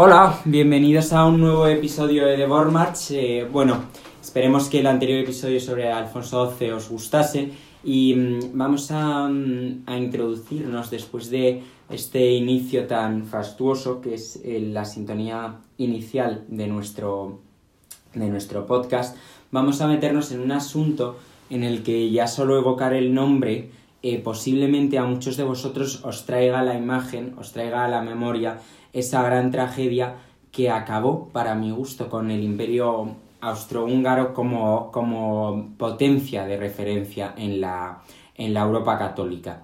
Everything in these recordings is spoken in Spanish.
Hola, bienvenidos a un nuevo episodio de The Board March. Eh, bueno, esperemos que el anterior episodio sobre Alfonso XII os gustase y mm, vamos a, mm, a, introducirnos después de este inicio tan fastuoso que es eh, la sintonía inicial de nuestro, de nuestro podcast. Vamos a meternos en un asunto en el que ya solo evocar el nombre eh, posiblemente a muchos de vosotros os traiga la imagen, os traiga la memoria esa gran tragedia que acabó, para mi gusto, con el imperio austrohúngaro como, como potencia de referencia en la, en la Europa católica.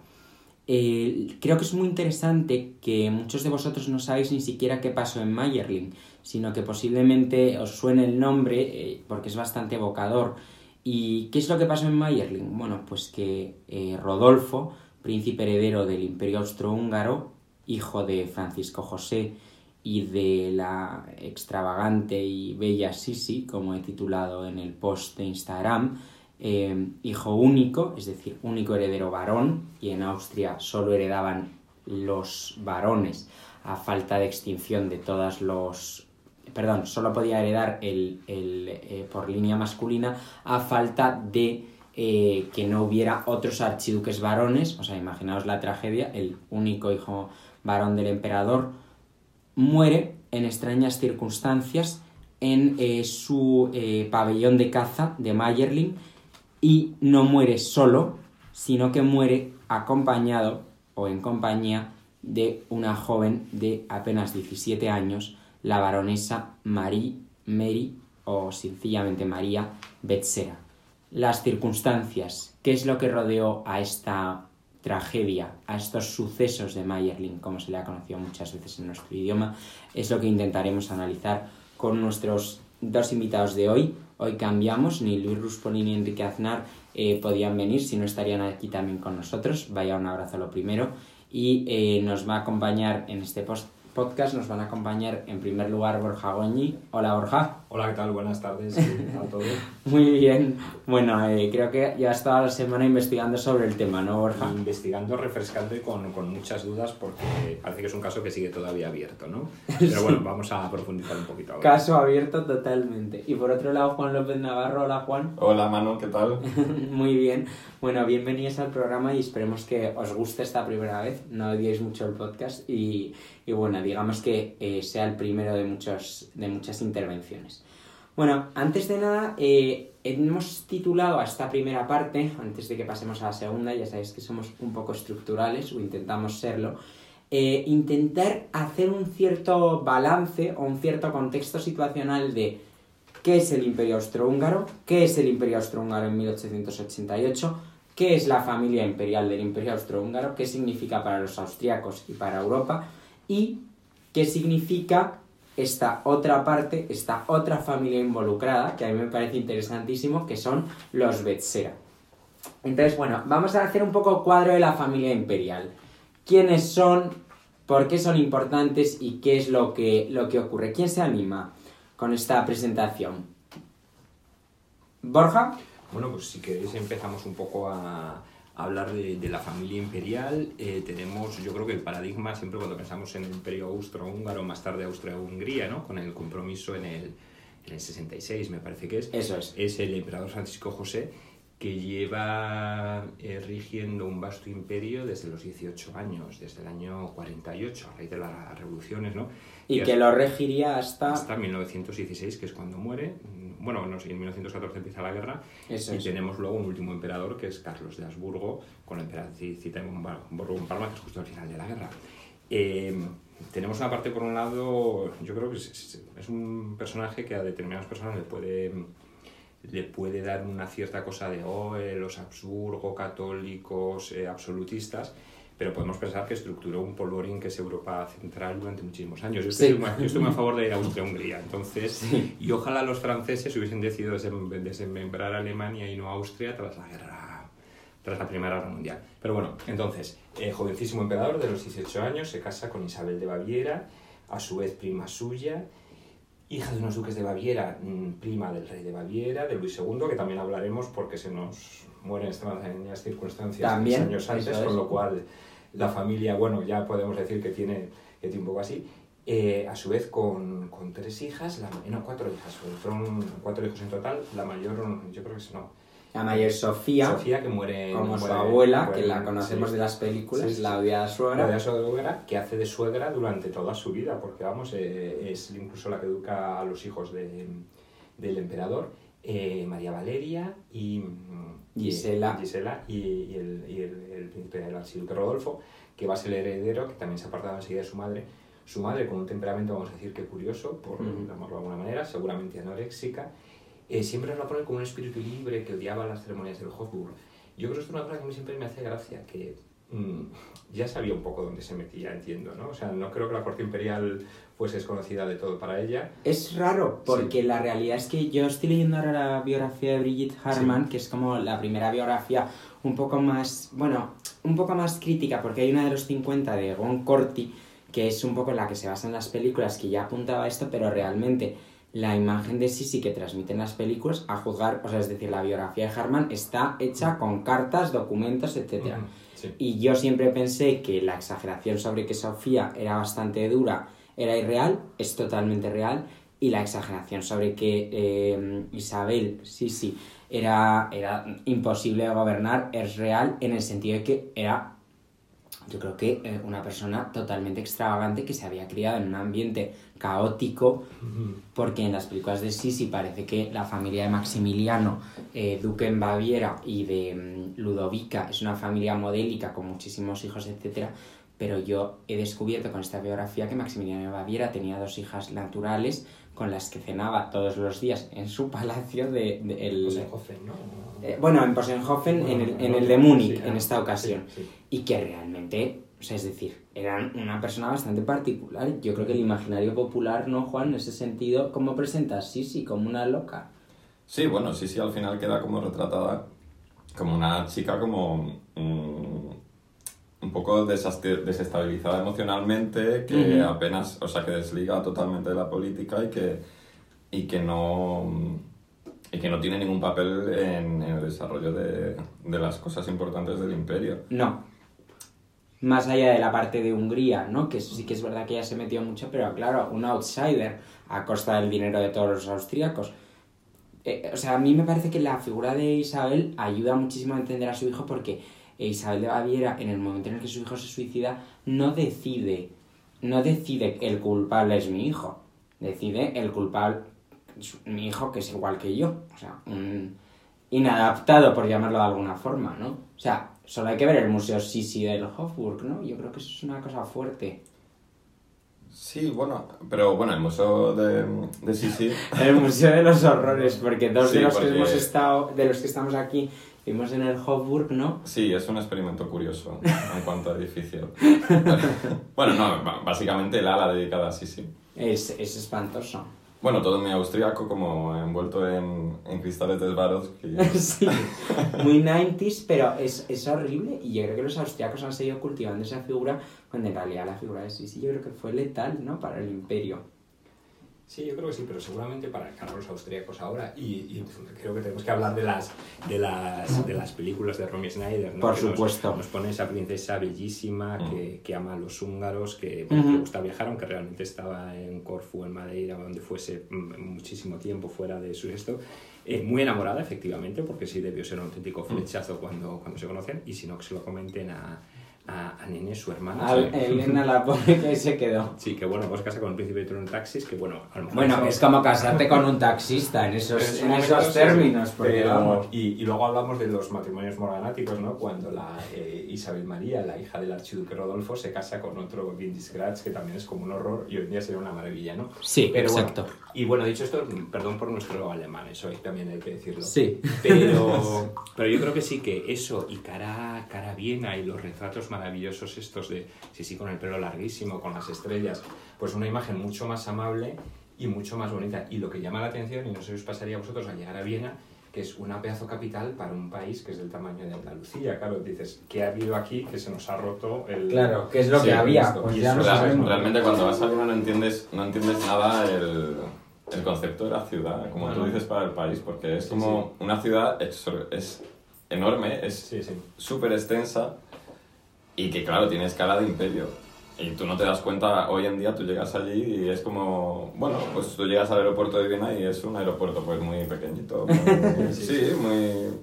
Eh, creo que es muy interesante que muchos de vosotros no sabéis ni siquiera qué pasó en Mayerling, sino que posiblemente os suene el nombre eh, porque es bastante evocador. ¿Y qué es lo que pasó en Mayerling? Bueno, pues que eh, Rodolfo, príncipe heredero del imperio austrohúngaro, hijo de Francisco José y de la extravagante y bella Sisi, como he titulado en el post de Instagram, eh, hijo único, es decir, único heredero varón, y en Austria solo heredaban los varones a falta de extinción de todos los... Perdón, solo podía heredar el, eh, por línea masculina a falta de eh, que no hubiera otros archiduques varones, o sea, imaginaos la tragedia, el único hijo varón del emperador, muere en extrañas circunstancias en eh, su eh, pabellón de caza de Mayerling y no muere solo, sino que muere acompañado o en compañía de una joven de apenas 17 años, la baronesa Marie Mary o sencillamente María Betsera. Las circunstancias, qué es lo que rodeó a esta tragedia, a estos sucesos de Mayerling, como se le ha conocido muchas veces en nuestro idioma, es lo que intentaremos analizar con nuestros dos invitados de hoy. Hoy cambiamos, ni Luis Rusponi ni Enrique Aznar eh, podían venir, si no estarían aquí también con nosotros. Vaya un abrazo lo primero. Y eh, nos va a acompañar en este post podcast nos van a acompañar en primer lugar Borja Goñi. Hola Borja. Hola, ¿qué tal? Buenas tardes a todos. Muy bien. Bueno, eh, creo que ya estado la semana investigando sobre el tema, ¿no, Borja? Investigando, refrescando y con, con, muchas dudas porque parece que es un caso que sigue todavía abierto, ¿no? Pero bueno, vamos a profundizar un poquito ahora. Caso abierto totalmente. Y por otro lado, Juan López Navarro. Hola, Juan. Hola, Manu, ¿qué tal? Muy bien. Bueno, bienvenidos al programa y esperemos que os guste esta primera vez. No odiéis mucho el podcast y, y bueno, digamos que eh, sea el primero de, muchos, de muchas intervenciones. Bueno, antes de nada, eh, hemos titulado a esta primera parte, antes de que pasemos a la segunda, ya sabéis que somos un poco estructurales o intentamos serlo, eh, intentar hacer un cierto balance o un cierto contexto situacional de qué es el Imperio Austrohúngaro, qué es el Imperio Austrohúngaro en 1888, qué es la familia imperial del Imperio Austrohúngaro, qué significa para los austriacos y para Europa, y qué significa esta otra parte, esta otra familia involucrada, que a mí me parece interesantísimo, que son los Betsera. Entonces, bueno, vamos a hacer un poco cuadro de la familia imperial. ¿Quiénes son? ¿Por qué son importantes? ¿Y qué es lo que, lo que ocurre? ¿Quién se anima con esta presentación? ¿Borja? Bueno, pues si queréis empezamos un poco a, hablar de, la familia imperial. Eh, tenemos, yo creo que el paradigma, siempre cuando pensamos en el imperio austrohúngaro, más tarde Austria-Hungría, ¿no? con el compromiso en el, en el 66, me parece que es, Eso es. es el emperador Francisco José, que lleva eh, rigiendo un vasto imperio desde los 18 años, desde el año 48, a raíz de las revoluciones, ¿no? Y, que lo regiría hasta... Hasta 1916, que es cuando muere. Bueno, no sé, en 1914 empieza la guerra. Eso y es. tenemos luego un último emperador, que es Carlos de Habsburgo, con la emperatricita en Borgo-Palma, que es justo al final de la guerra. Eh, tenemos una parte, por un lado, yo creo que es un personaje que a determinadas personas le puede le puede dar una cierta cosa de, oh, eh, los Habsburgo, católicos, eh, absolutistas, pero podemos pensar que estructuró un polvorín que es Europa Central durante muchísimos años. Yo estoy, Sí. yo estoy a favor de Austria-Hungría, entonces, Sí. y ojalá los franceses hubiesen decidido desmembrar Alemania y no Austria tras la guerra, tras la Primera Guerra Mundial. Pero bueno, entonces, eh, jovencísimo emperador de los 18 años, se casa con Isabel de Baviera, a su vez prima suya, hija de unos duques de Baviera, mm, prima del rey de Baviera, de Luis II, que también hablaremos porque se nos muere en extrañas circunstancias También, años antes, con lo cual la familia, bueno, ya podemos decir que tiene, que tiene un poco así. Eh, a su vez con, con tres hijas, la, no, cuatro hijas, fueron cuatro hijos en total, la mayor, yo creo que es no. La mayor Sofía, Sofía, que muere... como su abuela, muere- que la conocemos sí. de las películas, Sí, sí, la odiada La suegra. de suegra, que hace de suegra durante toda su vida, porque vamos, eh, es incluso la que educa a los hijos de- del emperador, eh, María Valeria y mm, y- Gisela. Gisela y, y el, y el, el príncipe el archiduque Rodolfo, que va a ser el heredero, que también se apartaba enseguida de su madre. Su madre, con un temperamento, vamos a decir que curioso, por llamarlo de alguna manera, seguramente anoréxica, eh, siempre la pone como un espíritu libre que odiaba las ceremonias del Hofburg. Yo creo que esto es una cosa que a mí siempre me hace gracia, que ya sabía un poco dónde se metía, entiendo, ¿no? O sea, no creo que la corte imperial fuese desconocida de todo para ella. Es raro, porque la realidad es que yo estoy leyendo ahora la biografía de Brigitte Harman, que es como la primera biografía un poco más, bueno, un poco más crítica, porque hay una de los 50 de Gon Corti, que es un poco en la que se basan las películas, que ya apuntaba a esto, pero realmente la imagen de Sisi que transmiten las películas, a juzgar, o sea, es decir, la biografía de Harman está hecha con cartas, documentos, etcétera. Ujú, Y yo siempre pensé que la exageración sobre que Sofía era bastante dura era irreal, es totalmente real. Y la exageración sobre que eh, Isabel, sí, sí, era, era imposible de gobernar es real en el sentido de que era, yo creo que eh, una persona totalmente extravagante que se había criado en un ambiente caótico porque en las películas de Sisi parece que la familia de Maximiliano, eh, duque en Baviera, y de mm, Ludovica es una familia modélica con muchísimos hijos, etc. Pero yo he descubierto con esta biografía que Maximiliano de Baviera tenía dos hijas naturales con las que cenaba todos los días en su palacio de, de- el- Posenhofen, ¿no? Eh, bueno, en Posenhofen, en, el, en el de Múnich, sí, en ah, esta ocasión sí, sí. y que realmente, o sea, es decir, eran una persona bastante particular. Yo creo que el imaginario popular, ¿no, Juan? En ese sentido, ¿cómo presentas Sisi? Como una loca. Sí, bueno, sí, sí, al final queda como retratada como una chica como mm, un poco desestabilizada emocionalmente, que apenas, o sea, que desliga totalmente de la política y que, y que no y que no tiene ningún papel en, el desarrollo de, de las cosas importantes del imperio. No. Más allá de la parte de Hungría, ¿no? Que sí que es verdad que ella se metió mucho, pero claro, un outsider a costa del dinero de todos los austríacos. Eh, o sea, a mí me parece que la figura de Isabel ayuda muchísimo a entender a su hijo porque Isabel de Baviera, en el momento en el que su hijo se suicida, no decide, no decide el culpable es mi hijo, decide el culpable mi hijo que es igual que yo, o sea, un inadaptado por llamarlo de alguna forma, ¿no? O sea, solo hay que ver el Museo Sisi del Hofburg, ¿no? Yo creo que eso es una cosa fuerte. Sí, bueno, pero bueno, el museo de, de Sisi... El Museo de los Horrores, porque dos de los que hemos estado, de los que estamos aquí, vimos en el Hofburg, ¿no? Sí, es un experimento curioso en cuanto a edificio. bueno, no, básicamente el ala dedicada a Sisi. Es, es espantoso. Bueno, todo muy austriaco, como envuelto en, en cristales de Swarovski. sí, muy 90s, pero es, es horrible. Y yo creo que los austriacos han seguido cultivando esa figura, cuando en realidad la figura de Sisi yo creo que fue letal, ¿no? Para el imperio. Sí, yo creo que sí, pero seguramente para los austríacos ahora. Y, y, creo que tenemos que hablar de las, de las, de las películas de Romy Schneider. ¿no? Por que supuesto. Nos, nos, pone esa princesa bellísima que, que ama a los húngaros, que, Ujú. le gusta viajar, aunque realmente estaba en Corfu, en Madeira, donde fuese mm, muchísimo tiempo fuera de su esto. Eh, muy enamorada, efectivamente, porque sí debió ser un auténtico flechazo cuando, cuando se conocen. Y si no, que se lo comenten a, a, a Nene, su hermana. A Sí. Elena la pobre que se quedó. Sí, que bueno, pues casa con el príncipe de Turno Taxis, que bueno, a lo mejor Bueno, eso- es como casarte con un taxista en esos, en en esos términos, sí, porque pero- y, y luego hablamos de los matrimonios morganáticos, ¿no? Cuando la eh, Isabel María, la hija del archiduque Rodolfo, se casa con otro Windisgratz, que también es como un horror y hoy en día sería una maravilla, ¿no? Sí, Pero bueno, exacto. y bueno, dicho esto, perdón por nuestro alemán, eso también hay que decirlo. Sí. Pero, pero yo creo que sí que eso y cara, cara a Viena y los retratos maravillosos estos de, sí, sí, con el pelo larguísimo, con las estrellas, pues una imagen mucho más amable y mucho más bonita. Y lo que llama la atención, y no sé si os pasaría a vosotros al llegar a Viena, que es una pedazo capital para un país que es del tamaño de Andalucía. Claro, dices, ¿qué ha habido aquí que se nos ha roto el... Claro, que es lo Sí, que había. Pues ya sabemos. realmente cuando vas a Viena no entiendes, no entiendes nada el, el concepto de la ciudad, como tú Bueno. dices, para el país, porque es Sí, como una ciudad es enorme, es Sí, sí. súper extensa y que claro, tiene escala de imperio. Y tú no te das cuenta, hoy en día tú llegas allí y es como, bueno, pues tú llegas al aeropuerto de Viena y es un aeropuerto pues muy pequeñito. muy- Sí, sí, muy...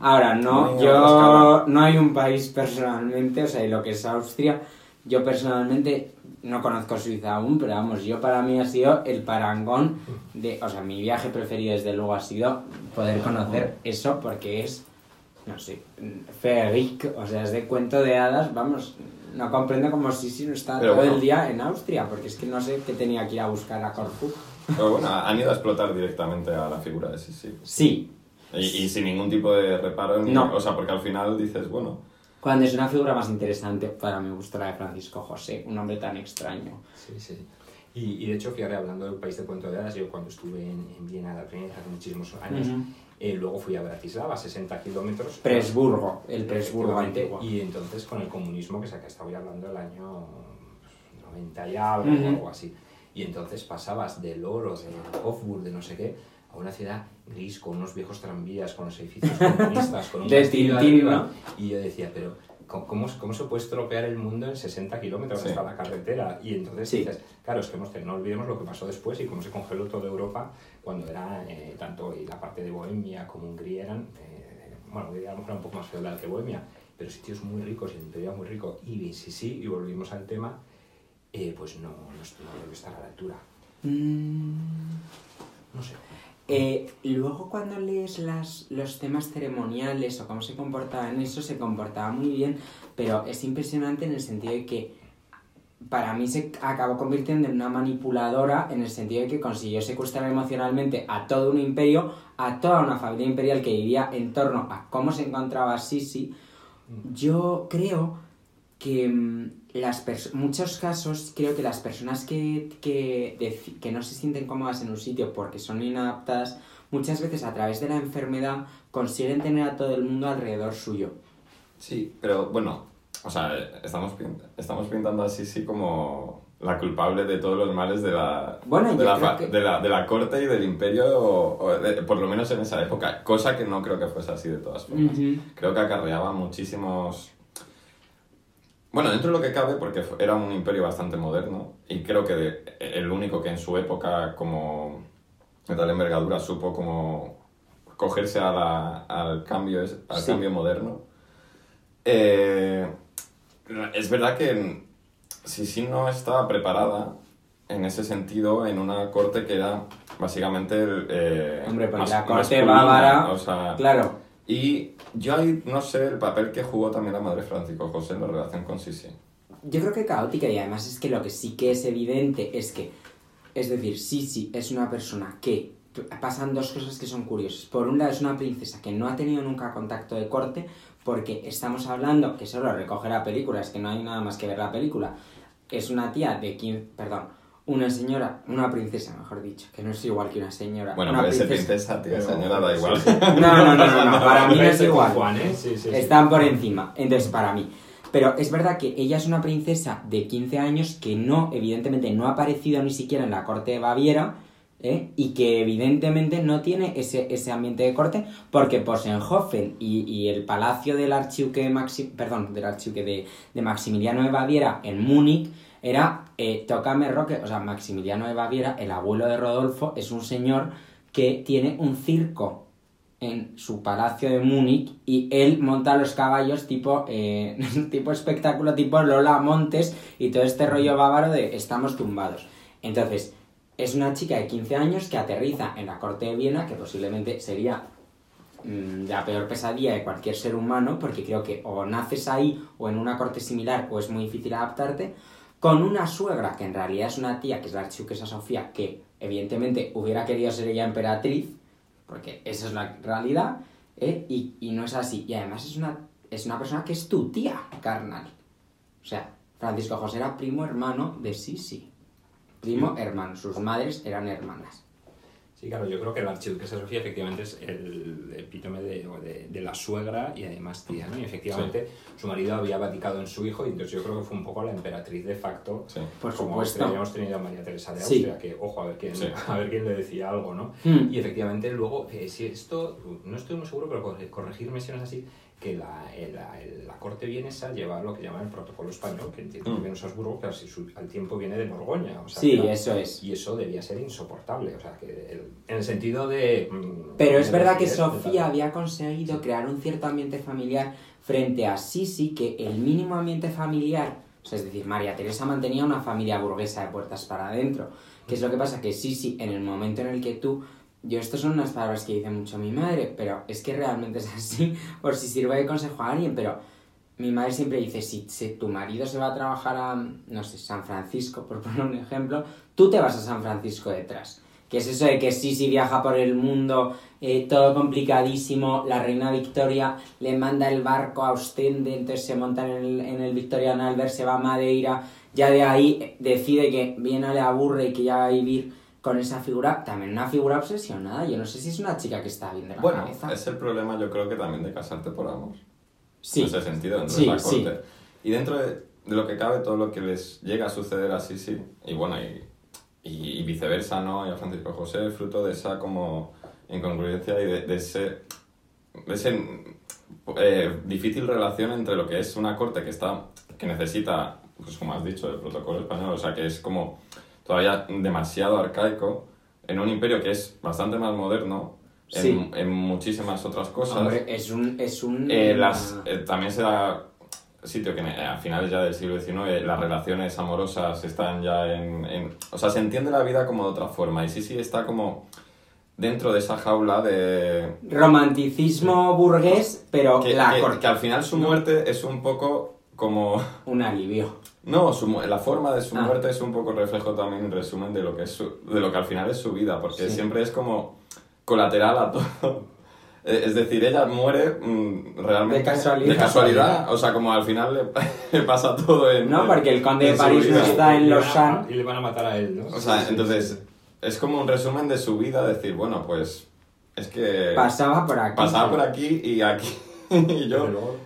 Ahora, no, Muy yo no hay un país personalmente, o sea, y lo que es Austria, yo personalmente no conozco Suiza aún, pero vamos, yo para mí ha sido el parangón de, o sea, mi viaje preferido desde luego ha sido poder conocer eso porque es, no sé, Ferric, o sea, es de cuento de hadas, vamos, no comprendo cómo si si no está Pero todo bueno. el día en Austria, porque es que no sé qué tenía que ir a buscar a Corfú. Pero bueno, han ido a explotar directamente a la figura de Sisi. Sí, Y, y sin ningún tipo de reparo, ni- No. o sea, porque al final dices, bueno, cuando es una figura más interesante, para mi gusto la de Francisco José, un hombre tan extraño. Sí, sí. Y, y de hecho, fíjate, hablando del país de cuento de hadas, yo cuando estuve en, en Viena la primera hace muchísimos años, Ujú. Eh, luego fui a Bratislava, 60 kilómetros. Presburgo, el Presburgo Efectivamente, antiguo. Y entonces con el comunismo, que es acá estaba hablando del año 90 y algo, Ujú. o algo así. Y entonces pasabas del oro, de Hofburg, de no sé qué, a una ciudad gris, con unos viejos tranvías, con los edificios comunistas, con un De castillo Tintín, arriba. ¿no? Y yo decía, pero ¿cómo, cómo, se puede estropear el mundo en 60 kilómetros Sí. hasta la carretera? Y entonces Sí. dices, claro, es que hemos- no olvidemos lo que pasó después y cómo se congeló toda Europa cuando era eh, tanto y la parte de Bohemia como Hungría eran, eh, bueno, Hungría a lo mejor era un poco más feudal que Bohemia, pero sitios muy ricos y el imperio era muy rico. Y sí, sí, y volvimos al tema, eh, pues no, no, no debe estar a la altura. Mm, No sé. Eh, luego cuando lees las, los temas ceremoniales o cómo se comportaba en eso, se comportaba muy bien, pero es impresionante en el sentido de que para mí se acabó convirtiendo en una manipuladora en el sentido de que consiguió secuestrar emocionalmente a todo un imperio, a toda una familia imperial que vivía en torno a cómo se encontraba Sisi. Yo creo que mm, las muchos casos creo que las personas que, que, que no se sienten cómodas en un sitio porque son inaptas, muchas veces a través de la enfermedad consiguen tener a todo el mundo alrededor suyo. sí, pero bueno, o sea, estamos, pint- estamos pintando a Sisi como la culpable de todos los males de la, Bueno, de la, que- de la, de la corte y del imperio, o- o de- por lo menos en esa época, cosa que no creo que fuese así de todas formas. Creo que acarreaba muchísimos... Bueno, dentro de lo que cabe, porque era un imperio bastante moderno, y creo que de- el único que en su época, como de tal envergadura, supo como cogerse a la- al, cambio, al Sí. cambio moderno. Eh, es verdad que Sisi no estaba preparada en ese sentido en una corte que era básicamente el, eh, Hombre, pues la corte bávara, o sea, Claro, y yo ahí no sé el papel que jugó también la madre Francisco José en la relación con Sisi. yo creo que caótica y además es que lo que sí que es evidente es que, es decir, Sisi es una persona que pasan dos cosas que son curiosas. Por un lado es una princesa que no ha tenido nunca contacto de corte porque estamos hablando, que solo recoge la película, es que no hay nada más que ver la película, es una tía de 15, perdón, una señora, una princesa, mejor dicho, que no es igual que una señora. Bueno, una puede ser princesa, tío, Pero- señora, da igual. No, no, no, no, no, para mí no es igual. Juan, ¿eh? Sí, sí, sí. Están por encima. Entonces, para mí. Pero es verdad que ella es una princesa de 15 años que no, evidentemente, no ha aparecido ni siquiera en la corte de Baviera. ¿eh? Y que evidentemente no tiene ese, ese ambiente de corte, porque Posenhofen y, y el palacio del archiduque de Maxi- perdón, del archiduque de, de Maximiliano de Baviera en Múnich era eh, Tócame Roque, o sea, Maximiliano de Baviera, el abuelo de Rodolfo, es un señor que tiene un circo en su palacio de Múnich y él monta los caballos tipo, eh, tipo espectáculo, tipo Lola Montes y todo este rollo bávaro de estamos tumbados. Entonces, es una chica de 15 años que aterriza en la corte de Viena, que posiblemente sería mm, la peor pesadilla de cualquier ser humano, porque creo que o naces ahí o en una corte similar o es muy difícil adaptarte, con una suegra que en realidad es una tía, que es la archiduquesa Sofía, que evidentemente hubiera querido ser ella emperatriz, porque esa es la realidad, ¿eh? y, y no es así. Y además es una, es una persona que es tu tía, carnal. O sea, Francisco José era primo hermano de Sisi. Primo hermano, sus madres eran hermanas. Sí, claro, yo creo que la archiduquesa Sofía efectivamente es el epítome de, de, de la suegra y además tía, ¿no? Y efectivamente su marido había vaticado en su hijo y entonces yo creo que fue un poco la emperatriz de facto. Sí. Por como supuesto. habíamos tenido a María Teresa de Sí. Austria, que ojo a ver quién, Sí. a ver quién le decía algo, ¿no? Hmm. Y efectivamente luego, eh, si esto, no estoy muy seguro, pero corre- corregirme si no es así, que la, eh, la, la corte vienesa lleva lo que llaman el protocolo español, que entiendo que Mm. viene de Salzburgo, que al tiempo viene de Borgoña. O sea, Sí, que eso es. y eso debía ser insoportable, o sea, que el- en el sentido de... mm, Pero es verdad que Sofía había conseguido crear un cierto ambiente familiar frente a Sisi, que el mínimo ambiente familiar, o sea, es decir, María Teresa mantenía una familia burguesa de puertas para adentro. ¿Qué es lo que pasa? Que Sisi, en el momento en el que tú... Yo, estas son unas palabras que dice mucho mi madre, pero es que realmente es así, por si sirve de consejo a alguien, pero mi madre siempre dice, si, tu marido se va a trabajar a, no sé, San Francisco, por poner un ejemplo, tú te vas a San Francisco detrás. Que es eso de que sí, sí viaja por el mundo, eh, todo complicadísimo, la reina Victoria le manda el barco a Ostende, entonces se monta en el, en el Victorian Albert, se va a Madeira, ya de ahí decide que Viena le aburre y que ya va a vivir con esa figura, también una figura obsesionada, yo no sé si es una chica que está bien de la Bueno, cabeza. es el problema yo creo que también de casarte por amor. Sí, En ese sentido, dentro Sí, de la sí. corte. Y dentro de, de lo que cabe, todo lo que les llega a suceder a Sisi, y bueno, y, y, y viceversa, ¿no? Y a Francisco José, fruto de esa como incongruencia y de, de ese, de ese eh, difícil relación entre lo que es una corte que está que necesita, pues como has dicho, el protocolo español, o sea, que es como todavía demasiado arcaico, en un imperio que es bastante más moderno, en, Sí. en muchísimas otras cosas. Hombre, es un... Es un Eh, las, eh, también se da sitio que a finales ya del siglo XIX las relaciones amorosas están ya en, en- O sea, se entiende la vida como de otra forma y sí, sí está como dentro de esa jaula de... romanticismo burgués, pero Que, la que al final su muerte es un poco como... Un alivio. No, su la forma de su Ah. muerte es un poco reflejo también, en resumen, de lo que es su- de lo que al final es su vida, porque Sí. siempre es como colateral a todo. Es decir, ella muere mm, realmente De casualidad. de casualidad, o sea, como al final le, le pasa todo en... No, porque el conde de París no está en Lausanne. Y le van a matar a él, ¿no? O sea, Sí, entonces, sí. es como un resumen de su vida, decir, bueno, pues es que Pasaba por aquí. pasaba por aquí y aquí y yo... Luego,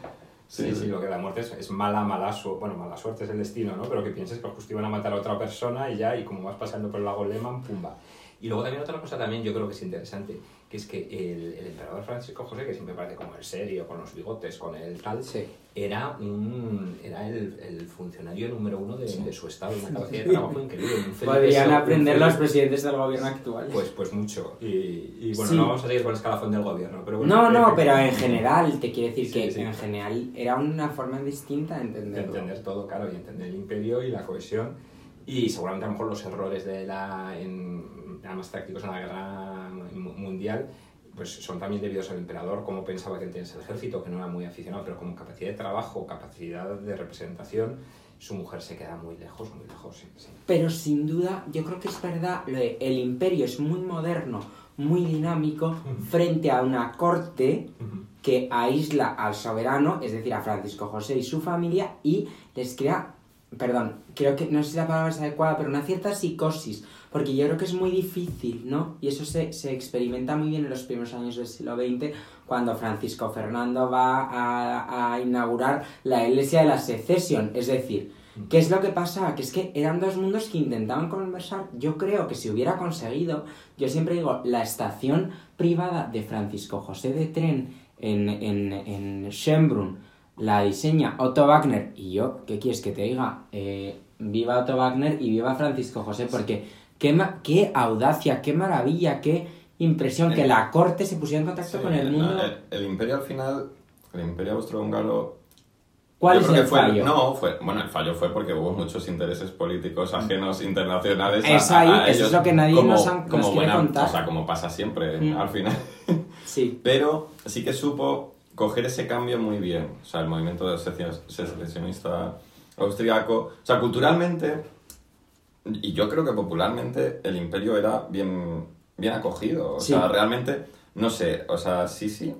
Sí, Sí, lo que la muerte es, es mala, mala suerte, bueno, mala suerte es el destino, ¿no? Pero que pienses que justo iban a matar a otra persona y ya, y como vas pasando por el lago Lehmann, pumba. Y luego también otra cosa también yo creo que es interesante, que es que el, el emperador Francisco José, que siempre parece como el serio, con los bigotes, con el tal, Sí. era, un, era el, el funcionario número uno de, de su estado, una capacidad de trabajo increíble. Podrían aprender los presidentes del gobierno actual. Pues, pues mucho. Y, y bueno, Sí. no vamos a seguir con el escalafón del gobierno, pero bueno. no, no, pero en general, te quiero decir Sí, que sí. en general era una forma distinta de de entenderlo. entender todo, claro, y entender el imperio y la cohesión. Y seguramente a lo mejor los errores de la, en, ya más tácticos en la guerra mu- mundial pues son también debidos al emperador, cómo pensaba que tenía el ejército, que no era muy aficionado, pero como capacidad de trabajo, capacidad de representación, su mujer se queda muy lejos, muy lejos. Sí, sí. Pero sin duda, yo creo que es verdad, el imperio es muy moderno, muy dinámico, frente a una corte que aísla al soberano, es decir, a Francisco José y su familia, y les crea perdón, creo que, no sé si la palabra es adecuada, pero una cierta psicosis, porque yo creo que es muy difícil, ¿no? Y eso se, se experimenta muy bien en los primeros años del siglo XX, cuando Francisco Fernando va a, a inaugurar la Iglesia de la Secesión, es decir, ¿Qué es lo que pasa? Que es que eran dos mundos que intentaban conversar. Yo creo que si hubiera conseguido, yo siempre digo, la estación privada de Francisco José de Tren en, en, en Schönbrunn la diseña Otto Wagner. Y yo, ¿qué quieres que te diga? Eh, viva Otto Wagner y viva Francisco José, porque qué, qué audacia, qué maravilla, qué impresión que la corte se pusiera en contacto con el mundo. el, el, imperio al final, el imperio austrohúngaro ¿Cuál es el fallo? No, fue, bueno, el fallo fue porque hubo muchos intereses políticos ajenos internacionales. Es ahí, eso es lo que nadie nos, han, como quiere contar. O sea, como pasa siempre mm. al final. Sí. Pero sí que supo coger ese cambio muy bien. O sea, el movimiento secesionista austriaco. O sea, culturalmente, y yo creo que popularmente, el imperio era bien, bien acogido. O sea, realmente, no sé, o sea, sí, sí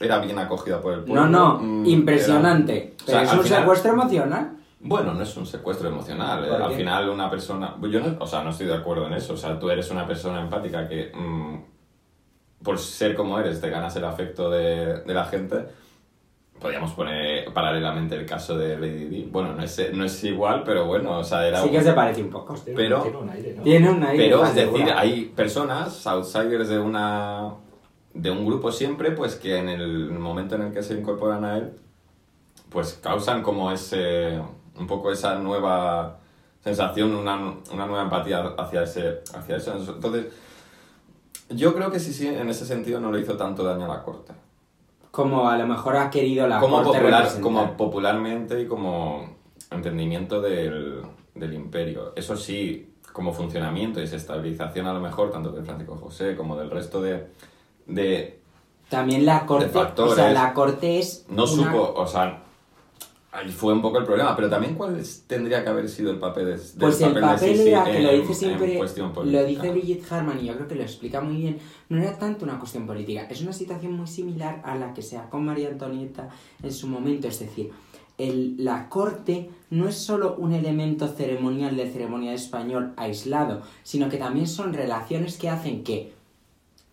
era bien acogida por el pueblo. No, no, mm, impresionante. Pero es un secuestro emocional. Bueno, no es un secuestro emocional. Eh. Al final una persona... Yo no, o sea, no estoy de acuerdo en eso. O sea, tú eres una persona empática que mm, por ser como eres te ganas el afecto de, de, la gente. Podríamos poner paralelamente el caso de Lady Di. Bueno, no es, no es igual, pero bueno, o sea, era... Sí que se parece un poco. Pero, tiene un aire, ¿no? Tiene un aire. Pero es decir, hay personas, outsiders de una de un grupo siempre, pues que en el momento en el que se incorporan a él, pues causan como ese, un poco esa nueva sensación, una, una nueva empatía hacia, ese, hacia eso. Entonces, yo creo que sí, sí, en ese sentido no le hizo tanto daño a la corte. Como a lo mejor ha querido la como corte popular, Como popularmente y como entendimiento del, del imperio. Eso sí, como funcionamiento y estabilización a lo mejor, tanto de Francisco José como del resto de, de... También la corte, o sea, la corte es... No supo, o sea, ahí fue un poco el problema, pero también cuál tendría que haber sido el papel de... Pues el papel, era, que lo dice siempre, lo dice Brigitte Harman y yo creo que lo explica muy bien, no era tanto una cuestión política, es una situación muy similar a la que se da con María Antonieta en su momento, es decir, el, la corte no es solo un elemento ceremonial de ceremonia español aislado, sino que también son relaciones que hacen que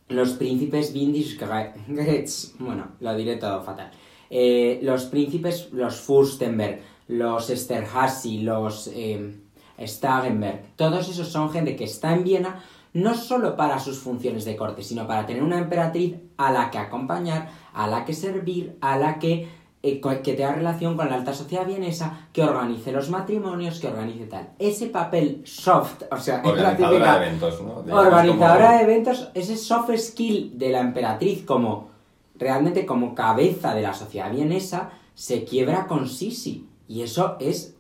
los príncipes Windischgrätz, bueno, lo diré todo fatal, eh, los príncipes, los Furstenberg, los Esterhazy, los eh, Stagenberg, todos esos son gente que está en Viena no solo para sus funciones de corte, sino para tener una emperatriz a la que acompañar, a la que servir, a la que eh, que tenga relación con la alta sociedad vienesa, que organice los matrimonios, que organice tal. Ese papel soft, o sea, organizadora de eventos, ¿no? organizadora de eventos, ese soft skill de la emperatriz como realmente como cabeza de la sociedad vienesa, se quiebra con Sisi. Y eso es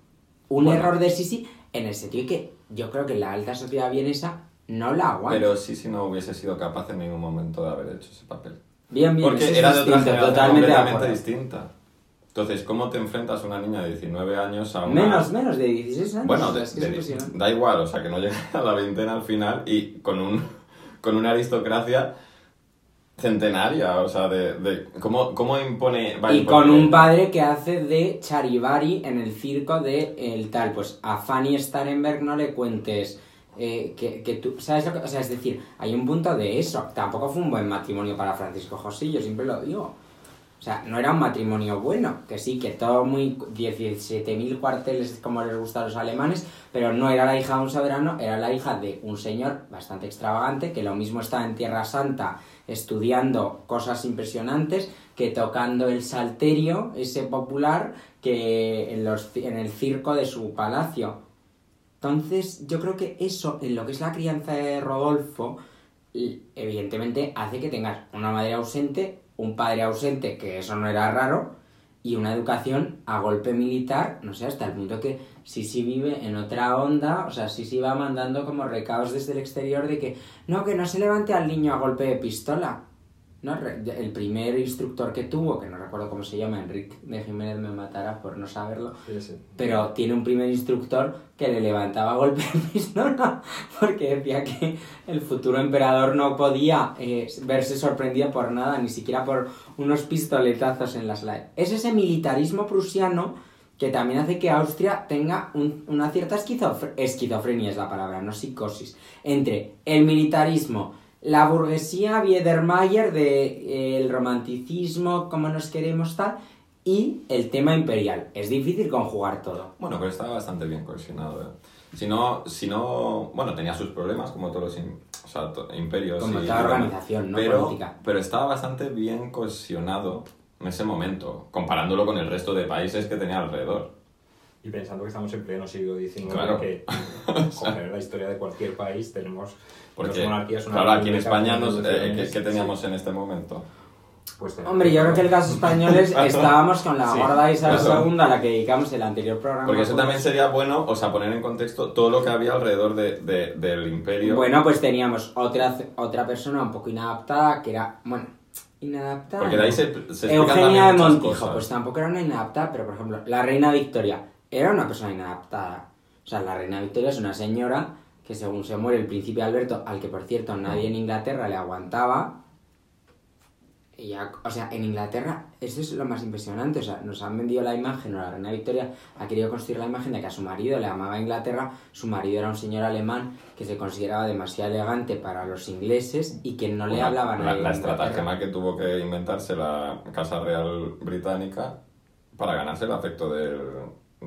un error de Sisi en el sentido que yo creo que la alta sociedad vienesa no la aguanta. Pero Sisi no hubiese sido capaz en ningún momento de haber hecho ese papel. Bien, bien, Porque era de otra generación totalmente completamente distinta. Entonces, ¿cómo te enfrentas a una niña de 19 años a una... Menos, menos, de 16 años. Bueno, da igual, o sea, que no llega a la veintena al final y con, un, con una aristocracia centenaria, o sea, de... de ¿cómo, ¿Cómo impone...? y con un padre que hace de charivari en el circo de el tal. Pues a Fanny Starenberg no le cuentes... Eh, que, que, tú, ¿sabes lo que? O sea, es decir, hay un punto de eso. Tampoco fue un buen matrimonio para Francisco José, yo siempre lo digo. O sea, no era un matrimonio bueno, que sí, que todo muy 17.000 cuarteles como les gusta a los alemanes, pero no era la hija de un soberano, era la hija de un señor bastante extravagante que lo mismo estaba en Tierra Santa estudiando cosas impresionantes que tocando el salterio, ese popular, que en, los, en el circo de su palacio. Entonces, yo creo que eso, en lo que es la crianza de Rodolfo, evidentemente hace que tengas una madre ausente un padre ausente, que eso no era raro, y una educación a golpe militar, no sé, hasta el punto que Sisi vive en otra onda, o sea, Sisi va mandando como recados desde el exterior de que, no, que no se levante al niño a golpe de pistola. ¿No? El primer instructor que tuvo, que no recuerdo cómo se llama, Enrique de Jiménez me matará por no saberlo, pero tiene un primer instructor que le levantaba golpe de pistola porque decía que el futuro emperador no podía eh, verse sorprendido por nada, ni siquiera por unos pistoletazos en las lives. Es ese militarismo prusiano que también hace que Austria tenga una cierta esquizofrenia, es la palabra, no psicosis, entre el militarismo, la burguesía Biedermeier del de, eh, romanticismo, como nos queremos tal, y el tema imperial. Es difícil conjugar todo. Bueno, pero estaba bastante bien cohesionado. ¿eh? Si no, si no, bueno, tenía sus problemas como todos los imperios. Como toda organización, ¿no? Pero, Política. pero estaba bastante bien cohesionado en ese momento, comparándolo con el resto de países que tenía alrededor. Y pensando que estamos en pleno siglo XIX, claro. que coger la historia de cualquier país tenemos Porque, monarquías. Una claro, aquí en España, nos, eh, ¿qué, teníamos en este momento? Pues Hombre, yo creo que el caso español es estábamos con la gorda Isabel II a la que dedicamos el anterior programa. Porque eso también sería bueno, o sea, poner en contexto todo lo que había alrededor de, de, del imperio. Bueno, pues teníamos otra, otra persona un poco inadaptada que era, bueno, inadaptada. Porque de ahí se, se Eugenia de Montijo, pues tampoco era una inadaptada, pero por ejemplo, la reina Victoria era una persona inadaptada. O sea, la reina Victoria es una señora que según se muere el príncipe Alberto, al que por cierto nadie en Inglaterra le aguantaba, o sea, en Inglaterra, eso es lo más impresionante. O sea, nos han vendido la imagen, o la reina Victoria ha querido construir la imagen de que a su marido le amaba Inglaterra. Su marido era un señor alemán que se consideraba demasiado elegante para los ingleses y que no le hablaban a La, la que tuvo que inventarse la Casa Real Británica para ganarse el afecto del,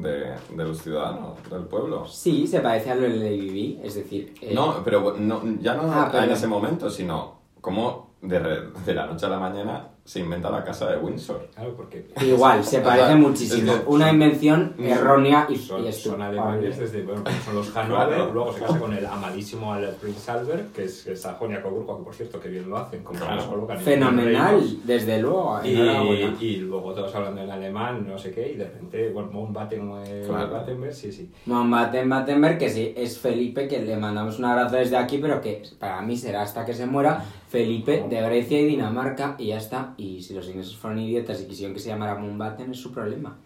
de, de, los ciudadanos del pueblo. Sí, se parece a lo de Vivi, es decir... Eh, no, pero no, ya no ah, en ese momento, sino como de, de la noche a la mañana se inventa la casa de Windsor. Claro, porque... Igual, se parece muchísimo. Una invención errónea y, son, y son alemanes desde, bueno, son los Hanover, luego se casa con el amadísimo Prince Albert, que es, es Sajonia-Coburgo, que por cierto, que bien lo hacen, como Fenomenal, desde luego. Y, y, luego todos hablando en alemán, no sé qué, y de repente, bueno, Mountbatten, eh, Battenberg, sí, sí. Mountbatten, Battenberg, que sí, es Felipe, que le mandamos un abrazo desde aquí, pero que para mí será hasta que se muera, Felipe de Grecia y Dinamarca, y ya está y si los ingleses fueron idiotas y quisieron que se llamara Mumbaten, es su problema.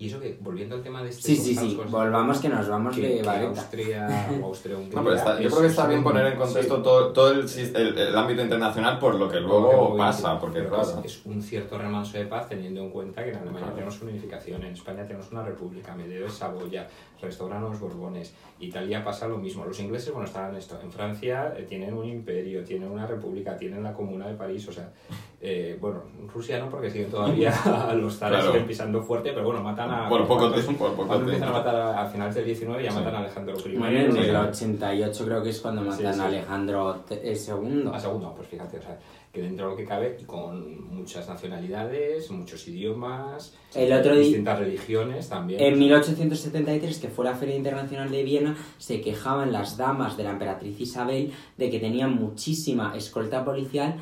Y eso que, volviendo al tema de este... Sí, sí, sí, volvamos que nos vamos de Austria o Austria no, pero está, yo creo que está bien poner en contexto todo, todo el, el, ámbito internacional por lo que luego pasa, porque claro... Es un cierto remanso de paz teniendo en cuenta que en Alemania tenemos una unificación, en España tenemos una república, medio de Saboya, restauran los Borbones, Italia pasa lo mismo, los ingleses, bueno, están en esto, en Francia eh, tienen un imperio, tienen una república, tienen la Comuna de París, o sea, eh, bueno, Rusia no, porque siguen todavía los zares pisando fuerte, pero bueno, matan por poco tiempo, por poco empiezan a matar a, a, finales del 19 ya matan a Alejandro I. Bueno, en el 88 creo que es cuando matan a Alejandro II. A segundo, pues fíjate, o sea, que dentro de lo que cabe, con muchas nacionalidades, muchos idiomas, el otro distintas religiones también. En 1873, que fue la Feria Internacional de Viena, se quejaban las damas de la emperatriz Isabel de que tenían muchísima escolta policial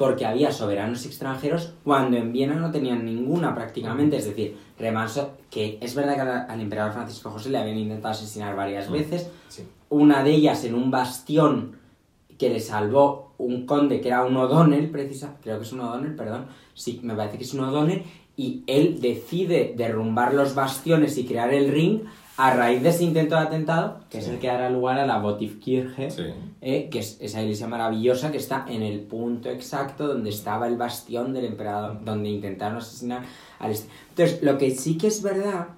porque había soberanos extranjeros cuando en Viena no tenían ninguna prácticamente, es decir, remanso, que es verdad que al, emperador Francisco José le habían intentado asesinar varias mm, veces, una de ellas en un bastión que le salvó un conde que era un O'Donnell, precisa, creo que es un O'Donnell, perdón, sí, me parece que es un O'Donnell, y él decide derrumbar los bastiones y crear el ring a raíz de ese intento de atentado, que es el que dará lugar a la Votivkirche, eh, que es esa iglesia maravillosa que está en el punto exacto donde estaba el bastión del emperador, donde intentaron asesinar al... Entonces, lo que sí que es verdad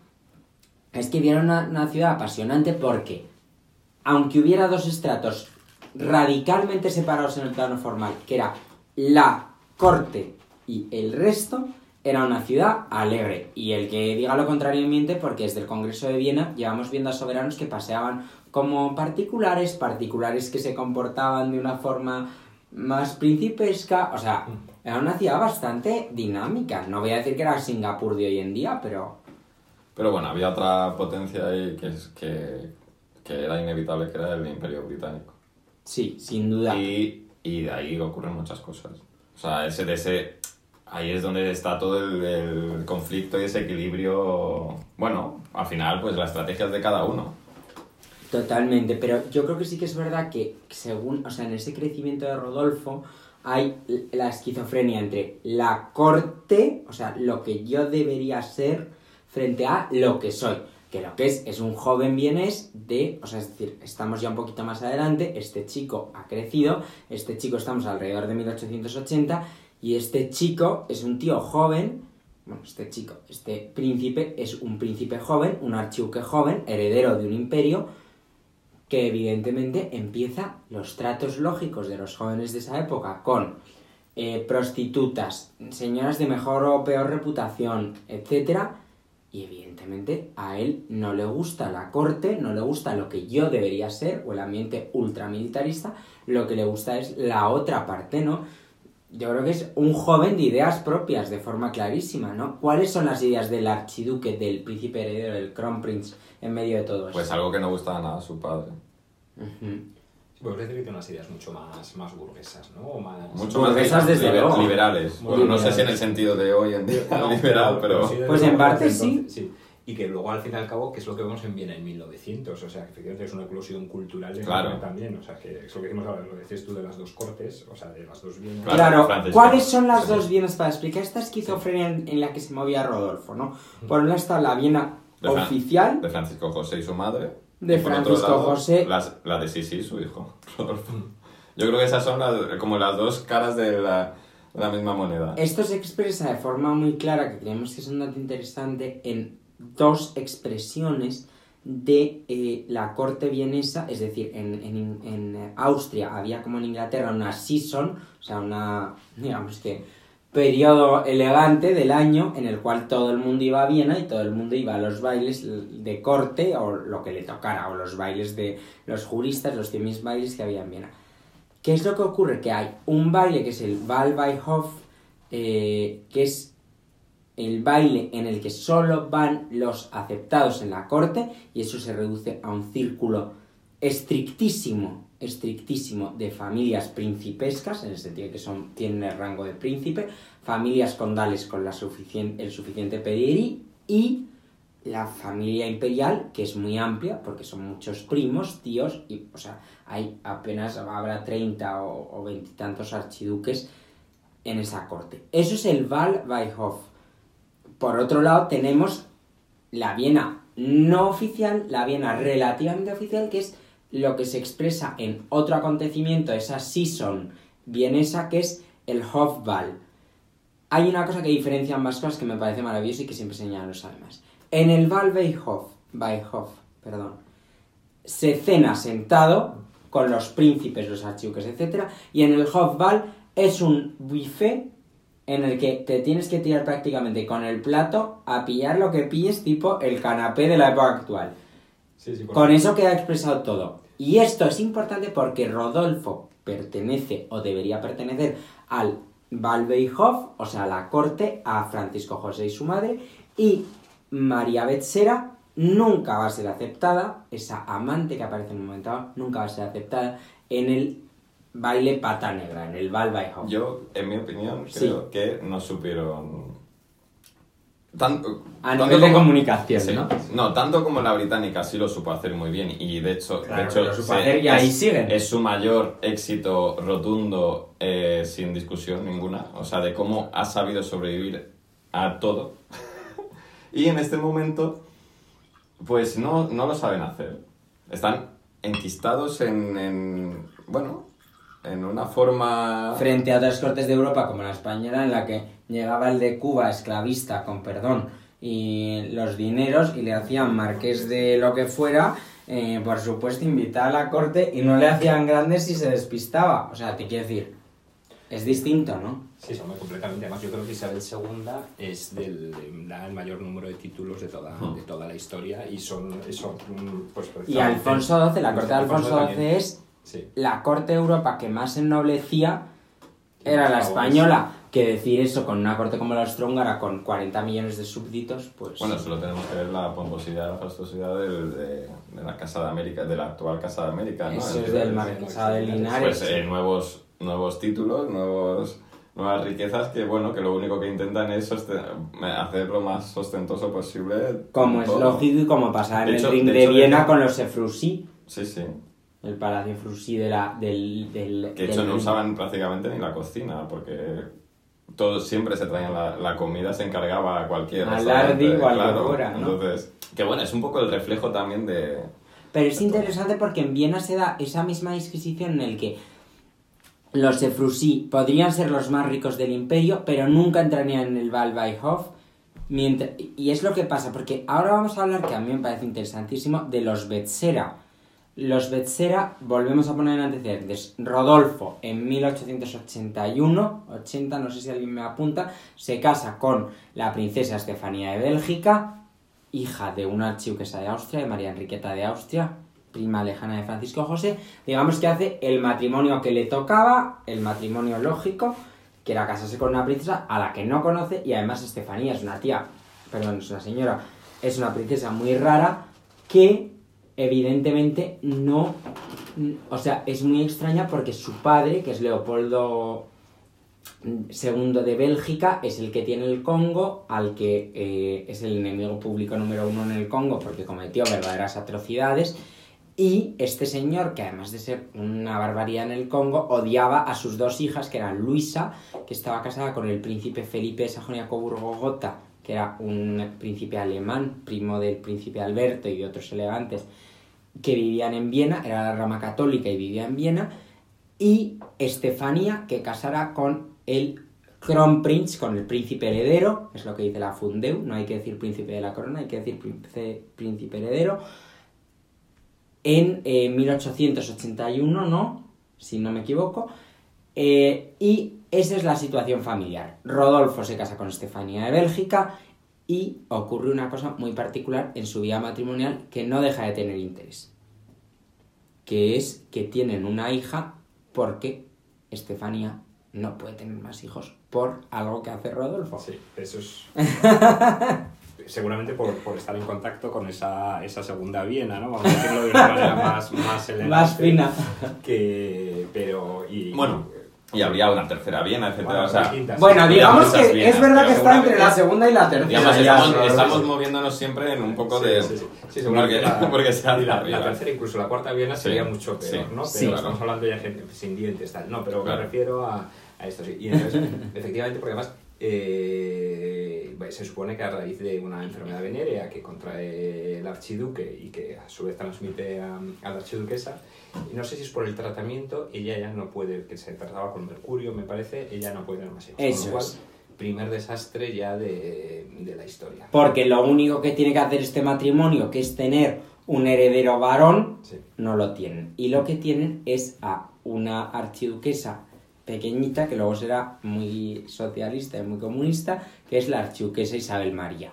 es que vieron una, una ciudad apasionante porque, aunque hubiera dos estratos radicalmente separados en el plano formal, que era la corte y el resto, era una ciudad alegre. Y el que diga lo contrario miente porque desde el Congreso de Viena llevamos viendo a soberanos que paseaban como particulares, particulares que se comportaban de una forma más principesca. O sea, era una ciudad bastante dinámica. No voy a decir que era Singapur de hoy en día, pero... Pero bueno, había otra potencia ahí que, es, que, que era inevitable, que era el Imperio Británico. Sí, sin duda. Y, y de ahí ocurren muchas cosas. O sea, ese de ese ahí es donde está todo el, conflicto y ese equilibrio. Bueno, al final, pues las estrategias de cada uno. Totalmente, pero yo creo que sí que es verdad que según, o sea, en ese crecimiento de Rodolfo hay la esquizofrenia entre la corte, o sea, lo que yo debería ser frente a lo que soy. Que lo que es es un joven bienes de, o sea, es decir, estamos ya un poquito más adelante, este chico ha crecido, este chico estamos alrededor de 1880 y este chico es un tío joven bueno, este chico, este príncipe es un príncipe joven, un archiduque joven, heredero de un imperio, que evidentemente empieza los tratos lógicos de los jóvenes de esa época con eh, prostitutas, señoras de mejor o peor reputación, etc. Y evidentemente a él no le gusta la corte, no le gusta lo que yo debería ser, o el ambiente ultramilitarista, lo que le gusta es la otra parte, ¿no? Yo creo que es un joven de ideas propias, de forma clarísima, ¿no? ¿Cuáles son las ideas del archiduque, del príncipe heredero, del crown prince, en medio de todo eso? Pues algo que no gustaba nada a su padre. Pues decir que tiene unas ideas mucho más, más burguesas, ¿no? O más... Mucho más Burguesas, desde liber- luego. liberales. Bueno, no sé si en el sentido de hoy en día No, liberal, pero... desde Pues en parte desde sí. Y que luego, al fin y al cabo, que es lo que vemos en Viena en 1900. O sea, que efectivamente es una eclosión cultural Claro. también. O sea, que es lo que decimos ahora, lo decías tú de las dos cortes, o sea, de las dos Vienas. Claro, Claro, ¿cuáles son las Sí. dos Vienas para explicar esta esquizofrenia en, en la que se movía Rodolfo, no? Por un lado está la Viena De oficial, De Francisco José y su madre. De Francisco lado, José. las- la de Sisi, su hijo. Rodolfo. Yo creo que esas son las- como las dos caras de la, de la misma moneda. Esto se expresa de forma muy clara, que creemos que es un dato interesante, en dos expresiones de eh, la corte vienesa, es decir, en, en- en Austria había como en Inglaterra una season, o sea, una, digamos que, periodo elegante del año en el cual todo el mundo iba a Viena y todo el mundo iba a los bailes de corte o lo que le tocara, o los bailes de los juristas, los 100.000 bailes que había en Viena. ¿Qué es lo que ocurre? Que hay un baile que es el Wahlweihhof, eh, que es el baile en el que solo van los aceptados en la corte y eso se reduce a un círculo estrictísimo, estrictísimo de familias principescas, en el sentido que son, tienen el rango de príncipe, familias condales con la suficien- el suficiente pedigrí y la familia imperial, que es muy amplia, porque son muchos primos, tíos, y, o sea, hay apenas, habrá 30 o, veintitantos archiduques en esa corte. Eso es el Wahlweihhof. Por otro lado, tenemos la Viena no oficial, la Viena relativamente oficial, que es lo que se expresa en otro acontecimiento, esa season vienesa, que es el Hofball. Hay una cosa que diferencia ambas cosas que me parece maravilloso y que siempre señalan los alemanes. En el Wahlweihhof, Weihhof, perdón, se cena sentado con los príncipes, los archiduques, etc. Y en el Hofball es un buffet en el que te tienes que tirar prácticamente con el plato a pillar lo que pilles, tipo el canapé de la época actual. Sí, sí, por Con eso queda expresado todo. Y esto es importante porque Rodolfo pertenece o debería pertenecer al Wahlweihhof, o sea, a la corte, a Francisco José y su madre, y María Betsera nunca va a ser aceptada, esa amante que aparece en un momento nunca va a ser aceptada en el baile pata negra, en el Wahlweihhof. Yo, en mi opinión, Sí. creo que no supieron... Tanto, A tanto nivel de comunicación, Sí. ¿no? tanto como la británica sí lo supo hacer muy bien y de hecho, Claro de hecho que lo supo se- hacer y ahí es, siguen. es su mayor éxito rotundo eh, sin discusión ninguna, o sea, de cómo ha sabido sobrevivir a todo. y en este momento, pues no, no lo saben hacer. Están enquistados en, en bueno, en una forma... frente a otras cortes de Europa como la española en la que llegaba el de Cuba esclavista con perdón y los dineros y le hacían marqués de lo que fuera eh, por supuesto invitaba a la corte y no le hacían grandes si se despistaba o sea te quiero decir es distinto ¿no? Sí, son muy completamente. Además, yo creo que Isabel II es del, da el mayor número de títulos de toda, de toda la historia y son eso, pues y Alfonso XII la corte de Alfonso XII es Sí. la corte de Europa que más ennoblecía era la española que decir eso con una corte como la austrohúngara con 40 millones de súbditos pues Bueno, solo tenemos que ver la pomposidad, la fastuosidad del- de, de la Casa de América, de la actual Casa de América, ¿no? Eso El- es del el- marquesado de Linares. Pues eh, nuevos, nuevos títulos, nuevos, nuevas riquezas que, bueno, que lo único que intentan es hacer lo más ostentoso posible. Como es todo. lógico y como pasaba en De el hecho- ring de de, hecho, Viena de- con los Efrusí, Sí, sí. El palacio Efrusí de la, del, del... Que de hecho del- no usaban prácticamente ni la cocina, porque todos siempre se traían la, la comida, se encargaba a cualquier Al restaurante, Ardi o al que claro. fuera, ¿no? Entonces, que bueno, es un poco el reflejo también de... Pero es interesante porque en Viena se da esa misma disquisición en el que los Efrusí podrían ser los más ricos del imperio, pero nunca entrarían en el Wahlweihhof Mientras, y es lo que pasa, porque ahora vamos a hablar, que a mí me parece interesantísimo, de los Betsera. Los Betsera, volvemos a poner en antecedentes. Rodolfo, en 1881, 80, no sé si alguien me apunta, se casa con la princesa Estefanía de Bélgica, hija de una archiduquesa de Austria, de María Enriqueta de Austria, prima lejana de Francisco José. Digamos que hace el matrimonio que le tocaba, el matrimonio lógico, que era casarse con una princesa a la que no conoce y además Estefanía es una tía, perdón, es una señora, es una princesa muy rara que evidentemente no, o sea, es muy extraña porque su padre, que es Leopoldo II de Bélgica, es el que tiene el Congo, al que eh, es el enemigo público número uno en el Congo porque cometió verdaderas atrocidades y este señor, que además de ser una barbaridad en el Congo, odiaba a sus dos hijas, que eran Luisa, que estaba casada con el príncipe Felipe de Sajonia-Coburgo-Gotha, que era un príncipe alemán, primo del príncipe Alberto y de otros elegantes, que vivían en Viena, era la rama católica y vivía en Viena, y Estefanía, que casara con el Kronprinz, con el príncipe heredero, es lo que dice la Fundeu, no hay que decir príncipe de la corona, hay que decir príncipe, príncipe heredero, en 1881, eh, ¿no? Si no me equivoco. Eh, y esa es la situación familiar. Rodolfo se casa con Estefanía de Bélgica y ocurre una cosa muy particular en su vida matrimonial que no deja de tener interés. Que es que tienen una hija porque Estefanía no puede tener más hijos por algo que hace Rodolfo. Sí, eso es... seguramente por, por, estar en contacto con esa, esa segunda Viena, ¿no? Vamos a decirlo de una manera más, más elegante. Más fina. Que, pero, y, bueno, y habría una tercera Viena, etcétera. Bueno, bueno digamos que es verdad que está entre la segunda y la tercera. estamos, estamos, moviéndonos siempre en un poco de... Sí, sí, sí. porque, la, porque sea la, la, tercera, incluso la cuarta Viena sería mucho peor, ¿no? Pero estamos hablando ya gente sin dientes, tal. No, pero me refiero a, a esto, sí. Y entonces, efectivamente, porque además... Eh, se supone que a raíz de una enfermedad venérea que contrae el archiduque y que a su vez transmite a, la archiduquesa, y no sé si es por el tratamiento, ella ya no puede, que se trataba con mercurio, me parece, ella no puede tener más hijos. Eso cual, primer desastre ya de, de, la historia. Porque lo único que tiene que hacer este matrimonio, que es tener un heredero varón, no lo tienen. Y lo que tienen es a una archiduquesa pequeñita, que luego será muy socialista y muy comunista, que es la archiduquesa Isabel María.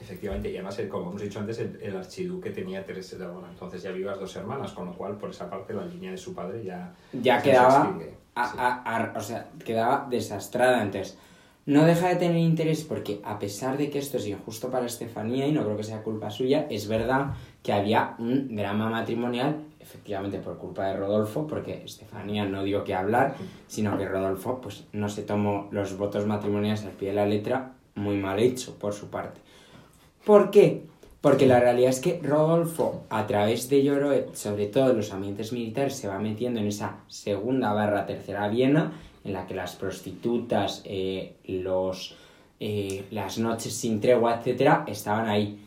Efectivamente, y además, como hemos dicho antes, el, archiduque tenía tres hermanas, entonces ya vivas dos hermanas, con lo cual, por esa parte, la línea de su padre ya... Ya quedaba, o sea, quedaba desastrada, entonces... No deja de tener interés porque, a pesar de que esto es injusto para Estefanía, y no creo que sea culpa suya, es verdad que había un drama matrimonial efectivamente por culpa de Rodolfo, porque Estefanía no dio que hablar, sino que Rodolfo pues no se tomó los votos matrimoniales al pie de la letra, muy mal hecho por su parte. ¿Por qué? Porque la realidad es que Rodolfo, a través de Lloroet, sobre todo en los ambientes militares, se va metiendo en esa segunda barra tercera Viena, en la que las prostitutas, eh, los, eh, las noches sin tregua, etcétera, estaban ahí.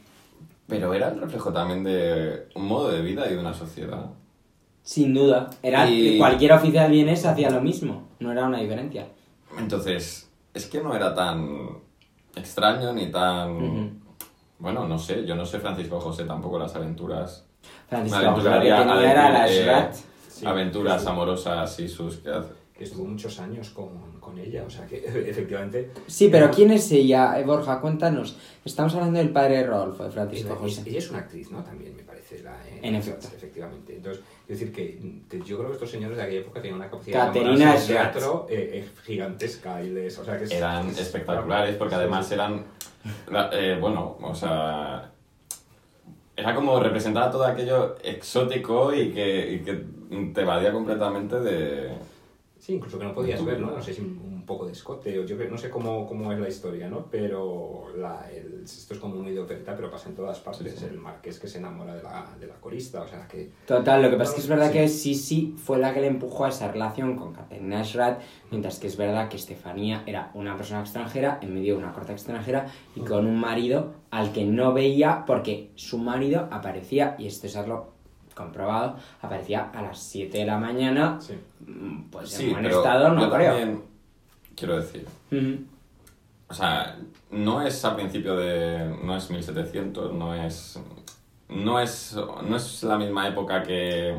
Pero era el reflejo también de un modo de vida y de una sociedad. Sin duda. Era cualquier oficial vienés hacía lo mismo. No era una diferencia. Entonces, es que no era tan extraño ni tan... Bueno, no sé. Yo no sé Francisco José tampoco las aventuras. Francisco José era la eh, Aventuras amorosas y sus que estuvo muchos años con, con, ella, o sea que efectivamente... Sí, pero ¿quién es ella, eh, Borja? Cuéntanos. Estamos hablando del padre Rodolfo, de Francisco José. Ella es una actriz, ¿no? También me parece. La, eh, en efecto. Efectivamente. Entonces, es decir, que, yo creo que estos señores de aquella época tenían una capacidad de teatro eh, gigantesca. Y les, o sea, que eran espectaculares porque además eran... bueno, o sea... Era como representar todo aquello exótico y que, y que te valía completamente de Sí, incluso que no podías ver, ¿no? No sé si un poco de escote, o yo no sé cómo, cómo es la historia, ¿no? Pero la, el, esto es como un idiopeta, pero pasa en todas partes. Es el marqués que se enamora de la, de la corista, o sea que... Total, lo que pasa es que es verdad que Sisi fue la que le empujó a esa relación con Catherine Ashrat, mientras que es verdad que Estefanía era una persona extranjera en medio de una corte extranjera y con un marido al que no veía porque su marido aparecía, y esto es algo comprobado, aparecía a las 7 de la mañana, mm, pues en buen estado, no creo. quiero decir, O sea, no es a principio de... no es 1700, no es... No es, no es la misma época que,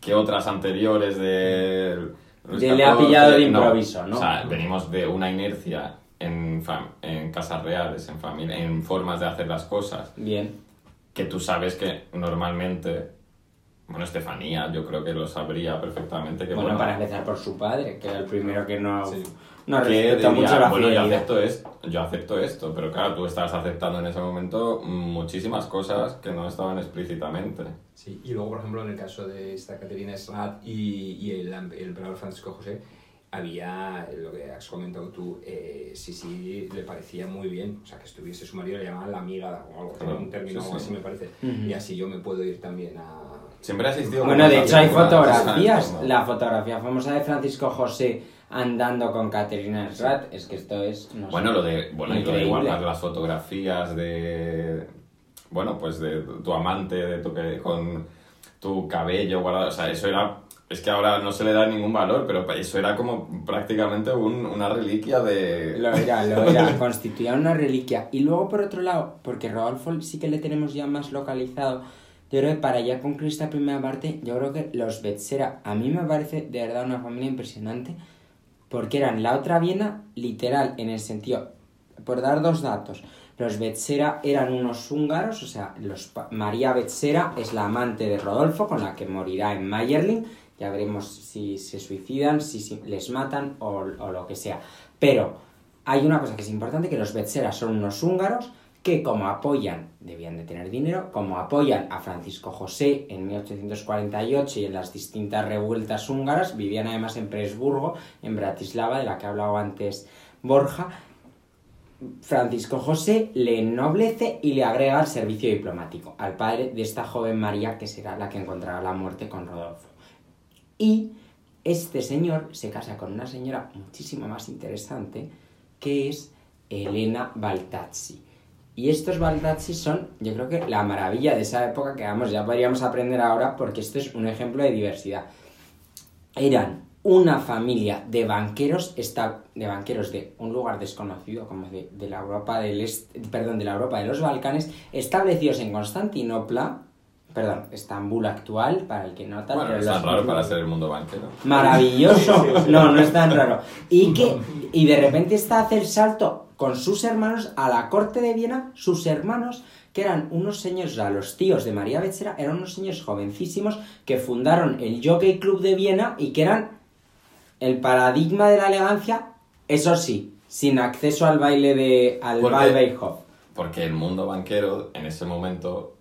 que otras anteriores de... De le ha pillado de improviso, ¿no? O sea, venimos de una inercia en, fam- en casas reales, en, familia, en formas de hacer las cosas, Bien. que tú sabes que normalmente, bueno, Estefanía yo creo que lo sabría perfectamente, que Bueno, bueno, para empezar por su padre, que era el primero que no, Sí. no diría, mucho la bueno, yo acepto, esto, yo acepto esto, pero claro, tú estabas aceptando en ese momento muchísimas cosas que no estaban explícitamente. Sí, y luego, por ejemplo, en el caso de esta Caterina Slat y, y el, el Francisco José, había lo que has comentado tú, eh, sí, sí, le parecía muy bien, o sea, que estuviese su marido, le llamaban la amiga o algo, Claro, un término sí, así me parece, y así yo me puedo ir también a... Siempre ha existido... Bueno, de hecho hay fotografías. La fotografía famosa de Francisco José andando con Caterina Srat, es que esto es... no sé. Bueno, lo de, bueno, y lo de guardar las fotografías de, bueno, pues de tu amante, de tu, que- con tu cabello guardado, o sea, eso era, es que ahora no se le da ningún valor, pero eso era como prácticamente un- una reliquia de... Lo era, lo era, constituía una reliquia. Y luego, por otro lado, porque Rodolfo sí que le tenemos ya más localizado, yo creo que para ya concluir esta primera parte, yo creo que los Betsera, a mí me parece de verdad una familia impresionante, porque eran la otra Viena, literal, en el sentido, por dar dos datos, los Betsera eran unos húngaros, o sea, los, María Betsera es la amante de Rodolfo, con la que morirá en Mayerling, ya veremos si se suicidan, si, les matan o, lo que sea. Pero hay una cosa que es importante, que los Betsera son unos húngaros que como apoyan, debían de tener dinero, como apoyan a Francisco José en 1848 y en las distintas revueltas húngaras, vivían además en Presburgo, en Bratislava, de la que ha hablado antes Borja, Francisco José le ennoblece y le agrega al servicio diplomático, al padre de esta joven María que será la que encontrará la muerte con Rodolfo. Y este señor se casa con una señora muchísimo más interesante, que es Elena Baltazzi. Y estos Baltazzi son, yo creo que la maravilla de esa época que vamos, ya podríamos aprender ahora porque esto es un ejemplo de diversidad. Eran una familia de banqueros, de banqueros de un lugar desconocido, como de, la Europa del Este, perdón, de la Europa de los Balcanes, establecidos en Constantinopla, perdón, Estambul actual, para el que no tal, Bueno, pero es tan raro para ser el mundo banquero. Maravilloso. No, no es tan raro. Y que y de repente está hace el salto con sus hermanos a la corte de Viena, sus hermanos que eran unos señores, o sea, los tíos de María Becerra, eran unos señores jovencísimos que fundaron el Jockey Club de Viena y que eran el paradigma de la elegancia, eso sí, sin acceso al baile de al. Porque el mundo banquero en ese momento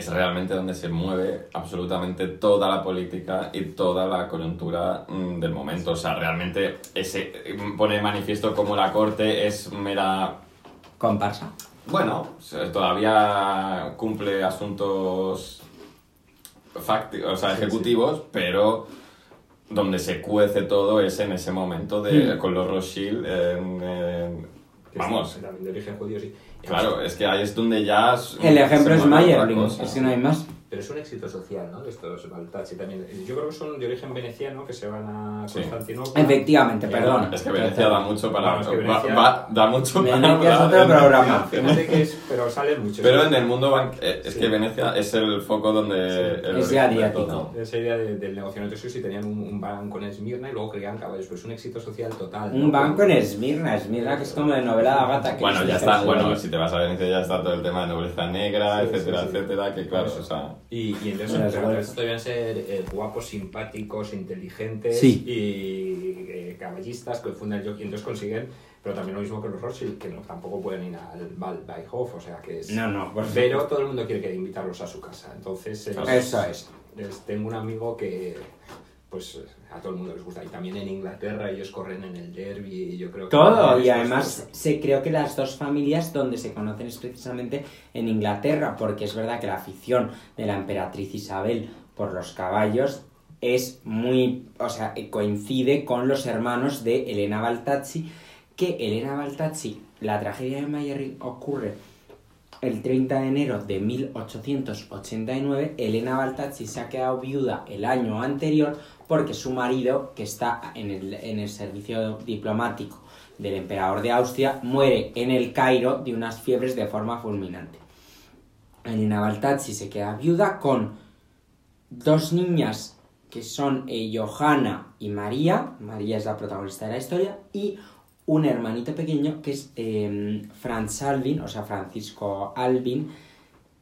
es realmente donde se mueve absolutamente toda la política y toda la coyuntura mm, del momento. O sea, realmente ese mm, pone de manifiesto cómo la corte es mera Comparsa. Bueno, todavía cumple asuntos facti- o sea, ejecutivos, pero donde se cuece todo es en ese momento de, Mm. con los Rothschild. en- vamos, También de origen judío, sí. Claro, es que ahí es donde ya... El ejemplo es cosa. es que no hay más. Pero es un éxito social, ¿no? De estos Baltazzi también. Yo creo que son de origen veneciano, que se van a Sí. Constantinopla. Efectivamente, Eh, perdón. Es que Venecia da mucho para... Vamos, que Venecia- va- va- da mucho para Venecia es otro en- programa. Fíjate que es, pero salen muchos. Pero en el mundo banquero... Es Sí. que Venecia es el foco donde... Sí. el Es adiático. todo. Esa idea de- del negocio. Entonces, sí, tenían un, un banco en Esmirna y luego creían caballos, pero es un éxito social total. Un ¿no? banco en Esmirna, Esmirna que es como de novela de Agatha Bueno, ya está, bueno, si te vas a Venecia ya está todo el tema de nobleza negra, Sí, sí, etcétera, sí. etcétera, que claro, o sea... Y, y entonces, pero debían ser eh, guapos, simpáticos, inteligentes Sí. y eh, caballistas que fundan el jockey. Entonces consiguen, pero también lo mismo que los Rothschild, que no, tampoco pueden ir al Waldbeihof, o sea que es... No, no, por Pero todo el mundo quiere que invitarlos a su casa. Entonces, eh, Eso es. tengo un amigo que, pues, a todo el mundo les gusta. Y también en Inglaterra ellos corren en el derby y yo creo que... Todo, y además se creo que las dos familias donde se conocen es precisamente en Inglaterra, porque es verdad que la afición de la emperatriz Isabel por los caballos es muy, o sea, coincide con los hermanos de Elena Baltazzi, que Elena Baltazzi, la tragedia de Mayerling ocurre el 30 de enero de 1889, Elena Baltazzi se ha quedado viuda el año anterior porque su marido, que está en el, en el servicio diplomático del emperador de Austria, muere en el Cairo de unas fiebres de forma fulminante. Elena Baltazzi se queda viuda con dos niñas que son eh, Johanna y María, María es la protagonista de la historia, y un hermanito pequeño que es eh, Franz Alvin, o sea, Francisco Alvin,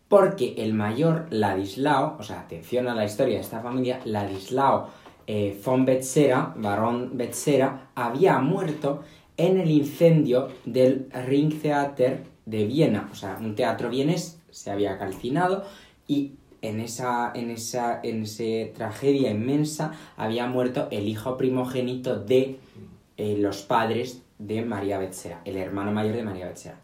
porque el mayor Ladislao, o sea, atención a la historia de esta familia, Ladislao eh, von Betzera, barón Betzera, había muerto en el incendio del Ringtheater de Viena, o sea, un teatro vienés se había calcinado y en esa, en esa, en esa tragedia inmensa había muerto el hijo primogénito de eh, los padres de María Betzera, el hermano mayor de María Betzera.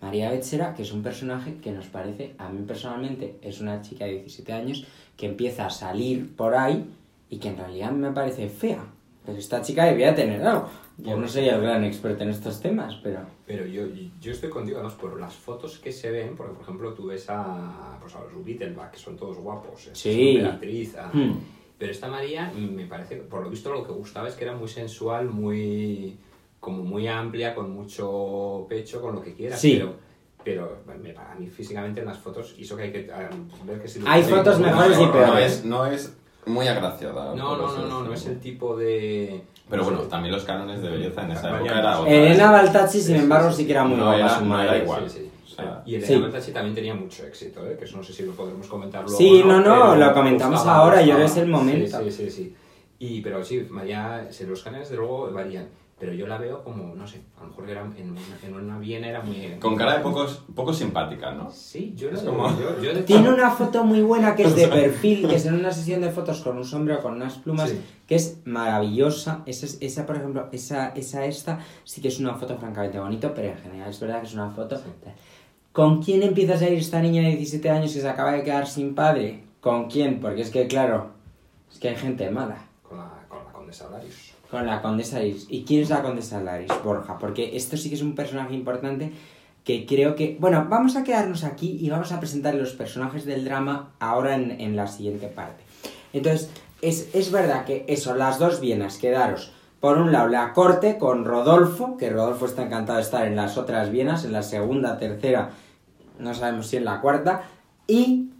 María Betzera, que es un personaje que nos parece, a mí personalmente, es una chica de 17 años que empieza a salir por ahí y que en realidad me parece fea. Pero esta chica debía tener algo. Yo no soy el gran experto en estos temas, pero... Pero yo, yo estoy contigo, además, por las fotos que se ven, porque, por ejemplo, tú ves a, pues, a los que son todos guapos, es Sí. emperatriz, a- Hmm. Pero esta María, me parece, por lo visto, lo que gustaba es que era muy sensual, muy... como muy amplia, con mucho pecho, con lo que quieras, Sí. pero... Pero me- a mí físicamente en las fotos, y eso que hay que ah, ver que si... Hay fotos No, mejores y no, peores. No es, no es muy agraciada. No, no, no, no, no es el tipo de... Pero bueno, también los cánones de belleza en esa época era otra. Elena Baltazzi, sin embargo, sí, que era muy No guapa era- su no era igual. Y Elena sí. Baltazzi también tenía mucho éxito, ¿eh? que eso no sé si lo podremos comentar luego. Sí, no, no, lo comentamos gustaba, ahora, yo gustaba. es el momento. Sí, sí, sí. sí. Y, pero sí, María, los cánones de luego varían, pero yo la veo como, no sé, a lo mejor era en, una, en una Viena era muy... Con cara de pocos, poco simpática, ¿no? Sí, yo, Es no, como- yo, yo de- Tiene una foto muy buena que es de perfil, que es en una sesión de fotos con un sombrero con unas plumas, Sí. que es maravillosa. Esa, es- esa, por ejemplo, esa, esa esta, sí que es una foto francamente bonito, pero en general es verdad que es una foto... Sí. ¿Con quién empieza a salir esta niña de 17 años que se acaba de quedar sin padre? ¿Con quién? Porque es que, claro, es que hay gente mala. Con la, con la condesa Larios. Con la condesa Iris. ¿Y quién es la condesa Laris? Borja. Porque esto sí que es un personaje importante que creo que... Bueno, vamos a quedarnos aquí y vamos a presentar los personajes del drama ahora en, en la siguiente parte. Entonces, es, es verdad que eso, las dos Vienas, quedaros. Por un lado, la corte con Rodolfo, que Rodolfo está encantado de estar en las otras Vienas, en la segunda, tercera, no sabemos si en la cuarta. Y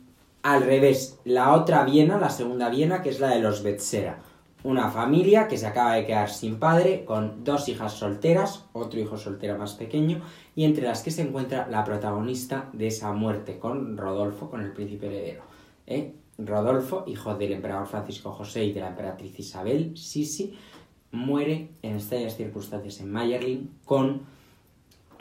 al revés, la otra Viena, la segunda Viena, que es la de los Betsera. Una familia que se acaba de quedar sin padre, con dos hijas solteras, otro hijo soltero más pequeño, y entre las que se encuentra la protagonista de esa muerte con Rodolfo, con el príncipe heredero. ¿eh? Rodolfo, hijo del emperador Francisco José y de la emperatriz Isabel Sisi, muere en extrañas circunstancias en Mayerling con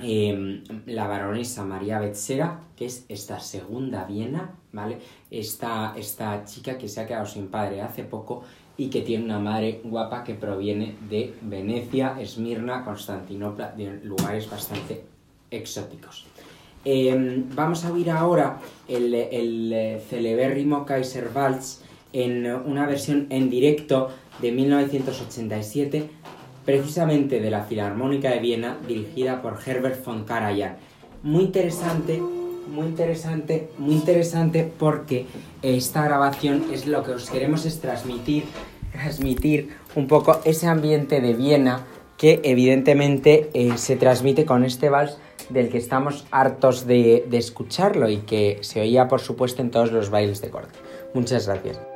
eh, la baronesa María Betzera, que es esta segunda Viena, ¿vale? Esta, esta chica que se ha quedado sin padre hace poco y que tiene una madre guapa que proviene de Venecia, Esmirna, Constantinopla, de lugares bastante exóticos. Eh, vamos a oír ahora el, el eh, celebérrimo Kaiser Waltz en una versión en directo de 1987 precisamente de la Filarmónica de Viena, dirigida por Herbert von Karajan. Muy interesante, muy interesante, muy interesante porque esta grabación es lo que os queremos es transmitir, transmitir un poco ese ambiente de Viena que evidentemente eh, se transmite con este vals del que estamos hartos de, de escucharlo y que se oía por supuesto en todos los bailes de corte. Muchas gracias.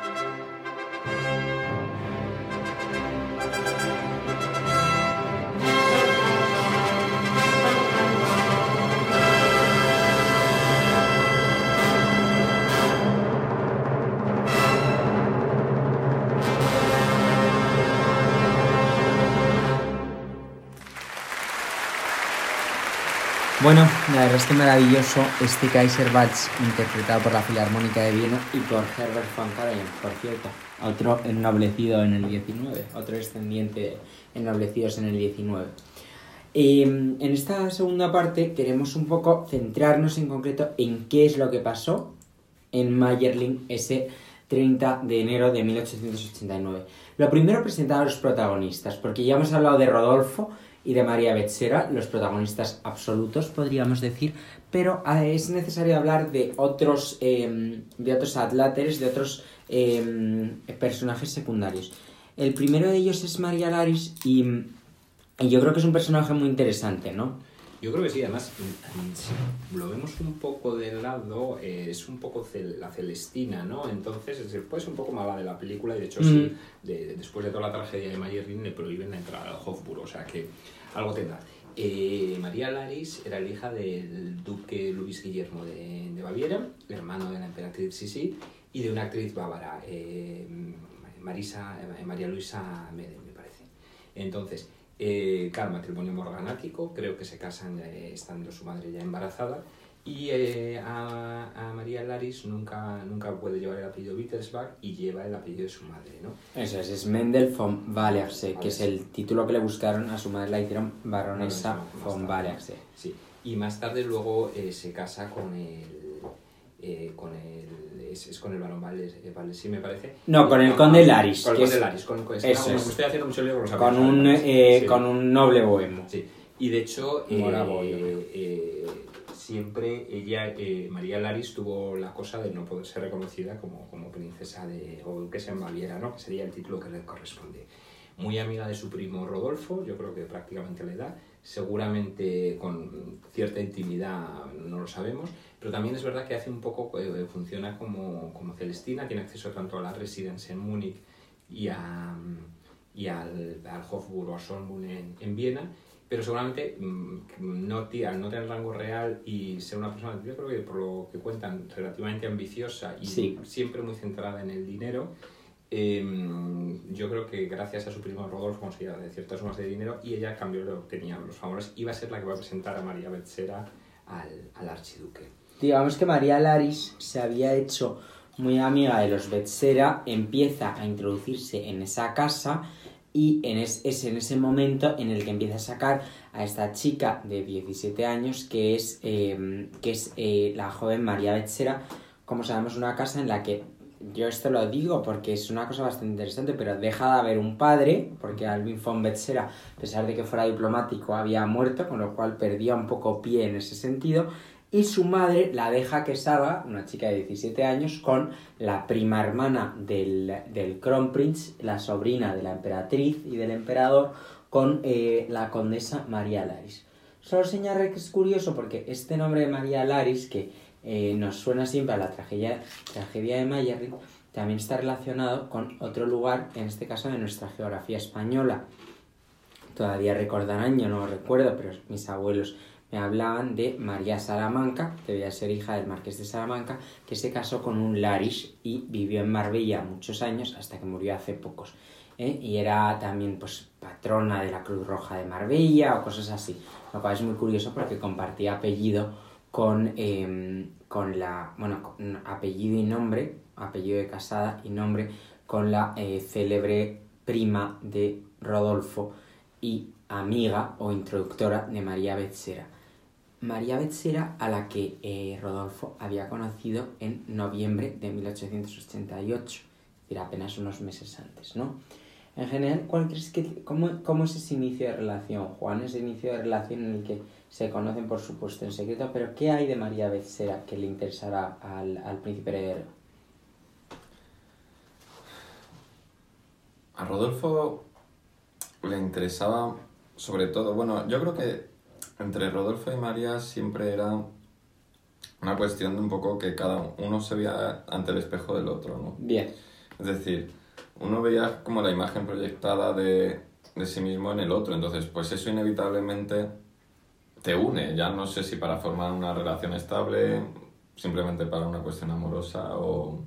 Thank you. La verdad es que maravilloso este Kaiserwalz interpretado por la Filarmónica de Viena y por Herbert von Karajan, por cierto, otro ennoblecido en el 19, otro descendiente ennoblecidos en el 19. Em, en esta segunda parte queremos un poco centrarnos en concreto en qué es lo que pasó en Mayerling ese 30 de enero de 1889. Lo primero presentar a los protagonistas, porque ya hemos hablado de Rodolfo, y de María Betsera, los protagonistas absolutos, podríamos decir, pero ah, es necesario hablar de otros, eh, de otros atláteres, de otros em, personajes secundarios. El primero de ellos es María Laris y, y, yo creo que es un personaje muy interesante, ¿no? Yo creo que sí, además, si lo vemos un poco del lado, eh, es un poco la Celestina, ¿no? Entonces, es, puede ser un poco mala de la película y de hecho, sí, mm. de, después de toda la tragedia de Mayerling le prohíben la entrada al Hofburg, o sea que algo tendrá. Eh, María Laris era la hija del duque Luis Guillermo de, de, Baviera, hermano de la emperatriz Sisi y de una actriz bávara, eh, Marisa, María Luisa Meden, me parece. Entonces, eh, claro, matrimonio morganático, creo que se casan eh, estando su madre ya embarazada. Y eh, a, María Laris nunca, nunca puede llevar el apellido Wittelsbach y lleva el apellido de su madre, ¿no? Eso es, es Mendel von Wallerse, que es el título que le buscaron a su madre, la hicieron baronesa von Wallerse. Sí, y más tarde luego se casa con el, con el es, con el varón Vales, eh, sí me parece. No, con el conde Laris. Con el conde Laris, con, con, eso es. estoy haciendo mucho lío con los Con un, eh, con un noble bohemo. Sí, y de hecho, eh, eh, siempre ella, María Laris, tuvo la cosa de no poder ser reconocida como, como princesa de, o duquesa en Baviera, ¿no? que sería el título que le corresponde. Muy amiga de su primo Rodolfo, yo creo que prácticamente la edad, seguramente con cierta intimidad, no lo sabemos, pero también es verdad que hace un poco, eh, funciona como, como, Celestina, tiene acceso tanto a la residencia en Múnich y, a, y al, al Hofburg o a en, en, Viena, pero seguramente mm, no, al no tener rango real y ser una persona, yo creo que por lo que cuentan, relativamente ambiciosa y siempre muy centrada en el dinero, em, yo creo que gracias a su primo Rodolfo conseguía ciertas sumas de dinero y ella a cambio lo obtenía los favores. Iba a ser la que va a presentar a María Betzera al, al archiduque. Digamos que María Laris se había hecho muy amiga de los Betsera, empieza a introducirse en esa casa y en es, en ese momento en el que empieza a sacar a esta chica de 17 años que es, em, que es eh, la joven María Betsera, como sabemos, una casa en la que yo esto lo digo porque es una cosa bastante interesante, pero deja de haber un padre, porque Alvin von Betsera, a pesar de que fuera diplomático, había muerto, con lo cual perdía un poco pie en ese sentido, y su madre la deja estaba, una chica de 17 años, con la prima hermana del, del Kronprinz, la sobrina de la emperatriz y del emperador, con eh, la condesa María Laris. Solo señalar que es curioso porque este nombre de María Laris, que eh, nos suena siempre a la tragedia, tragedia de Mayerling, también está relacionado con otro lugar, en este caso de nuestra geografía española. Todavía recordarán, yo no lo recuerdo, pero mis abuelos me hablaban de María Salamanca, que debía ser hija del marqués de Salamanca, que se casó con un Larish y vivió en Marbella muchos años hasta que murió hace pocos. ¿eh? Y era también pues, patrona de la Cruz Roja de Marbella o cosas así, lo cual es muy curioso porque compartía apellido con, em, con la, bueno, apellido y nombre, apellido de casada y nombre con la eh, célebre prima de Rodolfo y amiga o introductora de María Betzera. María Betzera, a la que eh, Rodolfo había conocido en noviembre de 1888, es decir, apenas unos meses antes, ¿no? En general, ¿cuál crees que, cómo, ¿cómo es ese inicio de relación, Juan? Ese inicio de relación en el que se conocen, por supuesto, en secreto, pero ¿qué hay de María Betzera que le interesará al, al príncipe heredero? A Rodolfo le interesaba sobre todo, bueno, yo creo que entre Rodolfo y María siempre era una cuestión de un poco que cada uno se veía ante el espejo del otro, ¿no? Bien. Es decir, uno veía como la imagen proyectada de, de sí mismo en el otro, entonces pues eso inevitablemente te une, ya no sé si para formar una relación estable, simplemente para una cuestión amorosa o,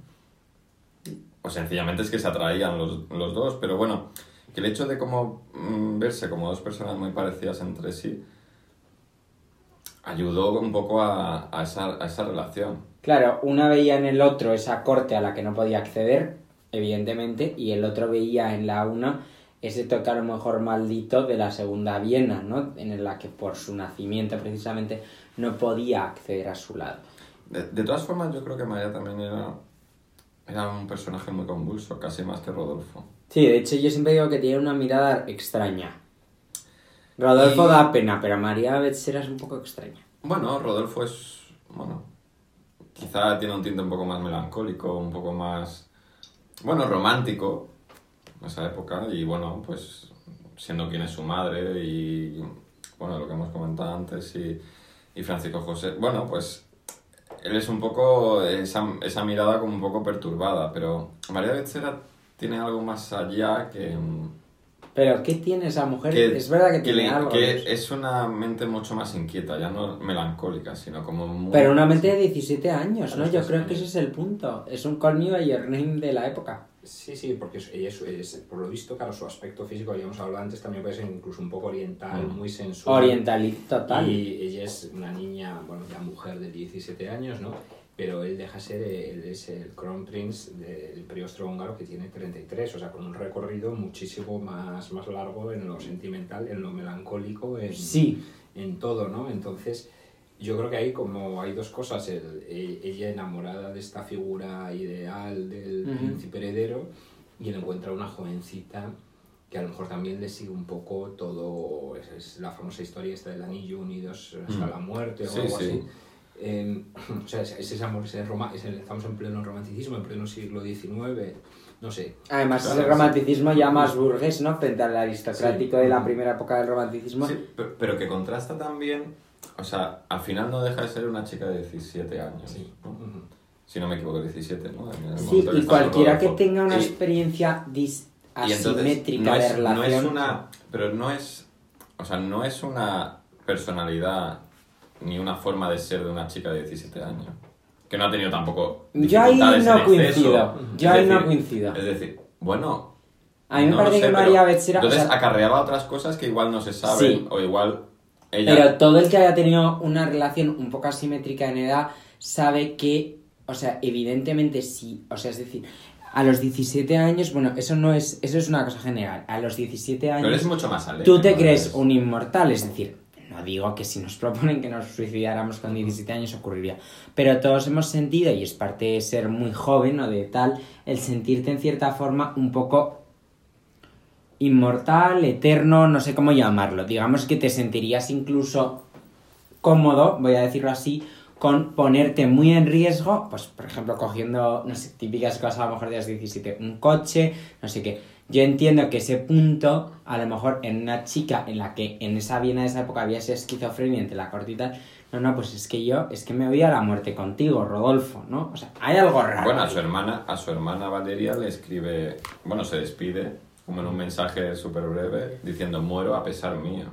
o sencillamente es que se atraían los, los dos, pero bueno, que el hecho de como mm, verse como dos personas muy parecidas entre sí ayudó un poco a, a, esa, a esa relación. Claro, una veía en el otro esa corte a la que no podía acceder, evidentemente, y el otro veía en la una ese a lo mejor maldito de la segunda Viena, ¿no? En la que por su nacimiento precisamente no podía acceder a su lado. De, de todas formas, yo creo que María también era, era un personaje muy convulso, casi más que Rodolfo. Sí, de hecho yo siempre digo que tiene una mirada extraña. Rodolfo Y- da pena, pero María Betsera es un poco extraña. Bueno, Rodolfo es, bueno, quizá tiene un tinte un poco más melancólico, un poco más, bueno, romántico en esa época y bueno, pues siendo quien es su madre y, bueno, lo que hemos comentado antes y, y Francisco José, bueno, pues él es un poco, esa, esa mirada como un poco perturbada, pero María Becerra tiene algo más allá que... Pero ¿qué tiene esa mujer? que- es verdad que que tiene le- algo. que es una mente mucho más inquieta, ya no melancólica, sino como muy... Pero una mente de 17 años, ¿no? Yo creo que ese es el punto. Es un Call Me By Your Name de la época. Sí, sí, porque ella es, es- por lo visto, claro, su aspecto físico, ya hemos hablado antes, también puede ser incluso un poco oriental, Mm. muy sensual. Oriental total. Y ella es una niña, bueno, ya mujer de 17 años, ¿no? Pero él deja ser, él es el Crown Prince del Imperio Austrohúngaro que tiene 33, o sea, con un recorrido muchísimo más, más largo en lo sentimental, en lo melancólico, en, Sí. en todo, ¿no? Entonces, yo creo que ahí como hay dos cosas, el- e- ella enamorada de esta figura ideal del príncipe heredero y él encuentra una jovencita que a lo mejor también le sigue un poco todo, es, es la famosa historia esta del anillo unidos hasta Mm. la muerte o Sí, algo sí. así. Eh, o sea, es, es ese amor, ese roma- es el- estamos en pleno romanticismo, en pleno siglo XIX, no sé. Además, Claro, ese sí. romanticismo ya más burgués, ¿no? Frente al aristocrático Sí. de la primera época del romanticismo. Sí, pe- pero que contrasta también, o sea, al final no deja de ser una chica de 17 años, Sí. Si no me equivoco, 17, ¿no? El Sí, y cualquiera que tenga una experiencia dis- asimétrica no de es, relación. No es una, pero no es, o sea, no es una personalidad ni una forma de ser de una chica de 17 años. Que no ha tenido tampoco Yo ahí no coincido. Yo Es ahí no decir- coincido. Es decir, bueno... A mí me no parece sé, que María o Entonces sea- acarreaba otras cosas que igual no se saben, Sí. o igual ella... Pero todo el que haya tenido una relación un poco asimétrica en edad sabe que, o sea, evidentemente sí, o sea, es decir, a los 17 años, bueno, eso no es, eso es una cosa general, a los 17 años Pero es mucho más alegre. tú te ¿no? crees Es- un inmortal, es decir, no digo que si nos proponen que nos suicidáramos con 17 años ocurriría, pero todos hemos sentido, y es parte de ser muy joven o de tal, el sentirte en cierta forma un poco inmortal, eterno, no sé cómo llamarlo. Digamos que te sentirías incluso cómodo, voy a decirlo así, con ponerte muy en riesgo, pues por ejemplo cogiendo, no sé, típicas cosas a lo mejor de las 17, un coche, no sé qué. Yo entiendo que ese punto, a lo mejor en una chica en la que en esa Viena de esa época había esa esquizofrenia entre la corte y tal, no, no, pues es que yo, es que me voy a la muerte contigo, Rodolfo, ¿no? O sea, hay algo raro. Bueno, a su hermana, a su hermana Valeria le escribe, bueno, se despide, como en un mensaje súper breve, diciendo muero a pesar mío.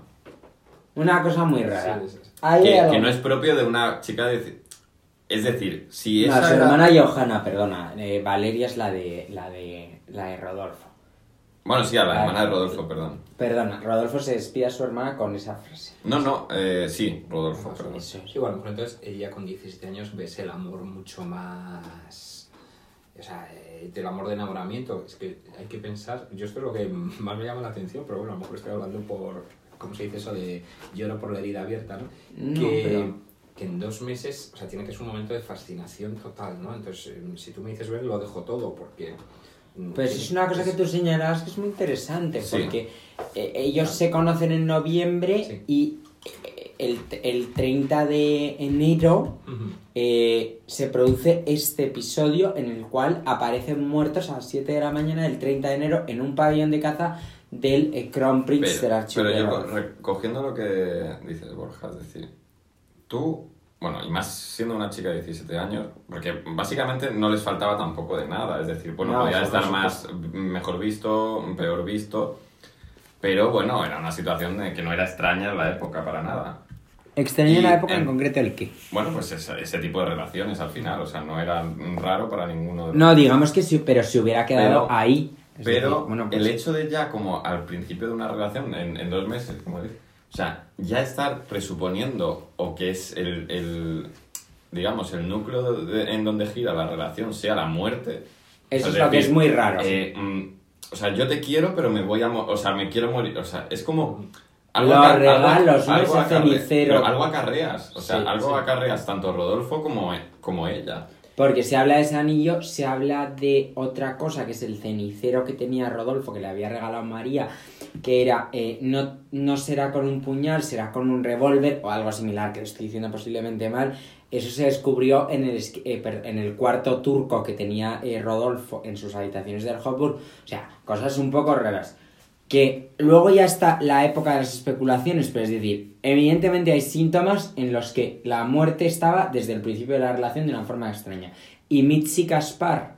Una cosa muy rara. Sí, sí, sí. Hay Que, algo- que no es propio de una chica de... Es decir, si No, esa su era- hermana Johanna, perdona. eh, Valeria es la de, la de, la de Rodolfo. Bueno, sí, a la hermana de Rodolfo, perdón. Perdona, Rodolfo se despide a su hermana con esa frase. No, no, eh, sí, Rodolfo, perdón. Eso. Sí, bueno, pues entonces ella con 17 años ves el amor mucho más... O sea, eh, del amor de enamoramiento. Es que hay que pensar... Yo esto es lo que más me llama la atención, pero bueno, a lo mejor estoy hablando por... ¿Cómo se dice eso? De lloro por la herida abierta, ¿no? No, que, pero- que en dos meses, o sea, tiene que ser un momento de fascinación total, ¿no? Entonces, eh, si tú me dices ver, lo dejo todo, porque... Pues es una cosa que tú señalabas que es muy interesante, Sí. porque eh, ellos se conocen en noviembre Sí. y eh, el, el 30 de enero eh, se produce este episodio en el cual aparecen muertos a las 7 de la mañana del 30 de enero en un pabellón de caza del eh, Crown Prince del Pero, archivo. pero yo, recogiendo lo que dices, Borja, es decir, tú, bueno, y más siendo una chica de 17 años, porque básicamente no les faltaba tampoco de nada, es decir, bueno, No, podía estar más, mejor visto, peor visto, pero bueno, era una situación de que no era extraña en la época para nada. Extraño en la época en- en concreto el qué. Bueno, pues ese, ese tipo de relaciones al final, o sea, no era raro para ninguno de los No, digamos que sí, pero se hubiera quedado Pero- ahí. Pero decir, bueno, pues- el hecho de ya como al principio de una relación, en, en dos meses, como dices, O sea, ya estar presuponiendo o que es el, el digamos, el núcleo de- en donde gira la relación sea la muerte. Eso O es lo que es muy raro. eh, mm, o sea, yo te quiero, pero me voy a... O sea, me quiero morir. O sea, es como... Los acar- regalos, ¿no? Ese acarre- algo acarreas. O sea, Sí, algo sí. acarreas tanto Rodolfo como, como ella. Porque se habla de ese anillo, se habla de otra cosa, que es el cenicero que tenía Rodolfo, que le había regalado María, que era, eh, no, no será con un puñal, será con un revólver o algo similar, que lo estoy diciendo posiblemente mal. Eso se descubrió en el, eh, en el cuarto turco que tenía eh, Rodolfo en sus habitaciones del Hofburg. O sea, cosas un poco raras. Que luego ya está la época de las especulaciones, pero es decir, evidentemente hay síntomas en los que la muerte estaba desde el principio de la relación de una forma extraña. Y Mitzi Kaspar,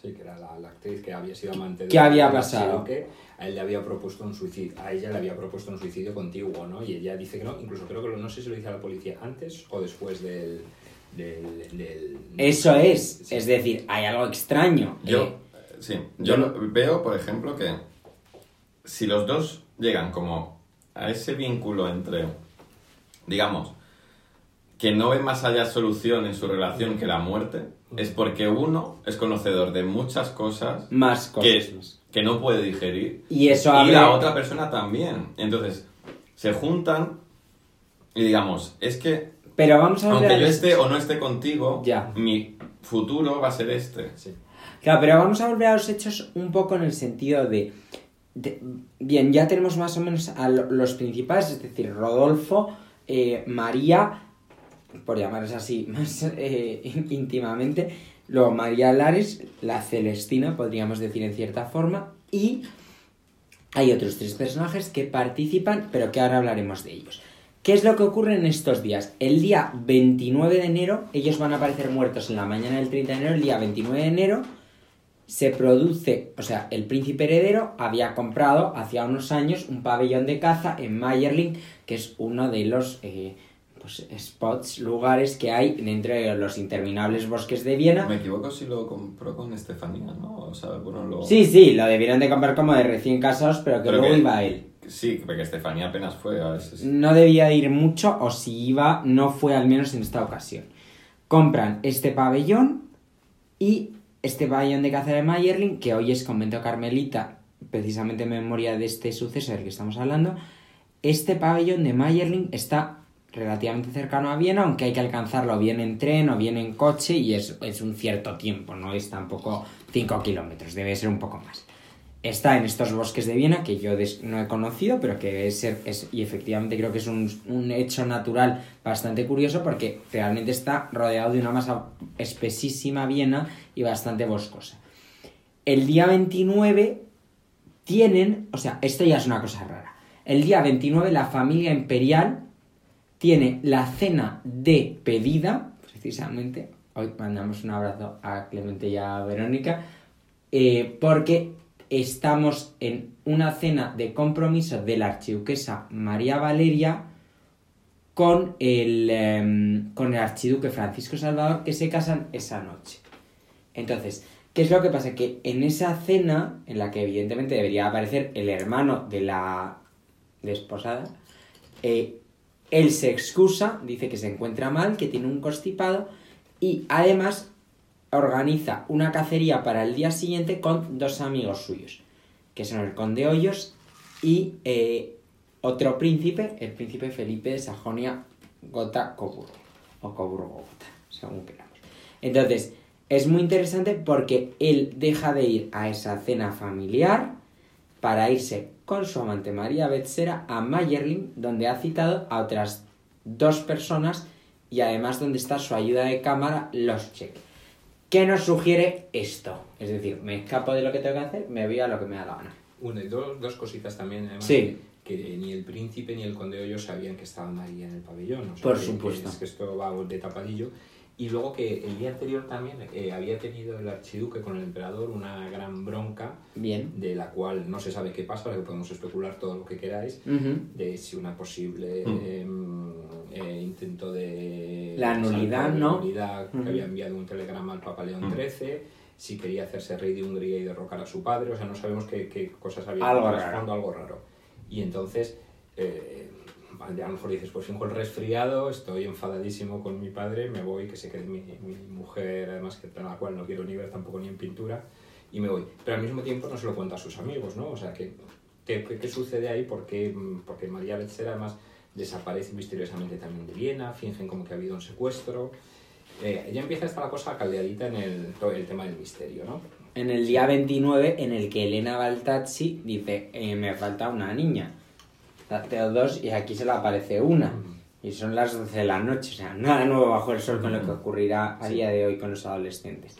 Sí, que era la, la actriz que había sido amante de ¿Qué había pasado? Archiduque, a él le había propuesto un suicidio, a ella le había propuesto un suicidio contiguo, ¿no? Y ella dice que no, incluso creo que lo- no sé si lo dice a la policía antes o después del... del, del- eso es, Sí. es decir, hay algo extraño. Yo, Eh, sí, yo lo- veo, por ejemplo, que si los dos llegan como a ese vínculo entre, digamos, que no ve más allá solución en su relación que la muerte, es porque uno es conocedor de muchas cosas más que, cosas. que no puede digerir Y eso y la otra persona también. Entonces, se juntan y digamos, es que Pero vamos a aunque yo esté o no esté contigo, Ya. mi futuro va a ser este. Sí. Claro, pero vamos a volver a los hechos un poco en el sentido de, de- bien, ya tenemos más o menos a lo- los principales, es decir, Rodolfo, eh, María, por llamarles así más eh, íntimamente, luego María Lares, la Celestina, podríamos decir en cierta forma, y hay otros tres personajes que participan, pero que ahora hablaremos de ellos. ¿Qué es lo que ocurre en estos días? El día 29 de enero, ellos van a aparecer muertos en la mañana del 30 de enero, el día 29 de enero se produce, o sea, el príncipe heredero había comprado hacía unos años un pabellón de caza en Mayerling, que es uno de los eh, pues, spots, lugares que hay dentro de los interminables bosques de Viena. Me equivoco si lo compró con Estefanía, ¿no? O sea, bueno, lo... Sí, sí, lo debieron de comprar como de recién casados, pero que Pero luego que- iba él. Sí, porque Estefanía apenas fue a. No debía de ir mucho, o si iba, no fue al menos en esta ocasión. Compran este pabellón y este pabellón de caza de Mayerling, que hoy es convento carmelita, precisamente en memoria de este suceso del que estamos hablando. Este pabellón de Mayerling está relativamente cercano a Viena, aunque hay que alcanzarlo bien en tren o bien en coche y es, es un cierto tiempo, no es tampoco 5 kilómetros, debe ser un poco más. Está en estos bosques de Viena, que yo no he conocido, pero que es, y efectivamente creo que es un, un hecho natural bastante curioso porque realmente está rodeado de una masa espesísima Viena y bastante boscosa. El día 29 tienen, o sea, esto ya es una cosa rara. El día 29 la familia imperial tiene la cena de pedida, precisamente. Hoy mandamos un abrazo a Clemente y a Verónica, eh, porque estamos en una cena de compromiso de la archiduquesa María Valeria con el, em, con el archiduque Francisco Salvador que se casan esa noche. Entonces, ¿qué es lo que pasa? Que en esa cena, en la que evidentemente debería aparecer el hermano de la desposada, eh, él se excusa, dice que se encuentra mal, que tiene un constipado y además organiza una cacería para el día siguiente con dos amigos suyos, que son el conde Hoyos y eh, otro príncipe, el príncipe Felipe de Sajonia Gotha Coburgo, o Coburgo Gotha, según queramos. Entonces, es muy interesante porque él deja de ir a esa cena familiar para irse con su amante María Betzera a Mayerling, donde ha citado a otras dos personas y además donde está su ayuda de cámara, los Check. ¿Qué nos sugiere esto? Es decir, me escapo de lo que tengo que hacer, me voy a lo que me da la gana. Una y dos, dos cositas también, además, Sí. que ni el príncipe ni el conde de Hoyos sabían que estaba María en el pabellón. o sea, Por supuesto. Que, es que esto va de tapadillo. Y luego que el día anterior también eh, había tenido el archiduque con el emperador una gran bronca Bien. de la cual no se sabe qué pasa, que podemos especular todo lo que queráis, de si una posible Mm. em, eh, intento de... La nulidad, ¿no? nulidad, que Ujú. había enviado un telegrama al Papa León. XIII, si quería hacerse rey de Hungría y derrocar a su padre, o sea, no sabemos qué, qué cosas había Algo raro. algo raro. Y entonces, eh, a lo mejor dices, pues finjo el resfriado, estoy enfadadísimo con mi padre, me voy, que sé que es mi, mi mujer, además que a la cual no quiero ni ver tampoco ni en pintura, y me voy. Pero al mismo tiempo no se lo cuento a sus amigos, ¿no? O sea, ¿qué, qué, qué sucede ahí? Porque, porque María Betzera además desaparece misteriosamente también de Viena, fingen como que ha habido un secuestro. Eh, ya empieza esta la cosa caldeadita en el, el tema del misterio, ¿no? En el día 29, en el que Elena Baltazzi dice, eh, me falta una niña. Tengo dos y aquí se le aparece una. Y son las 12 de la noche, o sea, nada nuevo bajo el sol con lo que ocurrirá a día de hoy con los adolescentes.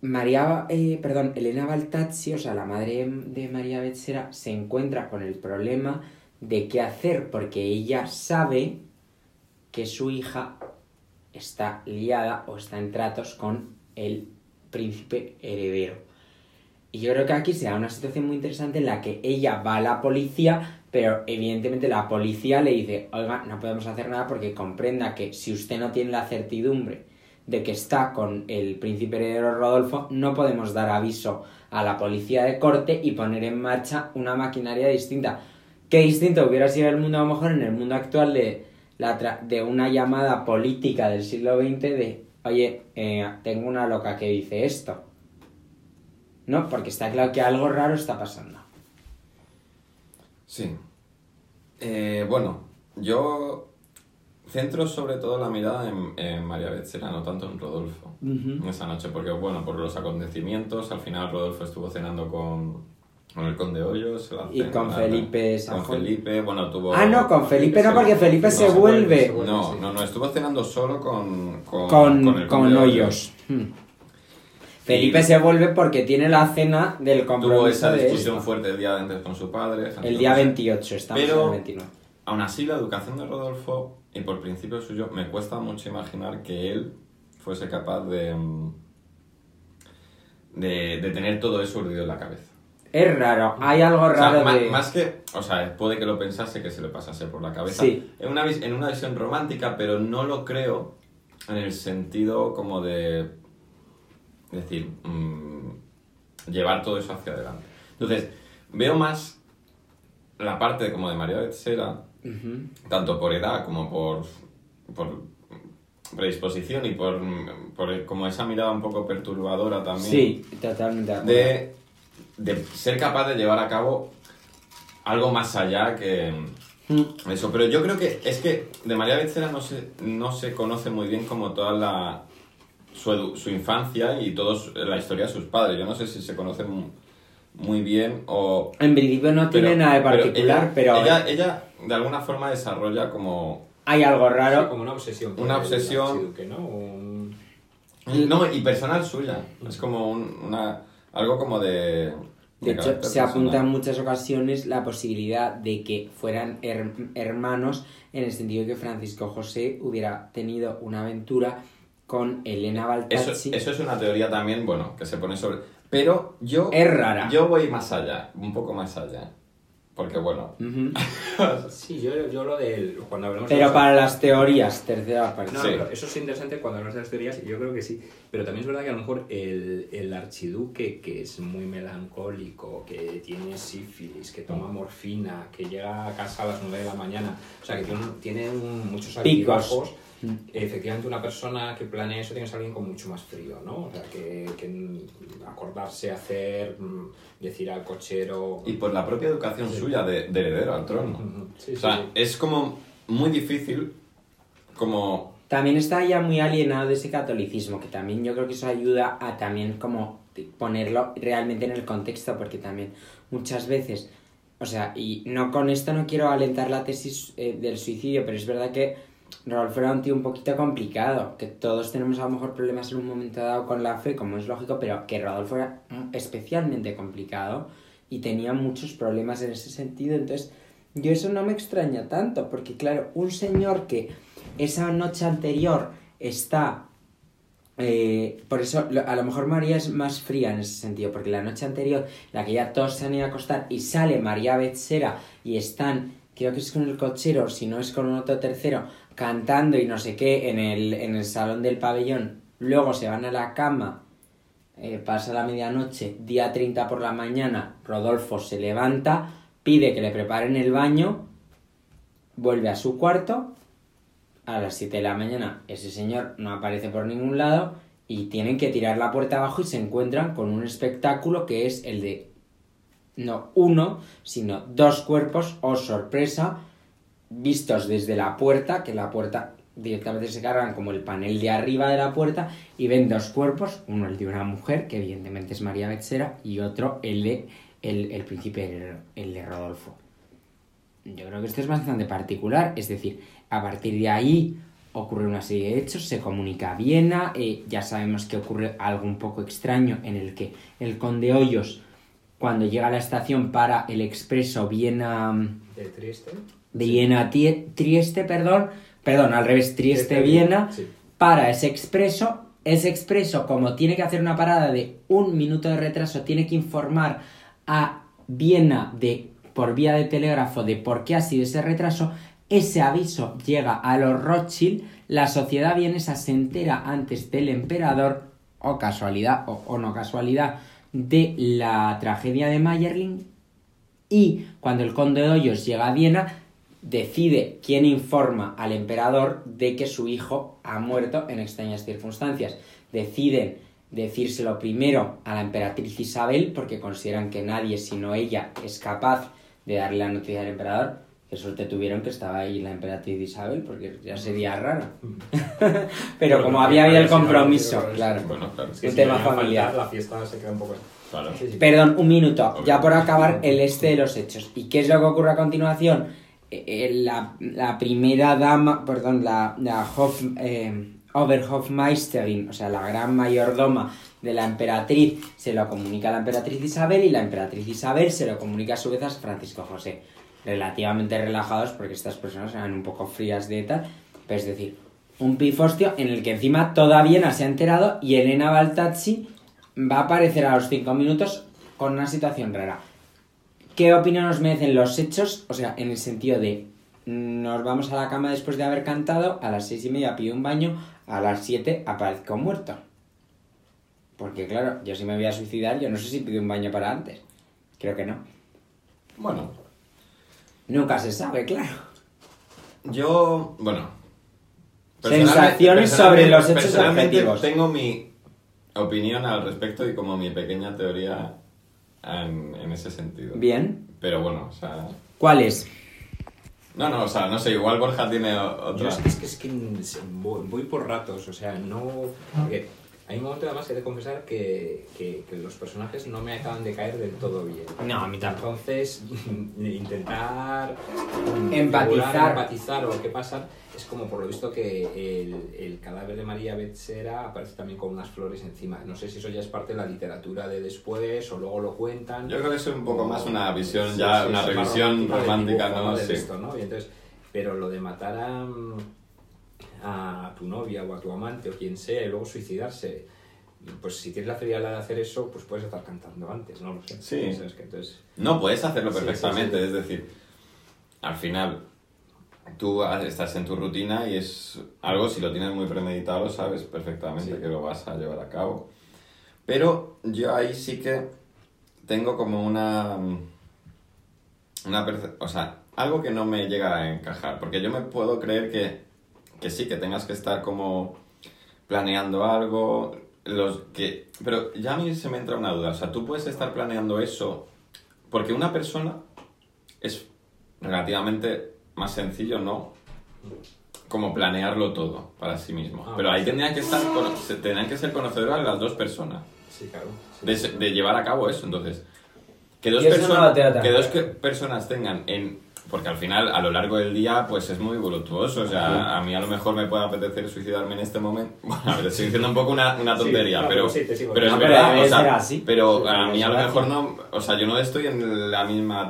María, eh, perdón, Elena Baltazzi, o sea, la madre de María Betzera, se encuentra con el problema de qué hacer, porque ella sabe que su hija está liada o está en tratos con el príncipe heredero. Y yo creo que aquí se da una situación muy interesante en la que ella va a la policía, pero evidentemente la policía le dice, oiga, no podemos hacer nada porque comprenda que si usted no tiene la certidumbre de que está con el príncipe heredero Rodolfo, no podemos dar aviso a la policía de corte y poner en marcha una maquinaria distinta. Qué distinto hubiera sido el mundo a lo mejor en el mundo actual de, la de una llamada política del siglo XX de, oye, eh, tengo una loca que dice esto. No, porque está claro que algo raro está pasando. Sí. Eh, bueno, yo centro sobre todo la mirada en, María Betzera, no tanto en Rodolfo, esa noche, porque bueno, por los acontecimientos, al final Rodolfo estuvo cenando con, con el conde Hoyos. y con Felipe Con Felipe, bueno, tuvo... Ah, no, con Felipe no, porque Felipe se, vuelve. No, no, no, estuvo cenando solo con... Con, con, con Hoyos. Hmm. Felipe se vuelve porque tiene la cena del compromiso Tuvo esa discusión fuerte el día antes con su padre. El día 28, estamos Pero, en el 29. Aún así, la educación de Rodolfo, y por principio suyo, me cuesta mucho imaginar que él fuese capaz de, mm, de, de tener todo eso urdido en la cabeza. Es raro, hay algo raro de... Más que, o sea, puede que lo pensase, que se le pasase por la cabeza. Sí. En una, en una visión romántica, pero no lo creo en el sentido como de... decir, mmm, llevar todo eso hacia adelante. Entonces, veo más la parte como de María Betzera, tanto por edad como por, por predisposición y por, por, como esa mirada un poco perturbadora también. Sí, totalmente. De, de ser capaz de llevar a cabo algo más allá que mm. eso. Pero yo creo que es que de María Becerra no se, no se conoce muy bien como toda la su, su infancia y toda la historia de sus padres. Yo no sé si se conoce muy, bien o... En principio no tiene nada de particular, pero... Ella, ella, de alguna forma desarrolla como... Hay algo raro. como una obsesión. Una obsesión... ¿no? no, y personal suya. Es como una algo como de... De, hecho, se apunta en muchas ocasiones la posibilidad de que fueran hermanos en el sentido de que Francisco José hubiera tenido una aventura con Elena Baltazzi. Eso, eso es una teoría también, bueno, que se pone sobre... Pero yo... Es rara. Yo voy más allá, un poco más allá. Porque bueno. sí, yo, yo lo de. Cuando hablamos pero para las teorías, tercera parte. No, pero eso es interesante cuando hablamos de las teorías, y yo creo que sí. Pero también es verdad que a lo mejor el, el archiduque, que es muy melancólico, que tiene sífilis, que toma morfina, que llega a casa a las 9 de la mañana, o sea, que tiene, tiene muchos altibajos Efectivamente, una persona que planea eso tiene que ser alguien con mucho más frío, ¿no? O sea, que, que acordarse, hacer, mm, decir al cochero... Y por la propia educación suya de, heredero al trono. o sea, es como muy difícil, como... También está ya muy alienado de ese catolicismo, que también yo creo que eso ayuda a también como ponerlo realmente en el contexto, porque también muchas veces, o sea, y no con esto no quiero alentar la tesis eh, del suicidio, pero es verdad que Rodolfo era un tío un poquito complicado, que todos tenemos a lo mejor problemas en un momento dado con la fe, como es lógico, pero que Rodolfo era especialmente complicado y tenía muchos problemas en ese sentido. Entonces, yo eso no me extraña tanto, porque claro, un señor que esa noche anterior está... Eh, por eso a lo mejor María es más fría en ese sentido, porque la noche anterior, la que ya todos se han ido a acostar y sale María Betzera y están creo que es con el cochero, si no es con un otro tercero, cantando y no sé qué en el, en el salón del pabellón, luego se van a la cama, eh, pasa la medianoche, día 30 por la mañana, Rodolfo se levanta, pide que le preparen el baño vuelve a su cuarto, a las 7 de la mañana ese señor no aparece por ningún lado y tienen que tirar la puerta abajo y se encuentran con un espectáculo que es el de no uno, sino dos cuerpos, o sorpresa, vistos desde la puerta, que la puerta directamente se cargan como el panel de arriba de la puerta y ven dos cuerpos, uno el de una mujer, que evidentemente es María Betzera, y otro el de el, el príncipe, el de Rodolfo. Yo creo que esto es bastante particular, es decir, a partir de ahí ocurre una serie de hechos, se comunica a Viena, eh, ya sabemos que ocurre algo un poco extraño en el que el conde Hoyos, cuando llega a la estación para el expreso Viena... ¿De Trieste? Viena Trieste, perdón, perdón, al revés, Trieste, Viena, para ese expreso, ese expreso como tiene que hacer una parada de un minuto de retraso, tiene que informar a Viena de por vía de telégrafo de por qué ha sido ese retraso, ese aviso llega a los Rothschild, la sociedad vienesa se entera antes del emperador, o casualidad o, no casualidad, de la tragedia de Mayerling, y cuando el conde de Hoyos llega a Viena, decide quién informa al emperador de que su hijo ha muerto en extrañas circunstancias. Deciden decírselo primero a la emperatriz Isabel porque consideran que nadie sino ella es capaz de darle la noticia al emperador. Que suerte tuvieron que estaba ahí la emperatriz Isabel, porque ya sería raro. Pero como había habido el compromiso, claro. Bueno, claro. Es que un tema familiar. La fiesta se queda un poco... Claro. Perdón, un minuto, ya por acabar el este de los hechos. ¿Y qué es lo que ocurre a continuación? Eh, la, la, primera dama, perdón, la, la Hof, eh, Oberhofmeisterin, o sea, la gran mayordoma de la emperatriz, se lo comunica a la emperatriz Isabel y la emperatriz Isabel se lo comunica a su vez a Francisco José. Relativamente relajados porque estas personas eran un poco frías de tal, pero es decir, un pifostio en el que encima todavía no se ha enterado y Elena Baltazzi va a aparecer a los cinco minutos con una situación rara. ¿Qué opinión nos merecen los hechos? O sea, en el sentido de nos vamos a la cama después de haber cantado, a las seis y media pido un baño, a las 7 aparezco muerto. Porque claro, yo si me voy a suicidar, yo no sé si pido un baño para antes. Creo que no. Bueno. Nunca se sabe, claro. Yo, bueno. Sensaciones sobre los hechos objetivos. Tengo mi opinión al respecto y como mi pequeña teoría en, en ese sentido. Bien. Pero bueno, o sea... ¿Cuál es? No, no, o sea, no sé, igual Borja tiene otra. es que, es que, voy por ratos, o sea, no. Hay un momento además que he de confesar que, que, los personajes no me acaban de caer del todo bien. No, a mí tampoco. Entonces, intentar empatizar. empatizar o qué pasa, es como por lo visto que el, el, cadáver de María Betzera aparece también con unas flores encima. No sé si eso ya es parte de la literatura de después o luego lo cuentan. Yo creo que es un poco más una visión ya, una revisión romántica, ¿no? sí. ¿no? Y entonces, pero lo de matar a, a tu novia o a tu amante o quien sea y luego suicidarse, pues si tienes la frialdad de hacer eso, pues puedes estar cantando antes, no lo sé. Sí. entonces... No, puedes hacerlo perfectamente, es decir, al final tú estás en tu rutina y es algo, si lo tienes muy premeditado, sabes perfectamente que lo vas a llevar a cabo. Pero yo ahí sí que tengo como una... una o sea, algo que no me llega a encajar, porque yo me puedo creer que, que sí, que tengas que estar como planeando algo, los que... Pero ya a mí se me entra una duda, o sea, tú puedes estar planeando eso porque una persona es relativamente más sencillo, ¿no? Como planearlo todo para sí mismo. Ah, Pero ahí tendrían que estar, tendrían que ser conocedoras las dos personas. Sí, claro. De, llevar a cabo eso, entonces. Que dos, personas, que dos personas tengan en porque al final, a lo largo del día, pues es muy voluptuoso. O sea, a mí a lo mejor me puede apetecer suicidarme en este momento. Bueno, a ver, estoy diciendo un poco una, una tontería, pero, pero es verdad. O sea, pero a mí a lo mejor no. O sea, yo no estoy en la misma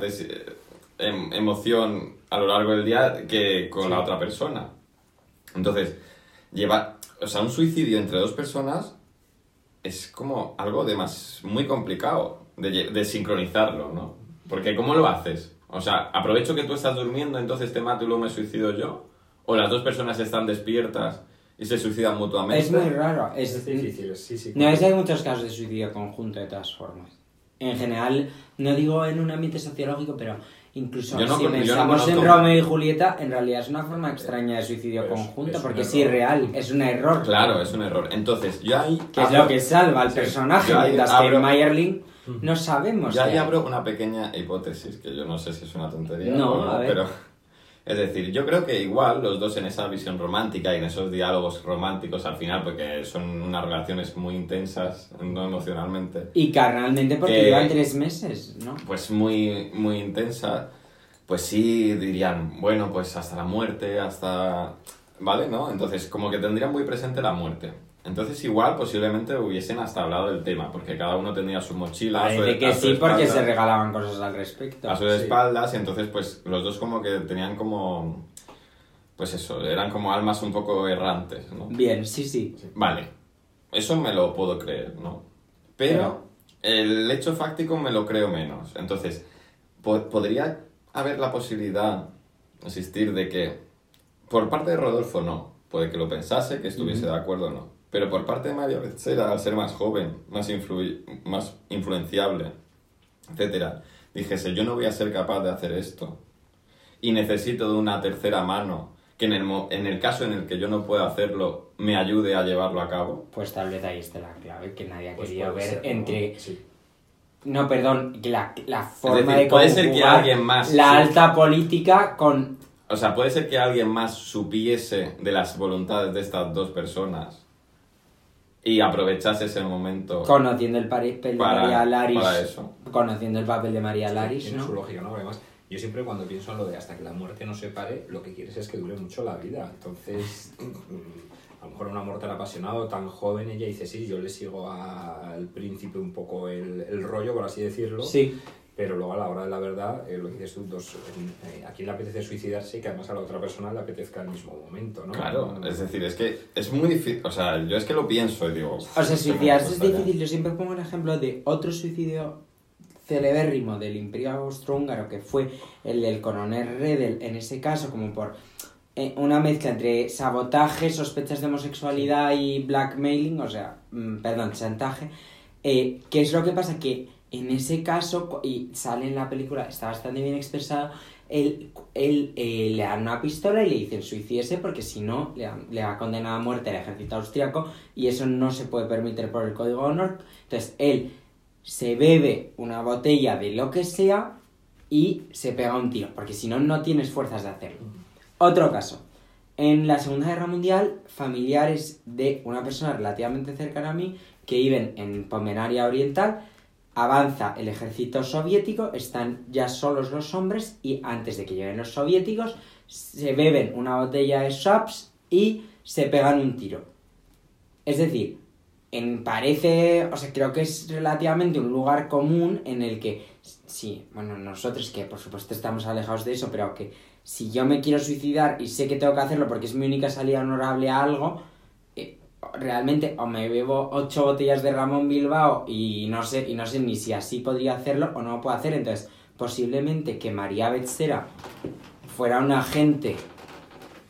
em, emoción a lo largo del día que con la otra persona. Entonces, lleva, o sea, un suicidio entre dos personas es como algo de más, muy complicado de, de sincronizarlo, ¿no? Porque ¿cómo lo haces? O sea, aprovecho que tú estás durmiendo, entonces te mato y luego me suicido yo. O las dos personas están despiertas y se suicidan mutuamente. Es muy raro. Es, difícil, sí, sí. No, es hay muchos casos de suicidio conjunto de todas formas. En general, no digo en un ambiente sociológico, pero Incluso no si yo no pensamos en Romeo y Julieta, en realidad es una forma extraña de suicidio Pero es- conjunto, es porque es irreal, es un error. Claro, es un error. Entonces, yo ahí... Que es lo que salva al Sí, personaje, mientras que Mayerling no sabemos. Yo qué ahí hay. abro una pequeña hipótesis, que yo no sé si es una tontería No, o no, pero... Es decir, yo creo que igual los dos en esa visión romántica y en esos diálogos románticos al final, porque son unas relaciones muy intensas, no emocionalmente, Y carnalmente porque Que- llevan tres meses, ¿no? pues muy, muy intensa, pues sí dirían, bueno, pues hasta la muerte, hasta... ¿Vale? ¿No? Entonces, como que tendrían muy presente la muerte. Entonces, igual, posiblemente hubiesen hasta hablado del tema, porque cada uno tenía su mochila, a su- Parece que a su sí, porque se regalaban cosas al respecto. a sus Sí. espaldas, y entonces, pues, los dos como que tenían como... Pues eso, eran como almas un poco errantes, ¿no? Bien, sí, sí. Vale, eso me lo puedo creer, ¿no? Pero el hecho fáctico me lo creo menos. Entonces, po- podría haber la posibilidad, existir, de que por parte de Rodolfo no, puede que lo pensase, que estuviese de acuerdo o no. Pero por parte de María Becerra, al ser más joven, más, influi- más influenciable, etcétera, dijese, yo no voy a ser capaz de hacer esto. Y necesito de una tercera mano que en el, mo- en el caso en el que yo no pueda hacerlo, me ayude a llevarlo a cabo. Pues tal vez ahí esté la clave, que nadie ha Pues querido ver ser, ¿no? entre... Sí. No, perdón, la, la forma decir, de puede ser que alguien más- La sí. alta política con... O sea, puede ser que alguien más supiese de las voluntades de estas dos personas y aprovechase ese momento. Conociendo el papel de Para- María Laris. para eso. Conociendo el papel de María Laris, Tiene su ¿no? lógica, ¿no? Además, yo siempre cuando pienso en lo de hasta que la muerte nos separe, lo que quieres es que dure mucho la vida. Entonces, a lo mejor un amor tan apasionado, tan joven, ella dice, sí, yo le sigo al príncipe un poco el, el rollo, por así decirlo. Sí. Pero luego a la hora de la verdad, eh, lo que dices tú, dos, eh, a quién le apetece suicidarse y que además a la otra persona le apetezca al mismo momento, ¿no? Claro, es decir, es que es muy difícil. O sea, yo es que lo pienso y digo. O sea, "Uf, suicidarse ¿cómo es costaría?". difícil. Yo siempre pongo el ejemplo de otro suicidio celebérrimo del Imperio Austrohúngaro, que fue el del coronel Redel, en ese caso, como por eh, una mezcla entre sabotaje, sospechas de homosexualidad y blackmailing, o sea, mm, perdón, chantaje. Eh, ¿Qué es lo que pasa? Que en ese caso, y sale en la película, está bastante bien expresado, él, él, eh, le dan una pistola y le dicen suicídese porque si no le, le va a condenar a muerte al ejército austriaco y eso no se puede permitir por el código de honor. Entonces él se bebe una botella de lo que sea y se pega un tiro, porque si no, no tienes fuerzas de hacerlo. Otro caso. En la Segunda Guerra Mundial, familiares de una persona relativamente cercana a mí que viven en Pomerania Oriental, avanza el ejército soviético, están ya solos los hombres y antes de que lleguen los soviéticos se beben una botella de Shaps y se pegan un tiro. Es decir, parece, o sea, creo que es relativamente un lugar común en el que, sí, bueno, nosotros que por supuesto estamos alejados de eso, pero que si yo me quiero suicidar y sé que tengo que hacerlo porque es mi única salida honorable a algo, realmente o me bebo ocho botellas de Ramón Bilbao y no sé, y no sé ni si así podría hacerlo o no lo puedo hacer, entonces posiblemente que María Betzera fuera un agente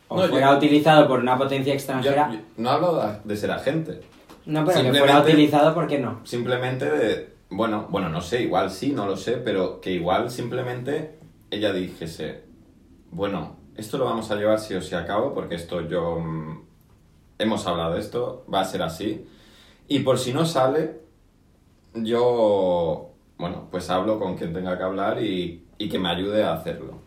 o No, yo- fuera utilizado por una potencia extranjera. yo no hablo de, de ser agente. no, pero que fuera utilizado, ¿por qué no? Simplemente de. Bueno, bueno, no sé, igual sí, no lo sé, pero que igual simplemente ella dijese, bueno, esto lo vamos a llevar sí o sí a cabo, porque esto yo... hemos hablado de esto, va a ser así. Y por si no sale, yo, bueno, pues hablo con quien tenga que hablar y, y que me ayude a hacerlo.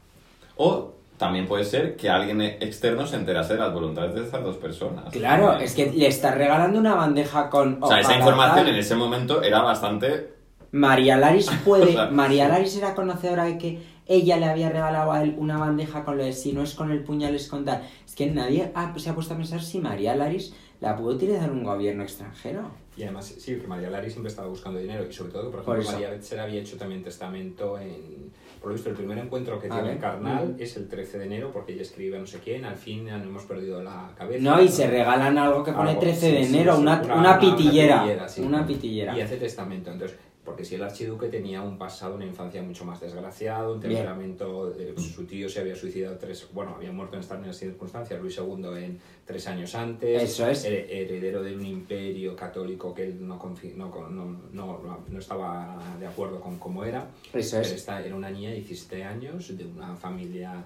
O también puede ser que alguien externo se enterase de las voluntades de estas dos personas. Claro, es que le estás regalando una bandeja con... O sea, esa información en ese momento era bastante María Laris puede... O sea, María. Laris era conocedora de que ella le había regalado a él una bandeja con lo de si no es con el puñal es con tal. Es que nadie ha- se ha puesto a pensar si María Laris la pudo utilizar un gobierno extranjero. Y además, sí, que María Lari siempre estaba buscando dinero y sobre todo, por Por ejemplo, eso. María Betzer había hecho también testamento en... Por lo visto, el primer encuentro que A tiene ver. Carnal Mm. es el 13 de enero porque ella escribe a no sé quién, al fin no hemos perdido la cabeza. No, y se regalan algo que pone Algo, 13 sí, de sí, enero, sí, una, una pitillera. sí. Una pitillera. Y hace testamento. Entonces, porque si el archiduque tenía un pasado, una infancia mucho más desgraciado, un temperamento, eh, su tío se había suicidado tres, bueno, había muerto en estas circunstancias, Luis II en tres años antes, Eso es. her- heredero de un imperio católico que él no, confi- no, no, no, no estaba de acuerdo con cómo era, Eso es. esta era una niña de 17 años, de una familia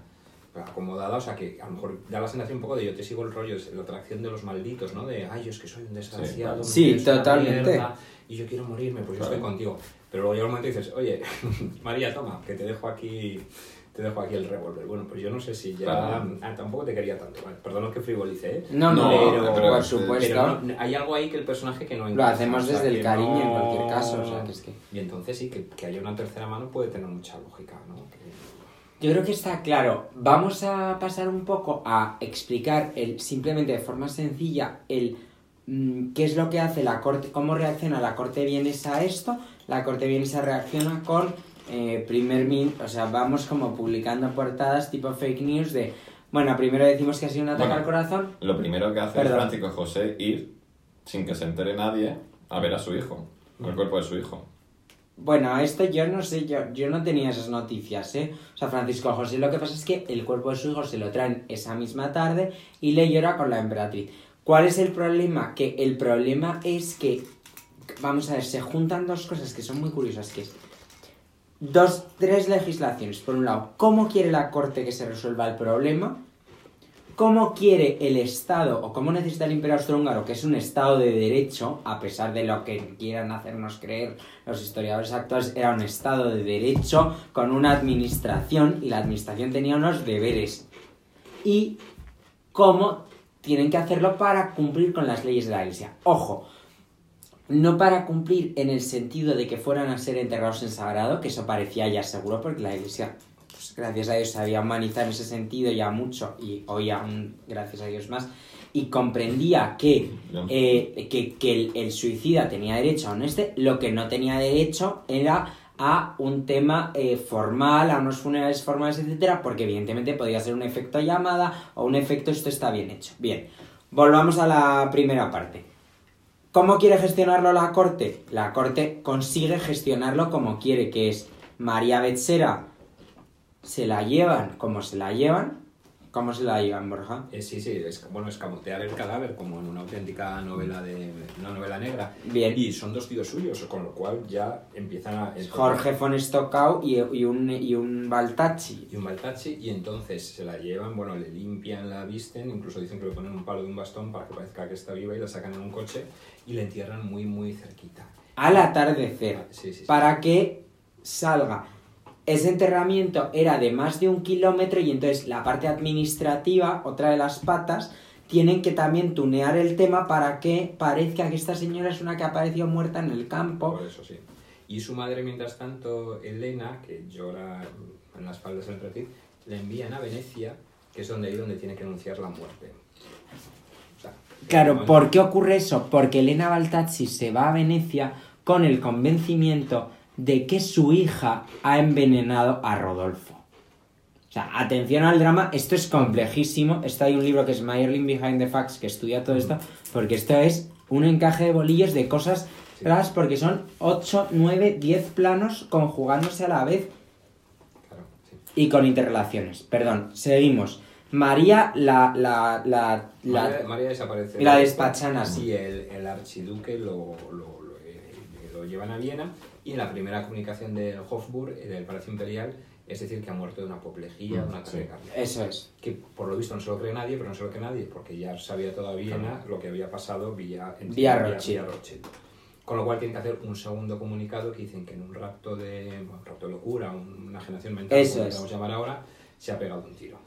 acomodada, o sea que a lo mejor da la sensación un poco de yo te sigo el rollo, es la atracción de los malditos, ¿no? De, ay, yo es que soy un desgraciado, Sí, una totalmente. mierda, y yo quiero morirme, pues yo Claro. estoy contigo. Pero luego llega un momento y dices, oye, María, toma, que te dejo aquí te dejo aquí el revólver. Bueno, pues yo no sé si ya... Claro. Ah, tampoco te quería tanto. Vale, perdón que frivolice, ¿eh? No, no, pero, pero- por supuesto. Pero no- hay algo ahí que el personaje que no lo encaja, hacemos o sea, desde el cariño en cualquier caso. O sea, que es que... Y entonces sí, que, que haya una tercera mano puede tener mucha lógica, ¿no? Que- Yo creo que está claro. Vamos a pasar un poco a explicar el, simplemente de forma sencilla el qué es lo que hace la corte, cómo reacciona la corte vienesa a esto. La corte vienesa reacciona con eh, primer min, o sea, vamos como publicando portadas tipo fake news de, bueno, primero decimos que ha sido un ataque Bueno. al corazón. Lo primero que hace es Francisco José ir, sin que se entere nadie, a ver a su hijo, el cuerpo de su hijo. Bueno, esto yo no sé, yo, yo no tenía esas noticias, ¿eh? O sea, Francisco José lo que pasa es que el cuerpo de su hijo se lo traen esa misma tarde y le llora con la emperatriz. ¿Cuál es el problema? Que el problema es que, vamos a ver, se juntan dos cosas que son muy curiosas, que es dos, tres legislaciones. Por un lado, ¿cómo quiere la corte que se resuelva el problema? ¿Cómo quiere el Estado o cómo necesita el Imperio Austrohúngaro, que es un Estado de derecho, a pesar de lo que quieran hacernos creer los historiadores actuales, era un Estado de derecho con una administración y la administración tenía unos deberes? Y cómo tienen que hacerlo para cumplir con las leyes de la Iglesia. Ojo, no para cumplir en el sentido de que fueran a ser enterrados en sagrado, que eso parecía ya seguro porque la Iglesia, pues, gracias a Dios, se había humanizado en ese sentido ya mucho y hoy aún, gracias a Dios más, y comprendía que, eh, que, que el, el suicida tenía derecho a un este, lo que no tenía derecho era a un tema eh, formal, a unos funerales formales, etcétera, porque evidentemente podía ser un efecto llamada o un efecto esto está bien hecho. Bien, volvamos a la primera parte. ¿Cómo quiere gestionarlo la corte? La corte consigue gestionarlo como quiere, que es María Betsera se la llevan como se la llevan. ¿Cómo se la llevan, Borja? Eh, sí, sí, es bueno, escamotear el cadáver como en una auténtica novela de una novela negra. Bien. Y son dos tíos suyos, con lo cual ya empiezan a... Jorge von Stockau y, y un, y un Baltacci. y un Baltacci y entonces se la llevan, bueno, le limpian, la visten, incluso dicen que le ponen un palo de un bastón para que parezca que está viva y la sacan en un coche y la entierran muy, muy cerquita. Al atardecer. Sí, sí, sí. Para que salga. Ese enterramiento era de más de un kilómetro y entonces la parte administrativa, otra de las patas, tienen que también tunear el tema para que parezca que esta señora es una que apareció muerta en el campo. Por eso sí. Y su madre, mientras tanto, Elena, que llora en las faldas del emperatriz, le envían a Venecia, que es donde ahí donde tiene que anunciar la muerte. O sea, Claro, ¿por qué ocurre eso? Porque Elena Baltazzi se va a Venecia con el convencimiento de que su hija ha envenenado a Rodolfo. O sea, atención al drama, esto es complejísimo. Esto hay un libro que es Mayerling Behind the Facts que estudia todo esto, porque esto es un encaje de bolillos de cosas Sí. raras, porque son 8, 9, 10 planos conjugándose a la vez Claro, sí. y con interrelaciones. Perdón, seguimos. María, la, la, la, la- María, María desaparece. la despachan así. Y el, el archiduque lo, lo, lo, eh, lo llevan a Viena y en la primera comunicación del Hofburg, eh, del Palacio Imperial, es decir, que ha muerto de una apoplejía, de un ataque Sí. cardíaco. Eso es. Que por lo visto no se lo cree nadie, pero no se lo cree nadie porque ya sabía toda Viena lo que había pasado vía, en- Vía. Rothschild. Con lo cual tienen que hacer un segundo comunicado que dicen que en un rapto de, bueno, rapto de locura, un- una generación mental, Eso como es. podemos llamar ahora, se ha pegado un tiro.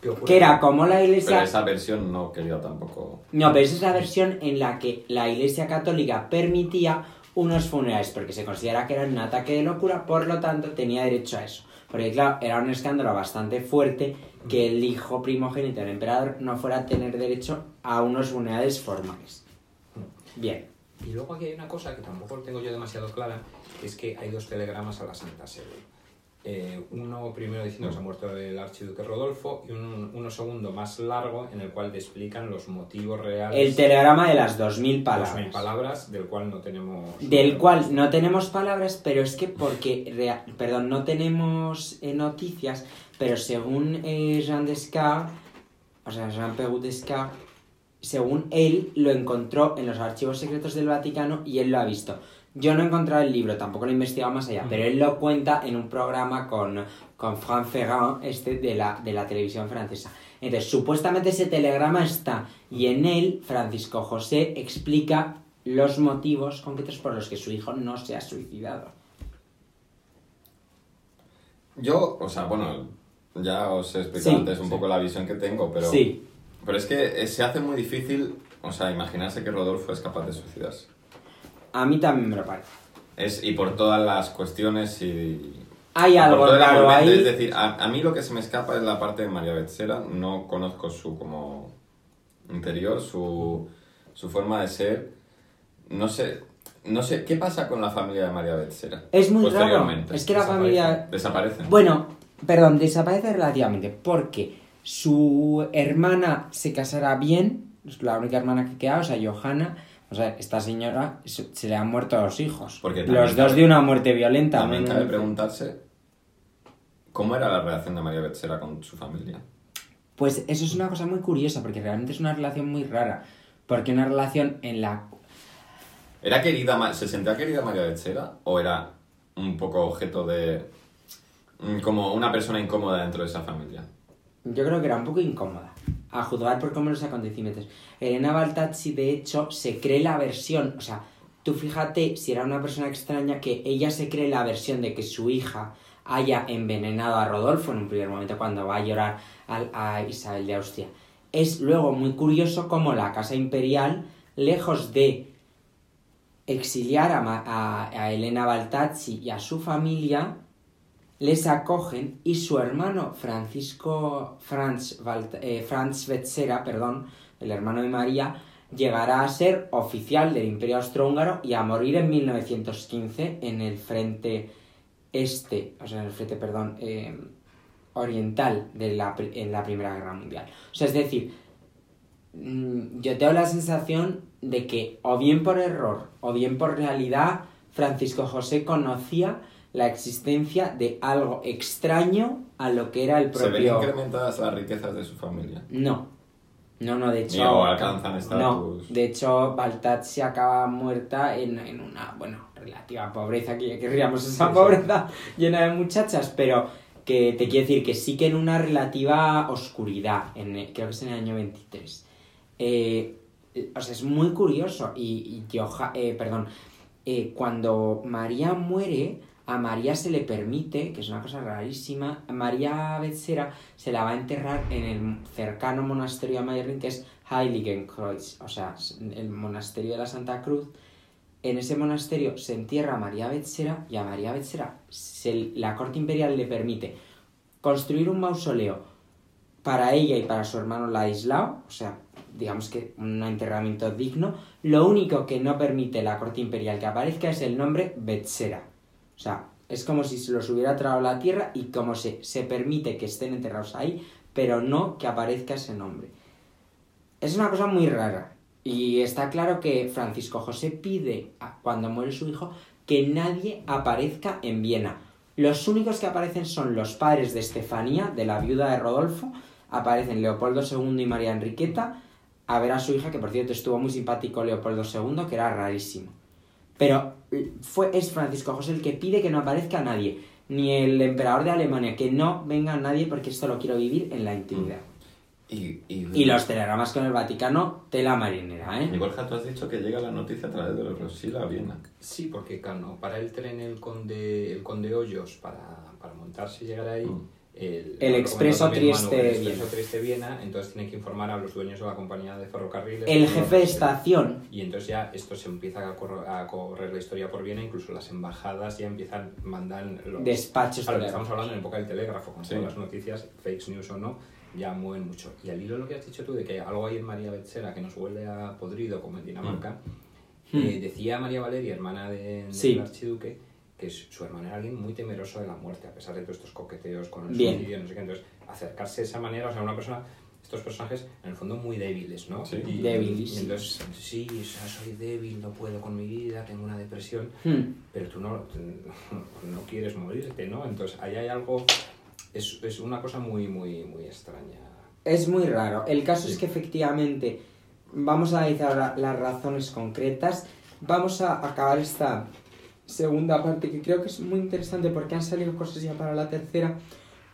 ¿Qué ocurre? Que era como la Pero iglesia... esa versión no quería tampoco... No, pero esa es la versión en la que la Iglesia Católica permitía unos funerales, porque se considera que era un ataque de locura, por lo tanto tenía derecho a eso. Porque claro, era un escándalo bastante fuerte que el hijo primogénito del emperador no fuera a tener derecho a unos funerales formales. Bien. Y luego aquí hay una cosa que tampoco tengo yo demasiado clara, es que hay dos telegramas a la Santa Sede. Eh, uno primero diciendo que se ha muerto el archiduque Rodolfo y un, uno segundo más largo en el cual te explican los motivos reales. El telegrama de las 2000 palabras. 2000 palabras, del cual no tenemos. Del cual no tenemos palabras, pero es que porque. rea- perdón, no tenemos eh, noticias, pero según eh, Jean Descartes, o sea, Jean-Pierre Descartes, según él lo encontró en los archivos secretos del Vaticano y él lo ha visto. Yo no he encontrado el libro, tampoco lo he investigado más allá, pero él lo cuenta en un programa con, con Franck Ferrand, este de la, de la televisión francesa. Entonces, supuestamente ese telegrama está y en él Francisco José explica los motivos concretos por los que su hijo no se ha suicidado. Yo, o sea, bueno, ya os he explicado Sí, antes un sí. poco la visión que tengo, pero, Sí, pero es que eh, se hace muy difícil, o sea, imaginarse que Rodolfo es capaz de suicidarse. A mí también me lo parece. Es, y por todas las cuestiones y... Hay algo raro ahí. Es decir, a, a mí lo que se me escapa es la parte de María Betzera. No conozco su como interior, su, su forma de ser. No sé, no sé, ¿qué pasa con la familia de María Betzera? Es muy raro. Es que la familia... Desaparecen. Bueno, perdón, desaparece relativamente porque su hermana se casará bien, es la única hermana que queda, o sea, Johanna, o sea, esta señora se, le han muerto los hijos. Porque los dos de una muerte violenta. También cabe preguntarse cómo era la relación de María Betzera con su familia. Pues eso es una cosa muy curiosa, porque realmente es una relación muy rara. Porque una relación en la... ¿Era querida, ¿Se sentía querida María Betzera o era un poco objeto de... mm, como una persona incómoda dentro de esa familia? Yo creo que era un poco incómoda, a juzgar por cómo los acontecimientos. Elena Baltazzi, de hecho, se cree la versión, o sea, tú fíjate si era una persona extraña que ella se cree la versión de que su hija haya envenenado a Rodolfo en un primer momento cuando va a llorar a, Isabel de Austria. Es luego muy curioso cómo la Casa Imperial, lejos de exiliar a- a Elena Baltazzi y a su familia, les acogen y su hermano Francisco Franz, eh, perdón, el hermano de María, llegará a ser oficial del Imperio Austrohúngaro y a morir en 1915 en el frente este, o sea, en el frente, perdón, eh, oriental de la, en la Primera Guerra Mundial. O sea, es decir, mm, yo tengo la sensación de que o bien por error o bien por realidad Francisco José conocía la existencia de algo extraño a lo que era el ¿Se ven propio... incrementadas las riquezas de su familia? No. No, no, de hecho... Ni alcanzan No, estatus. de hecho, Baltazzi acaba muerta en, en una, bueno, relativa pobreza, que querríamos esa Sí, sí. pobreza llena de muchachas, pero que te quiero decir que sí que en una relativa oscuridad, en, creo que es en el año 23. Eh, o sea, es muy curioso y, y eh, perdón, eh, cuando María muere, a María se le permite, que es una cosa rarísima, a María Betzera se la va a enterrar en el cercano monasterio de Mayerling, que es Heiligenkreuz, o sea, el monasterio de la Santa Cruz. En ese monasterio se entierra a María Betzera y a María se- la corte imperial le permite construir un mausoleo para ella y para su hermano Ladislao, o sea, digamos que un enterramiento digno. Lo único que no permite la corte imperial que aparezca es el nombre Betzera. Sea, es como si se los hubiera tragado la tierra y como se, se permite que estén enterrados ahí, pero no que aparezca ese nombre. Es una cosa muy rara. Y está claro que Francisco José pide, cuando muere su hijo, que nadie aparezca en Viena. Los únicos que aparecen son los padres de Estefanía, de la viuda de Rodolfo. Aparecen Leopoldo II y María Enriqueta a ver a su hija, que por cierto estuvo muy simpático Leopoldo II, que era rarísimo. Pero fue, es Francisco José el que pide que no aparezca nadie, ni el emperador de Alemania, que no venga nadie porque esto lo quiero vivir en la intimidad. Y, y, Y los telegramas con el Vaticano, tela marinera, Y ¿eh? Borja, tú has dicho que llega la noticia a través de los Rosil a Viena. Sí, porque claro, para el tren el conde, el conde Hoyos, para, para montarse y llegar ahí, Mm. El, El lo expreso Trieste- el expreso Trieste Viena, entonces tiene que informar a los dueños de la compañía de ferrocarriles. El de jefe de estación, Y entonces ya esto se empieza a correr, a correr la historia por Viena, incluso las embajadas ya empiezan, mandan los... despachos Claro, telegráficos. estamos hablando en época del telégrafo, con Sí. las noticias, fakes news o no, ya mueven mucho. Y al hilo de lo que has dicho tú, de que algo hay en María Betzera que nos huele a podrido, como en Dinamarca, Mm. eh, decía María Valeria, hermana de, del Sí. archiduque, que su hermano era alguien muy temeroso de la muerte, a pesar de todos estos coqueteos con el Bien. suicidio, no sé qué. Entonces, acercarse de esa manera, o sea, una persona, estos personajes, en el fondo, muy débiles, ¿no? Sí. Y- Débiles, Y entonces, sí, o sea, soy débil, no puedo con mi vida, tengo una depresión, Hmm. pero tú no, no quieres morirte, ¿no? Entonces, ahí hay algo, es, es una cosa muy, muy, muy extraña. Es muy raro. El caso Sí. es que efectivamente vamos a analizar la- las razones concretas. Vamos a acabar esta segunda parte que creo que es muy interesante porque han salido cosas ya para la tercera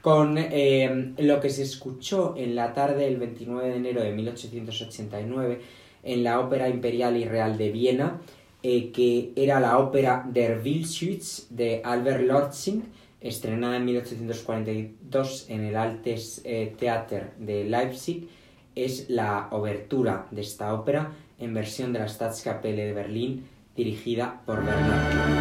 con eh, lo que se escuchó en la tarde del 29 de enero de 1889 en la Ópera Imperial y Real de Viena, eh, que era la ópera Der Wildschütz de Albert Lortzing, estrenada en 1842 en el Altes eh, Theater de Leipzig. Es la obertura de esta ópera en versión de la Staatskapelle de Berlín, dirigida por Bernard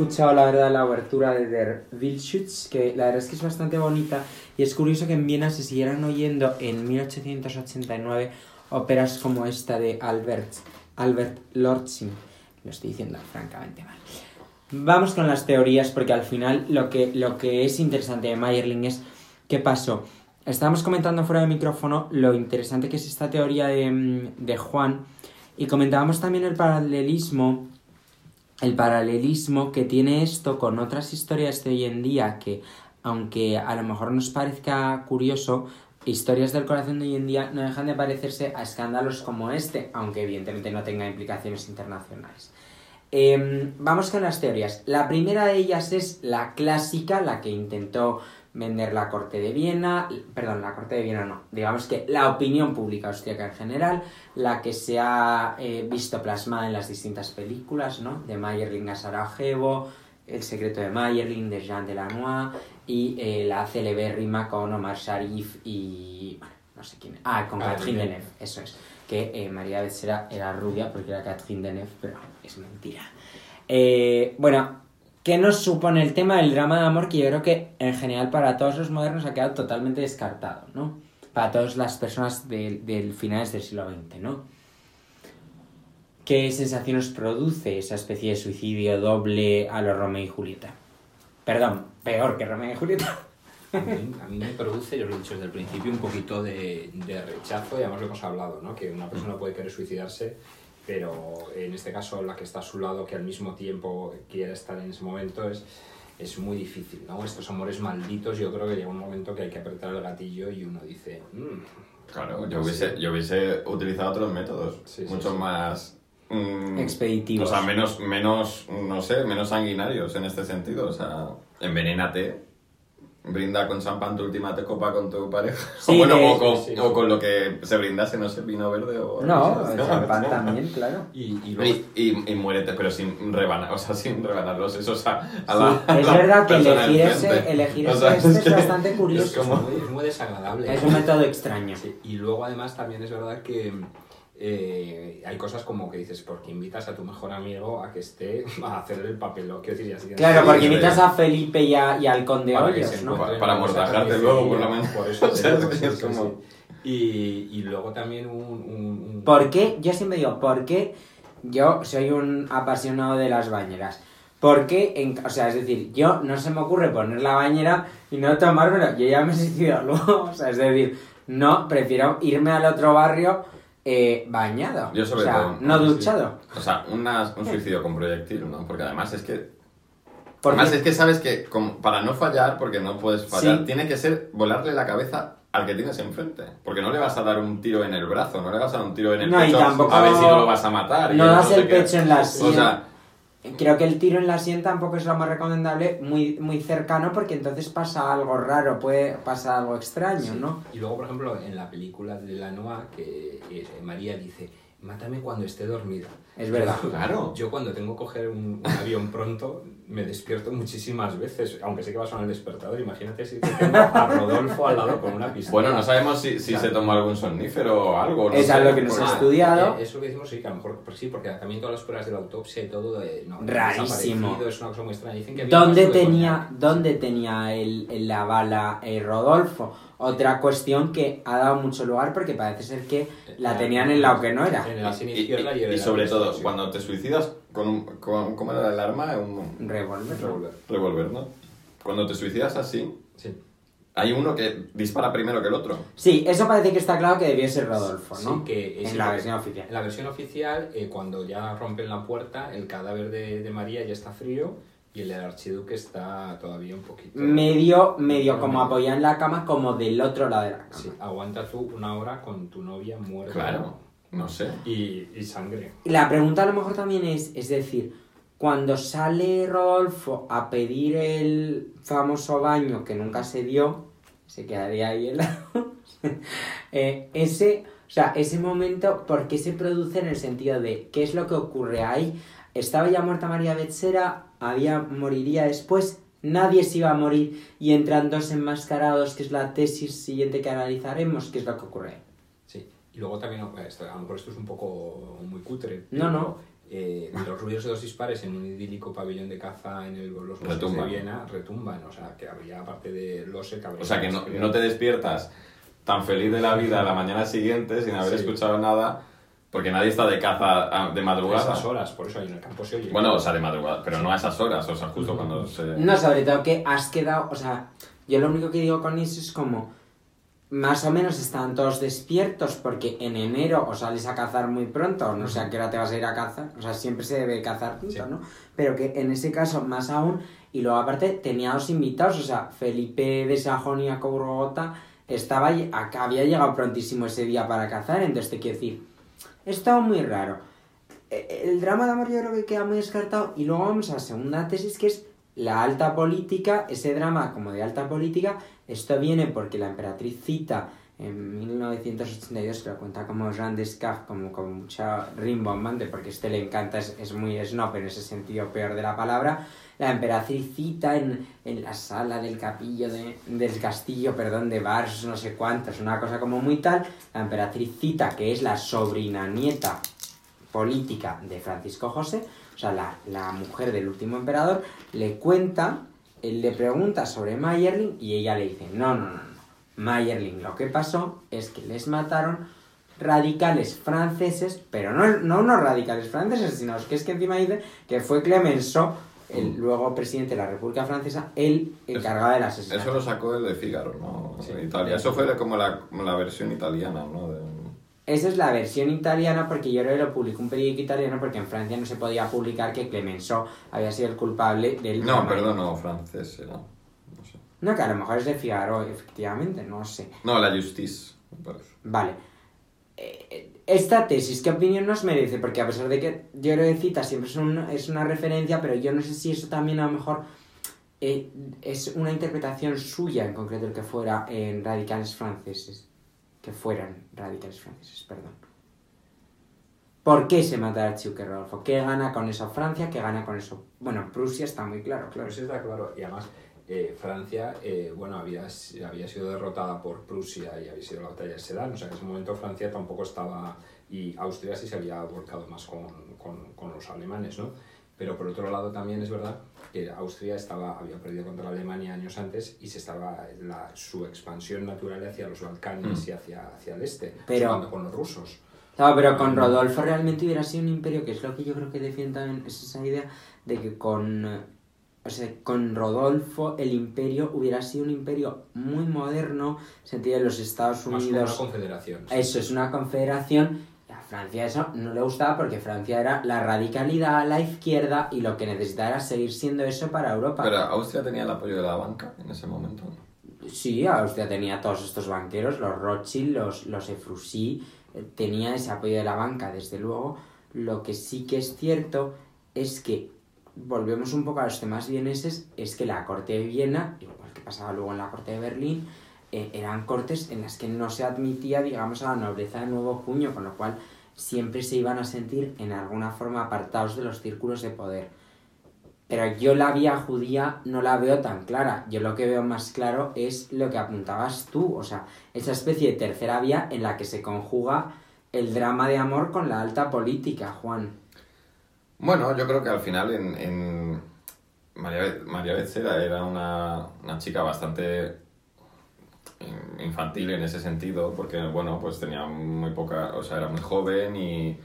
escuchado la verdad la abertura de Der Wildschutz, que la verdad es que es bastante bonita y es curioso que en Viena se siguieran oyendo en 1889 óperas como esta de Albert, Albert Lortzing. Lo estoy diciendo francamente mal. Vamos con las teorías porque al final lo que, lo que es interesante de Mayerling es qué pasó. Estábamos comentando fuera de micrófono lo interesante que es esta teoría de, de Juan y comentábamos también el paralelismo el paralelismo que tiene esto con otras historias de hoy en día que, aunque a lo mejor nos parezca curioso, historias del corazón de hoy en día no dejan de parecerse a escándalos como este, aunque evidentemente no tenga implicaciones internacionales. Em, vamos con las teorías. La primera de ellas es la clásica, la que intentó vender la corte de Viena, perdón, la corte de Viena no, digamos que la opinión pública austríaca en general, la que se ha eh, visto plasmada en las distintas películas, ¿no? De Mayerling a Sarajevo, El secreto de Mayerling de Jean Delanois y eh, la rima con Omar Sharif y... bueno, no sé quién. Ah, con ah, Catherine Deneuve, eso es. Que eh, María Becerra era rubia porque era Catherine Deneuve, pero es mentira. bueno, ¿Qué nos supone el tema del drama de amor que yo creo que en general para todos los modernos ha quedado totalmente descartado, ¿no? Para todas las personas del, del finales del siglo XX, ¿no? ¿Qué sensaciones produce esa especie de suicidio doble a los Romeo y Julieta? Perdón, peor que Romeo y Julieta. A mí, me produce, yo lo he dicho desde el principio, un poquito de, de rechazo, y además lo hemos hablado, ¿no? Que una persona puede querer suicidarse pero en este caso la que está a su lado, que al mismo tiempo quiere estar en ese momento, es, es muy difícil, ¿no? Estos amores malditos, yo creo que llega un momento que hay que apretar el gatillo y uno dice... Mm, claro, yo hubiese, yo hubiese utilizado otros métodos, mucho más... Mm, Expeditivos. O sea, menos, menos, no sé, menos sanguinarios en este sentido. O sea, envenénate brinda con champán tu última te copa con tu pareja. o, bueno, o, con, lo que se brindase, no sé, vino verde o... No, el champán también, claro. Y, y, y, muérete, pero sin rebanar, o sea, sin rebanar los sesos a, a la Es verdad que elegir ese, elegir ese es, bastante curioso. Es, muy, es muy desagradable. Es un método extraño. Y luego además también es verdad que eh, hay cosas como que dices, porque invitas a tu mejor amigo a que esté a hacer el papel, quiero decir, así Claro, porque invitas a Felipe y, y al conde para Hoyos, ¿no? Para, amordajarte luego, por lo menos. Por eso es como... y, y, luego también un, un, ¿Por qué? Yo siempre digo, ¿por qué yo soy un apasionado de las bañeras? Porque, en, o sea, es decir, yo no se me ocurre poner la bañera y no tomármelo. Yo ya me he sentido luego. O sea, es decir, no, prefiero irme al otro barrio eh, bañado. Yo sobre o sea, no duchado. O sea, un suicidio con proyectil, ¿no? Porque además es que... además es que sabes que para no fallar, porque no puedes fallar, tiene que ser volarle la cabeza al que tienes enfrente. Porque no le vas a dar un tiro en el brazo, no le vas a dar un tiro en el pecho a ver si no lo vas a matar. No das el pecho en la sien. O sea, Creo que el tiro en la sien tampoco es lo más recomendable, muy, muy cercano, porque entonces pasa algo raro, puede pasar algo extraño, ¿no? Y luego, por ejemplo, en la película de la Noa, que María dice, mátame cuando esté dormida. Es verdad. Claro. Yo cuando tengo que coger un, un avión pronto me despierto muchísimas veces, aunque sé que va a sonar el despertador. Imagínate si tengo a Rodolfo al lado con una pistola. Bueno, no sabemos si, si Claro. se tomó algún somnífero o algo. No Es sé, algo que no se porque- ha estudiado. Eh, eso que decimos sí, que a lo mejor pues sí, porque también todas las pruebas de la autopsia y todo eh, no, Rarísimo. Es una cosa muy extraña. Dicen que ¿Dónde tenía. ¿dónde tenía el, el- la bala eh, Rodolfo? Otra cuestión que ha dado mucho lugar porque parece ser que la tenían en lado que no era. En el sien Y, y, y- sobre todo, cuando te suicidas con un... Con, ¿Cómo era el arma? Un revólver. ¿no? Revólver. revólver, ¿no? Cuando te suicidas así, Sí. hay uno que dispara primero que el otro. Sí, eso parece que está claro que debió ser Rodolfo, ¿no? Sí, que es en la versión oficial. En la versión oficial, eh, cuando ya rompen la puerta, el cadáver de, de María ya está frío y el del archiduque está todavía un poquito... Medio, medio como medio. apoyado en la cama, como del otro lado de la cama. Sí, aguanta tú una hora con tu novia muerta. Claro, no sé. Y, y sangre. La pregunta a lo mejor también es, es decir, cuando sale Rodolfo a pedir el famoso baño que nunca se dio, se quedaría ahí helado, eh, ese, o sea, ese momento, ¿por qué se produce en el sentido de qué es lo que ocurre ahí? ¿Estaba ya muerta María Betsera? ¿Había, moriría después? Nadie se iba a morir y entran dos enmascarados, que es la tesis siguiente que analizaremos, ¿qué es lo que ocurre? Y luego también, a lo mejor esto es un poco muy cutre. No, no. eh, los ruidos de los dispares en un idílico pabellón de caza en el, los bosques Retumban. de Viena retumban. O sea, que habría, aparte de Lose, que habría... O sea, que no, no te despiertas tan feliz de la vida a la mañana siguiente sin haber Sí. escuchado nada, porque nadie está de caza ah, de A madrugada. esas horas, por eso ahí en el campo se oye. Bueno, o sea, de madrugada, pero no a esas horas, o sea, justo cuando se... No, sobre todo que has quedado, o sea, yo lo único que digo con eso es como, más o menos están todos despiertos porque en enero o sales a cazar muy pronto, no sé a qué hora te vas a ir a cazar, o sea, siempre se debe cazar pronto, Sí. ¿no? Pero que en ese caso más aún, y luego aparte tenía dos invitados, o sea, Felipe de Sajonia Coburgota estaba acá, había llegado prontísimo ese día para cazar, entonces te quiero decir, es todo muy raro. Eh, El drama de amor yo creo que queda muy descartado y luego vamos a la segunda tesis que es la alta política, ese drama como de alta política, esto viene porque la emperatriz cita en 1982, que lo cuenta como Jean Descartes, como con mucha rimbombante, porque este le encanta, es, es muy snob en ese sentido peor de la palabra, la emperatriz cita en, en la sala del capillo de, del castillo, perdón, de Vars, no sé cuántos, una cosa como muy tal, la emperatriz cita que es la sobrina nieta política de Francisco José, o sea, la, la mujer del último emperador, le cuenta, él le pregunta sobre Mayerling y ella le dice, no, no, no, no, Mayerling, lo que pasó es que les mataron radicales franceses, pero no, no unos radicales franceses, sino que es que encima dice que fue Clemenceau, el luego presidente de la República Francesa, el encargado del asesinato. Eso lo sacó el de Figaro, ¿no? Sí. En Italia. Eso fue como la, como la versión italiana, ¿no? De- Esa es la versión italiana porque yo creo que lo publicó un periódico italiano porque en Francia no se podía publicar que Clemenceau había sido el culpable del... No, perdón, no, francés era. No sé. No, que a lo mejor es de Figaro, efectivamente, no sé. No, la Justice, me parece. Vale. Eh, Esta tesis, ¿qué opinión nos merece? Porque a pesar de que yo creo que cita siempre es, un- es una referencia, pero yo no sé si eso también a lo mejor eh, es una interpretación suya en concreto el que fuera en radicales franceses. Que fueran radicales franceses, perdón. ¿Por qué se mata al Archiduque Rodolfo? ¿Qué gana con eso Francia? ¿Qué gana con eso? Bueno, Prusia está muy claro, claro. Eso está claro. Y además, eh, Francia, eh, bueno, había, había sido derrotada por Prusia y había sido la batalla de Sedan. O sea, en ese momento Francia tampoco estaba... Y Austria sí se había volcado más con, con, con los alemanes, ¿no? Pero por otro lado también es verdad que Austria estaba, había perdido contra Alemania años antes y se estaba la, su expansión natural hacia los Balcanes y hacia, hacia el este, Pero- jugando con los rusos. Claro, pero con Rodolfo realmente hubiera sido un imperio, que es lo que yo creo que defiende también, es esa idea de que con, o sea, con Rodolfo el imperio hubiera sido un imperio muy moderno, en sentido de los Estados Más como una Unidos. confederación. Eso es una confederación. Francia eso no le gustaba porque Francia era la radicalidad, la izquierda y lo que necesitaba era seguir siendo eso para Europa. Pero Austria tenía el apoyo de la banca en ese momento. ¿no? Sí, Austria tenía todos estos banqueros, los Rothschild, los, los Efrusí, eh, tenía ese apoyo de la banca, desde luego. Lo que sí que es cierto es que, volvemos un poco a los temas vieneses, es que la corte de Viena, igual que pasaba luego en la corte de Berlín, eh, eran cortes en las que no se admitía, digamos, a la nobleza de nuevo cuño, con lo cual siempre se iban a sentir en alguna forma apartados de los círculos de poder. Pero yo la vía judía no la veo tan clara. Yo lo que veo más claro es lo que apuntabas tú, o sea, esa especie de tercera vía en la que se conjuga el drama de amor con la alta política, Juan. Bueno, yo creo que al final en, María, María Becerra era una, una chica bastante infantil en ese sentido, porque bueno, pues tenía muy poca, o sea, era muy joven y,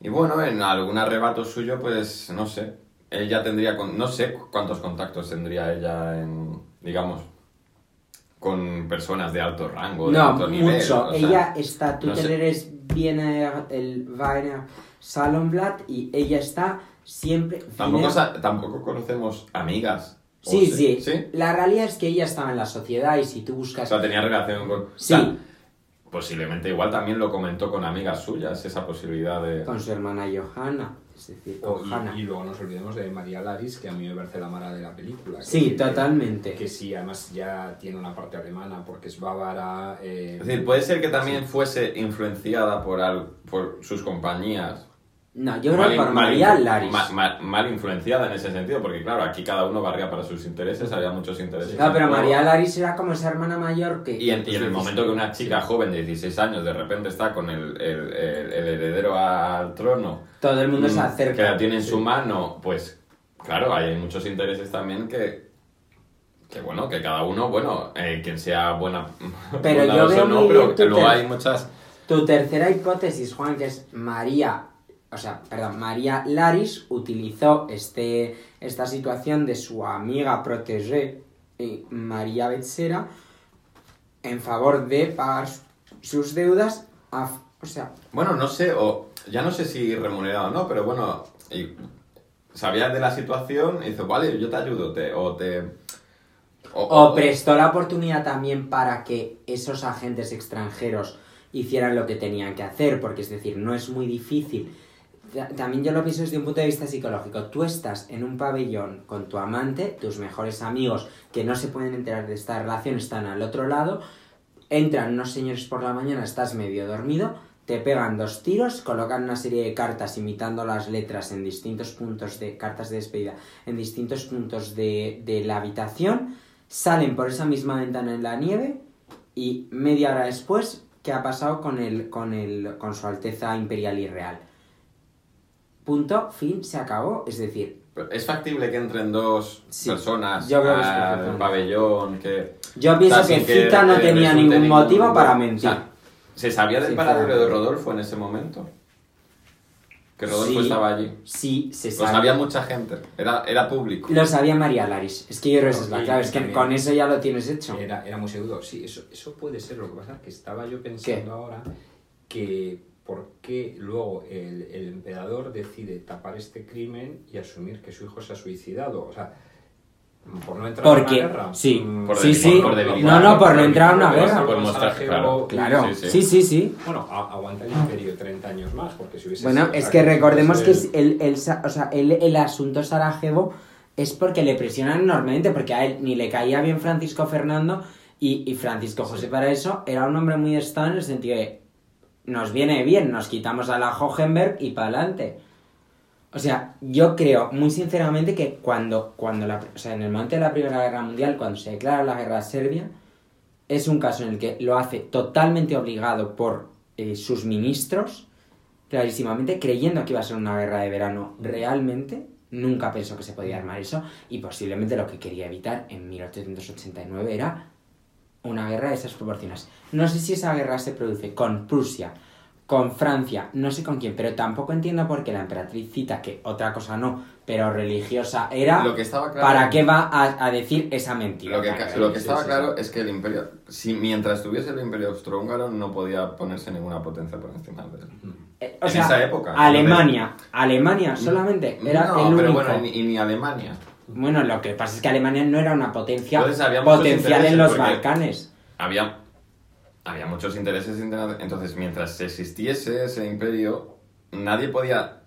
y bueno, en algún arrebato suyo, pues no sé, ella tendría, no sé cuántos contactos tendría ella en, digamos, con personas de alto rango, de no, alto nivel. mucho. o sea, ella está, tú no te lees viene el Weiner Salonblatt y ella está siempre... Tampoco, Wiener- tampoco conocemos amigas. ¿O Sí, sí, ¿Sí? La realidad es que ella estaba en la sociedad y si tú O buscas... sea, tenía relación con... o Sí. sea, posiblemente igual también lo comentó con amigas suyas, esa posibilidad de... con su hermana Johanna, es decir, O- con y, y luego nos olvidemos de María Laris, que a mí me parece la mala de la película. Sí, que- totalmente. Que sí, además ya tiene una parte alemana porque es bávara. eh, Es decir, puede ser que también fuese influenciada por, al- por sus compañías. No, yo creo que por mal- María Laris. ma- ma- mal influenciada en ese sentido, porque claro, aquí cada uno barría para sus intereses, había muchos intereses. No, pero. María Laris era como esa hermana mayor que... Y en, y en el momento que una chica joven de 16 años de repente está con el, el- el- el heredero al trono, Todo el mundo se mm, acerca. que la tiene en Sí. su mano, pues claro, hay muchos intereses también que, que bueno, que cada uno, bueno, eh, quien sea buena, Pero yo veo o no, pero luego hay muchas... Tu tercera hipótesis, Juan, que es María, o sea, perdón, María Laris utilizó este, esta situación de su amiga protégée, eh, María Betzera, en favor de pagar sus deudas, a- o sea, Bueno, no sé, o ya no sé si remunerado o no, pero bueno, y sabía de la situación y dice, vale, yo te ayudo, te, o te... O, O prestó la oportunidad también para que esos agentes extranjeros hicieran lo que tenían que hacer, porque es decir, no es muy difícil. Ta- También yo lo pienso desde un punto de vista psicológico. Tú estás en un pabellón con tu amante, tus mejores amigos que no se pueden enterar de esta relación están al otro lado, entran unos señores por la mañana, estás medio dormido, te pegan dos tiros, colocan una serie de cartas imitando las letras en distintos puntos de cartas de despedida, en distintos puntos de, de la habitación, salen por esa misma ventana en la nieve y media hora después, ¿qué ha pasado con el, con el, con su Alteza Imperial y Real? Punto, fin, se acabó. Es decir, ¿Es factible que entren dos Sí, personas yo creo que es al pabellón? Que, yo pienso o sea, que Zita no tenía ningún motivo para mentir. o sea, ¿Se sabía del Sí, paradero de. Rodolfo en ese momento? Que Rodolfo Sí. estaba allí. sí, se Lo sabe. sabía mucha gente, era, era público. Lo sabía María Laris. Es que yo creo que esa es la clave. Es que también- con eso ya lo tienes hecho. Era, era muy seguro. Sí, eso, eso puede ser. Lo que pasa es que estaba yo pensando ahora que por qué luego el, el emperador decide tapar este crimen y asumir que su hijo se ha suicidado. O sea, por no entrar Porque, en una guerra. sí, Mm, Por sí, sí. por. No, no, por no entrar a una guerra. Por mostrar, claro. Claro, Sí, sí. sí, sí, sí. Bueno, aguanta el imperio 30 años más, porque si hubiese Bueno, sido es que recordemos que pues, es el, el, sa- o sea, el, el asunto Sarajevo es porque le presionan enormemente, porque a él ni le caía bien Francisco Fernando y, y Francisco José para eso era un hombre muy estado en el sentido de nos viene bien, nos quitamos a la Hohenberg y para adelante. O sea, yo creo muy sinceramente que cuando, cuando la, o sea, en el momento de la Primera Guerra Mundial, cuando se declara la guerra a Serbia, es un caso en el que lo hace totalmente obligado por eh, sus ministros, clarísimamente, creyendo que iba a ser una guerra de verano realmente. Nunca pensó que se podía armar eso y posiblemente lo que quería evitar en 1889 era una guerra de esas proporciones. No sé si esa guerra se produce con Prusia, con Francia, no sé con quién, pero tampoco entiendo por qué la emperatriz cita que otra cosa no, pero religiosa era, Lo que estaba claro. ¿para qué va a, a decir esa mentira? Lo que, lo estaba sí, claro sí. es que el imperio, si mientras tuviese el imperio austrohúngaro, no podía ponerse ninguna potencia por encima de él. Eh, o en sea, esa época. Alemania, Alemania solamente, era no, el pero único. bueno, y, ni- y ni Alemania. Bueno, lo que pasa es que Alemania no era una potencia Entonces, potencial en los Balcanes. Había, había muchos intereses internacionales. Entonces, mientras existiese ese imperio, nadie podía.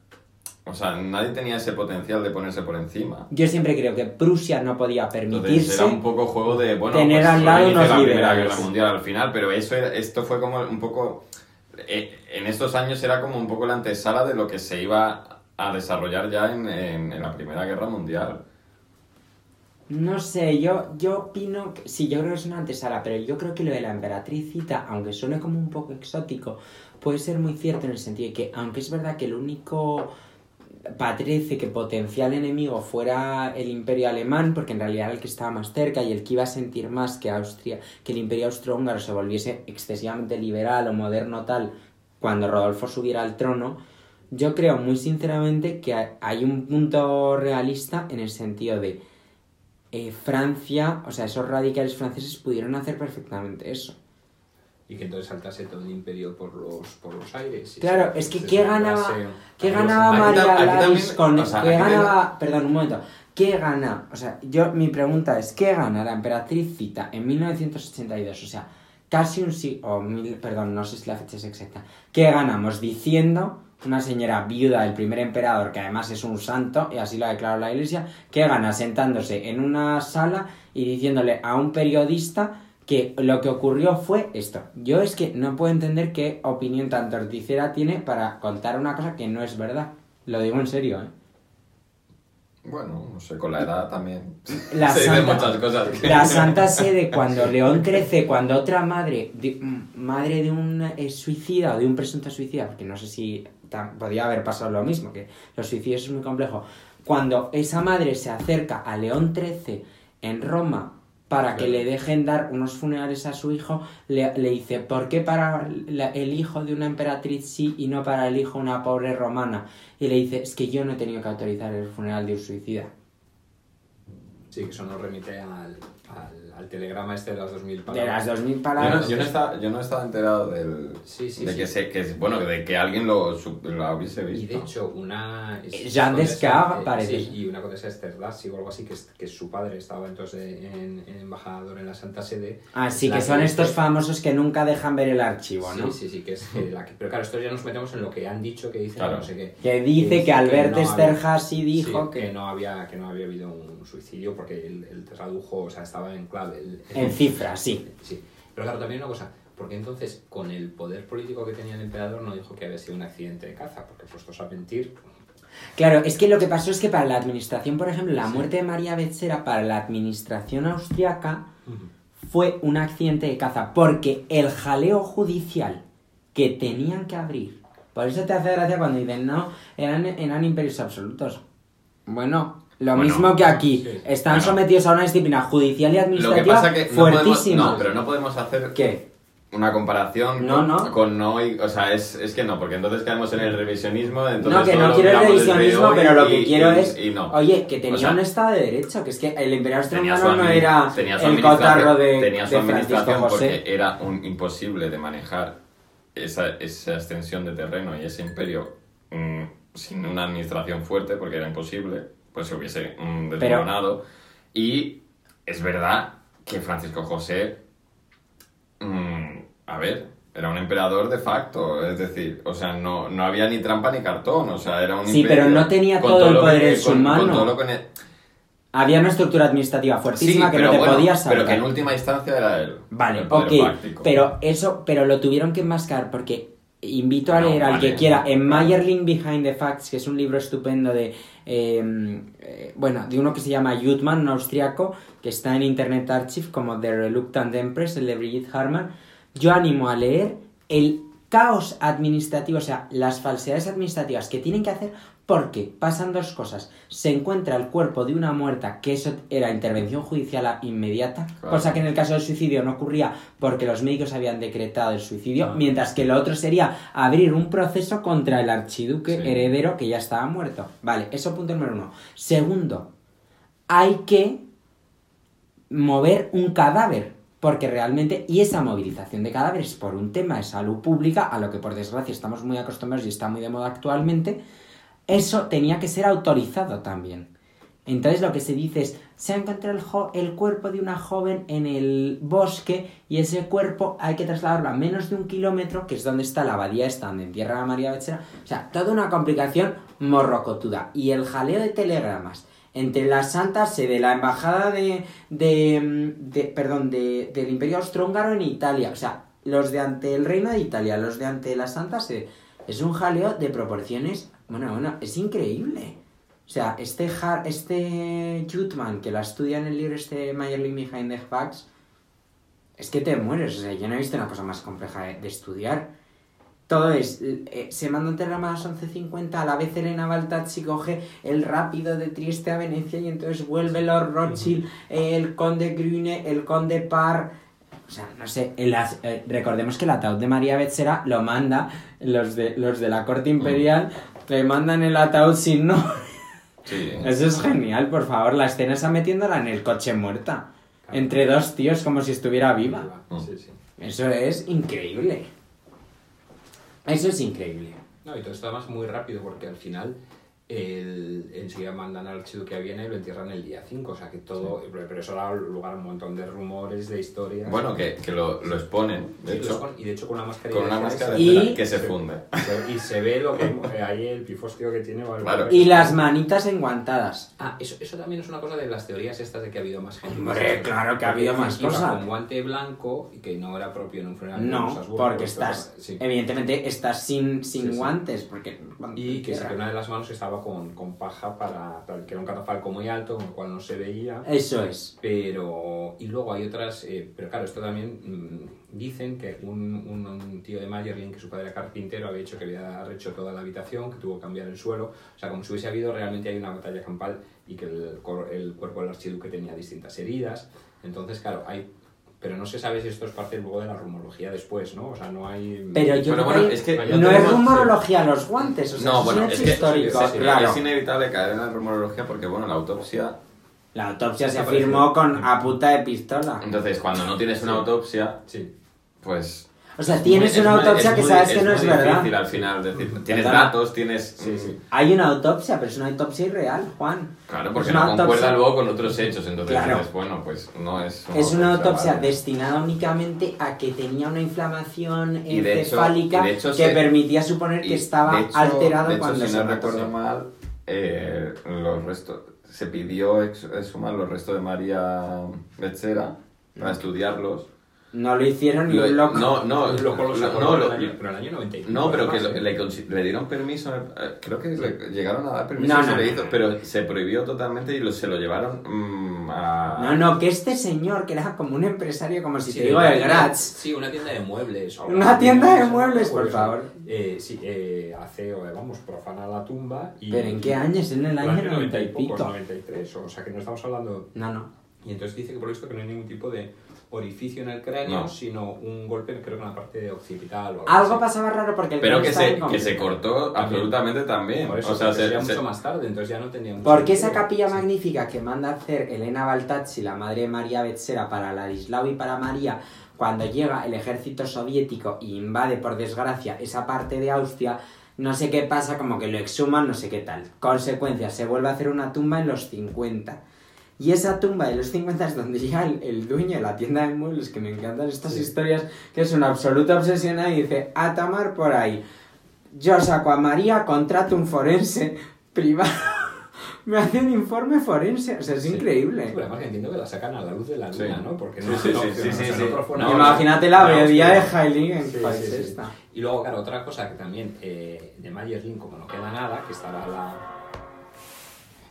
O sea, nadie tenía ese potencial de ponerse por encima. Yo siempre creo que Prusia no podía Entonces permitirse. era un poco juego de, bueno, tener pues, al lado unos la Primera. Guerra Mundial al final, pero eso era- esto fue como un poco... eh, en estos años era como un poco la antesala de lo que se iba a desarrollar ya en, en, en la Primera Guerra Mundial. No sé, yo, yo opino que sí, yo creo que es una antesala, pero yo creo que lo de la emperatricita, aunque suene como un poco exótico, puede ser muy cierto en el sentido de que, aunque es verdad que el único parece que potencial enemigo fuera el imperio alemán, porque en realidad era el que estaba más cerca y el que iba a sentir más que Austria, que el imperio austrohúngaro se volviese excesivamente liberal o moderno tal cuando Rodolfo subiera al trono, yo creo muy sinceramente que hay un punto realista en el sentido de eh, Francia, o sea, esos radicales franceses pudieron hacer perfectamente eso. Y que entonces saltase todo el imperio por los, por los aires. y Claro, se- es que ¿qué ganaba, ¿qué ganaba María también- con o sea, ¿Qué ganaba? Perdón, un momento. ¿Qué gana? O sea, yo, mi pregunta es, ¿qué gana la emperatriz Zita en 1982? O sea, casi un siglo, o mil, perdón, no sé si la fecha es exacta. ¿Qué ganamos diciendo una señora viuda del primer emperador, que además es un santo, y así lo ha declarado la iglesia, ¿qué gana sentándose en una sala y diciéndole a un periodista que lo que ocurrió fue esto. Yo es que no puedo entender qué opinión tan torticera tiene para contar una cosa que no es verdad. Lo digo en serio, ¿eh? Bueno, no sé, con la edad también La se santa- muchas cosas. que- La Santa Sede, cuando León XIII, cuando otra madre, de- madre de un eh, suicida o de un presunto suicida, porque no sé si podía haber pasado lo mismo, que los suicidios es muy complejo, cuando esa madre se acerca a León XIII en Roma para que le dejen dar unos funerales a su hijo, le, le dice, ¿por qué para la- el hijo de una emperatriz sí y no para el hijo de una pobre romana? Y le dice, es que yo no he tenido que autorizar el funeral de un suicida. Sí, que eso nos remite al, al, al telegrama este de las 2000 De palabras. las 2.000 Yo palabras... no, yo no estaba, yo no estaba enterado del, Sí, sí, de sí. que se, que bueno, de que alguien lo, hubiese visto. Y de hecho, una. Jean eh, parece. Sí, y una condesa Esther Darcy o algo así, que, que su padre estaba entonces de- en, en embajador en la Santa Sede. Ah, sí, que son estos famosos que nunca dejan ver el archivo, ¿no? Sí, sí, sí, que es que la que- Pero claro, esto ya nos metemos en lo que han dicho que dicen, Claro. no sé qué. Que dice que Albert no había- Esterhazy dijo sí, que... no había que no había habido un suicidio porque él, él tradujo, o sea, estaba en el- En cifras, sí. Sí, pero claro, también una cosa, porque entonces con el poder político que tenía el emperador no dijo que había sido un accidente de caza, porque puestos a mentir, Claro, es que lo que pasó es que para la administración, por ejemplo, la muerte de María Betzera para la administración austriaca fue un accidente de caza, porque el jaleo judicial que tenían que abrir, por eso te hace gracia cuando dicen, no, eran, eran imperios absolutos. Bueno, lo Bueno, mismo que aquí, sí. están Bueno. sometidos a una disciplina judicial y Lo que administrativa pasa que no podemos, fuertísima. no, pero no podemos hacer ¿Qué? una comparación No, con, no. con no y- o sea, es, es que no, porque entonces caemos en el revisionismo, entonces No, que no quiero el revisionismo, pero lo que y- quiero y- es. no. Oye, que tenía O sea, un Estado de Derecho, que es que el emperador su austrohúngaro no era el cotarro de, tenía su de administración José. porque era un imposible de manejar esa, esa extensión de terreno y ese imperio mm, sin una administración fuerte, porque era imposible, pues se hubiese mm, desmoronado. Y es verdad que Francisco José, mm, a ver, era un emperador de facto, es decir, o sea, no, no había ni trampa ni cartón, o sea, era un Sí, pero no tenía todo el lo poder en su mano. lo Había una estructura administrativa fuertísima que no te bueno, podías saltar. Pero que en última instancia era él. Vale, el ok, pero eso, pero lo tuvieron que enmascar porque invito a No, leer al que quiera en Meyerling Behind the Facts, que es un libro estupendo de, eh, eh, bueno, de uno que se llama Jutman, un austriaco, que está en Internet Archive como The Reluctant Empress, el de Brigitte Harman. Yo animo a leer el caos administrativo, o sea, las falsedades administrativas que tienen que hacer porque pasan dos cosas. Se encuentra el cuerpo de una muerta, que eso era intervención judicial inmediata, Claro. cosa que en el caso del suicidio no ocurría porque los médicos habían decretado el suicidio, Ah. mientras que lo otro sería abrir un proceso contra el archiduque Sí. heredero que ya estaba muerto. Vale, eso punto número uno. Segundo, hay que mover un cadáver, porque realmente, y esa movilización de cadáveres por un tema de salud pública, a lo que por desgracia estamos muy acostumbrados y está muy de moda actualmente, eso tenía que ser autorizado también. Entonces lo que se dice es, se ha encontrado el, cuerpo de una joven en el bosque y ese cuerpo hay que trasladarlo a menos de un kilómetro, que es donde está la abadía esta, donde entierra a María Bechera. O sea, toda una complicación morrocotuda. Y el jaleo de telegramas entre la Santa Sede, la embajada de, de, de- perdón, de- del Imperio Austrohúngaro en Italia, o sea, los de ante el Reino de Italia, los de ante la Santa Sede. Es un jaleo de proporciones, bueno, bueno, es increíble. O sea, este, Har- este Jutman, que la estudia en el libro este Mayerling Behind the Facts, es que te mueres. O sea, yo no he visto una cosa más compleja de, de estudiar. Todo es, eh, se manda un telegrama a las 11.50, a la vez Elena Baltazzi coge el rápido de Trieste a Venecia y entonces vuelve Lord Rothschild, el conde Grüne, el conde Parr... O sea, no sé, el eh, recordemos que el ataúd de María Betzera lo manda los de, los de la corte imperial, le mandan el ataúd sin no. Sí. Eso es genial, por favor, la escena está metiéndola en el coche muerta, entre dos tíos como si estuviera viva. Sí, sí. Eso es increíble. Eso es increíble. No, y todo esto además muy rápido porque al final el, enseguida mandan al archiduque a Viena y lo entierran el día 5, o sea que todo, pero eso da lugar a un montón de rumores, de historias. Bueno, que, que lo, lo exponen, de Sí, hecho, y de hecho con una máscara con una de máscara de Y- que se funde. y se ve lo que eh, ahí el pifostio que tiene. Claro. Y las manitas enguantadas. Ah, eso, eso también es una cosa de las teorías estas de que ha habido más gente. Hombre, claro que ha habido más cosas. Con guante blanco y que no era propio en un funeral. No, porque estás, sí. evidentemente, estás sin, sin Sí, sí. guantes, porque... Y que sí que una de las manos estaba con, con paja para, para- que era un catafalco muy alto, con lo cual no se veía. Eso es. Pero, y luego hay otras, eh, pero claro, esto también mm, dicen que un, un, un tío de Mayerling, que su padre era carpintero, había dicho que había rehecho toda la habitación, que tuvo que cambiar el suelo, o sea, como si hubiese habido realmente hay una batalla campal y que el, el cuerpo del archiduque tenía distintas heridas, entonces, claro, hay, pero no se sabe si esto es parte luego de la rumorología después, ¿no? O sea, no hay... Pero yo Bueno, creo bueno, que es que no es rumorología los guantes, o sea, No, eso bueno, es un es hecho que histórico, es, es- claro. es inevitable caer en la rumorología porque, bueno, la autopsia... La autopsia se Está parecido. firmó con a puta de pistola. Entonces, cuando no tienes una autopsia, Sí. pues... O sea, es tienes muy- una es muy- autopsia que sabes que no es verdad. difícil al final, decir, tienes datos, tienes... Sí, sí. Hay una autopsia, pero es una autopsia irreal, Juan. Claro, porque Es una no concuerda autopsia- luego con otros hechos, entonces Claro. dices, bueno, pues no es... Es una autopsia vale. destinada únicamente a que tenía una inflamación Y de hecho- encefálica y de hecho que se- permitía suponer que estaba hecho- alterado cuando si se no recuerdo mal, eh, los restos, se pidió ex- exhumar los restos de María Becerra para estudiarlos. No lo hicieron ni Lo- un loco. No, no, lo lo- no, lo- el año, pero en el año 95. no, pero que ¿eh? le, le dieron permiso, eh, creo que le llegaron a dar permiso No, se no, le hizo, pero se prohibió totalmente y lo- se lo llevaron mm, a... No, no, que este señor, que era como un empresario, como si Sí, te digo tienda- Graz. Sí, una tienda de muebles. Una tienda de muebles, por favor. Eh, sí, eh, hace, o, vamos, profana la tumba. Y, ¿Pero en qué años? En el año 90 y pico. 93, o sea que no estamos hablando... No, no. Y entonces dice que por esto que no hay ningún tipo de orificio en el cráneo, No. sino un golpe, creo que en la parte occipital o algo, Algo pasaba raro porque el Pero cráneo que se, que incompleto. se cortó También. absolutamente también. Por eso, o sea, se, sería se- mucho más tarde, entonces ya no tenía mucho Porque esa capilla Sí. magnífica que manda a hacer Elena Baltazzi, la madre de María Betzera, para Ladislao y para María, cuando llega el ejército soviético y invade, por desgracia, esa parte de Austria, no sé qué pasa, como que lo exhuman, no sé qué tal. Consecuencia, se vuelve a hacer una tumba en los 50. Y esa tumba de los 50 es donde llega el, el dueño de la tienda de muebles, que me encantan estas Sí. historias, que es una absoluta obsesión y dice, a tomar por ahí. Yo saco a María, contrato un forense privado. Me hace un informe forense, o sea, es Sí. increíble. Sí, pero además que entiendo que la sacan a la luz de la Sí. luna, ¿no? Porque no, sí, sí, sí, Imagínate la abadía de. Heiligen, Sí, ¿cuál sí, es sí. esta? Y luego, claro, otra cosa que también eh, de Mayerling, como no queda nada, que estará la.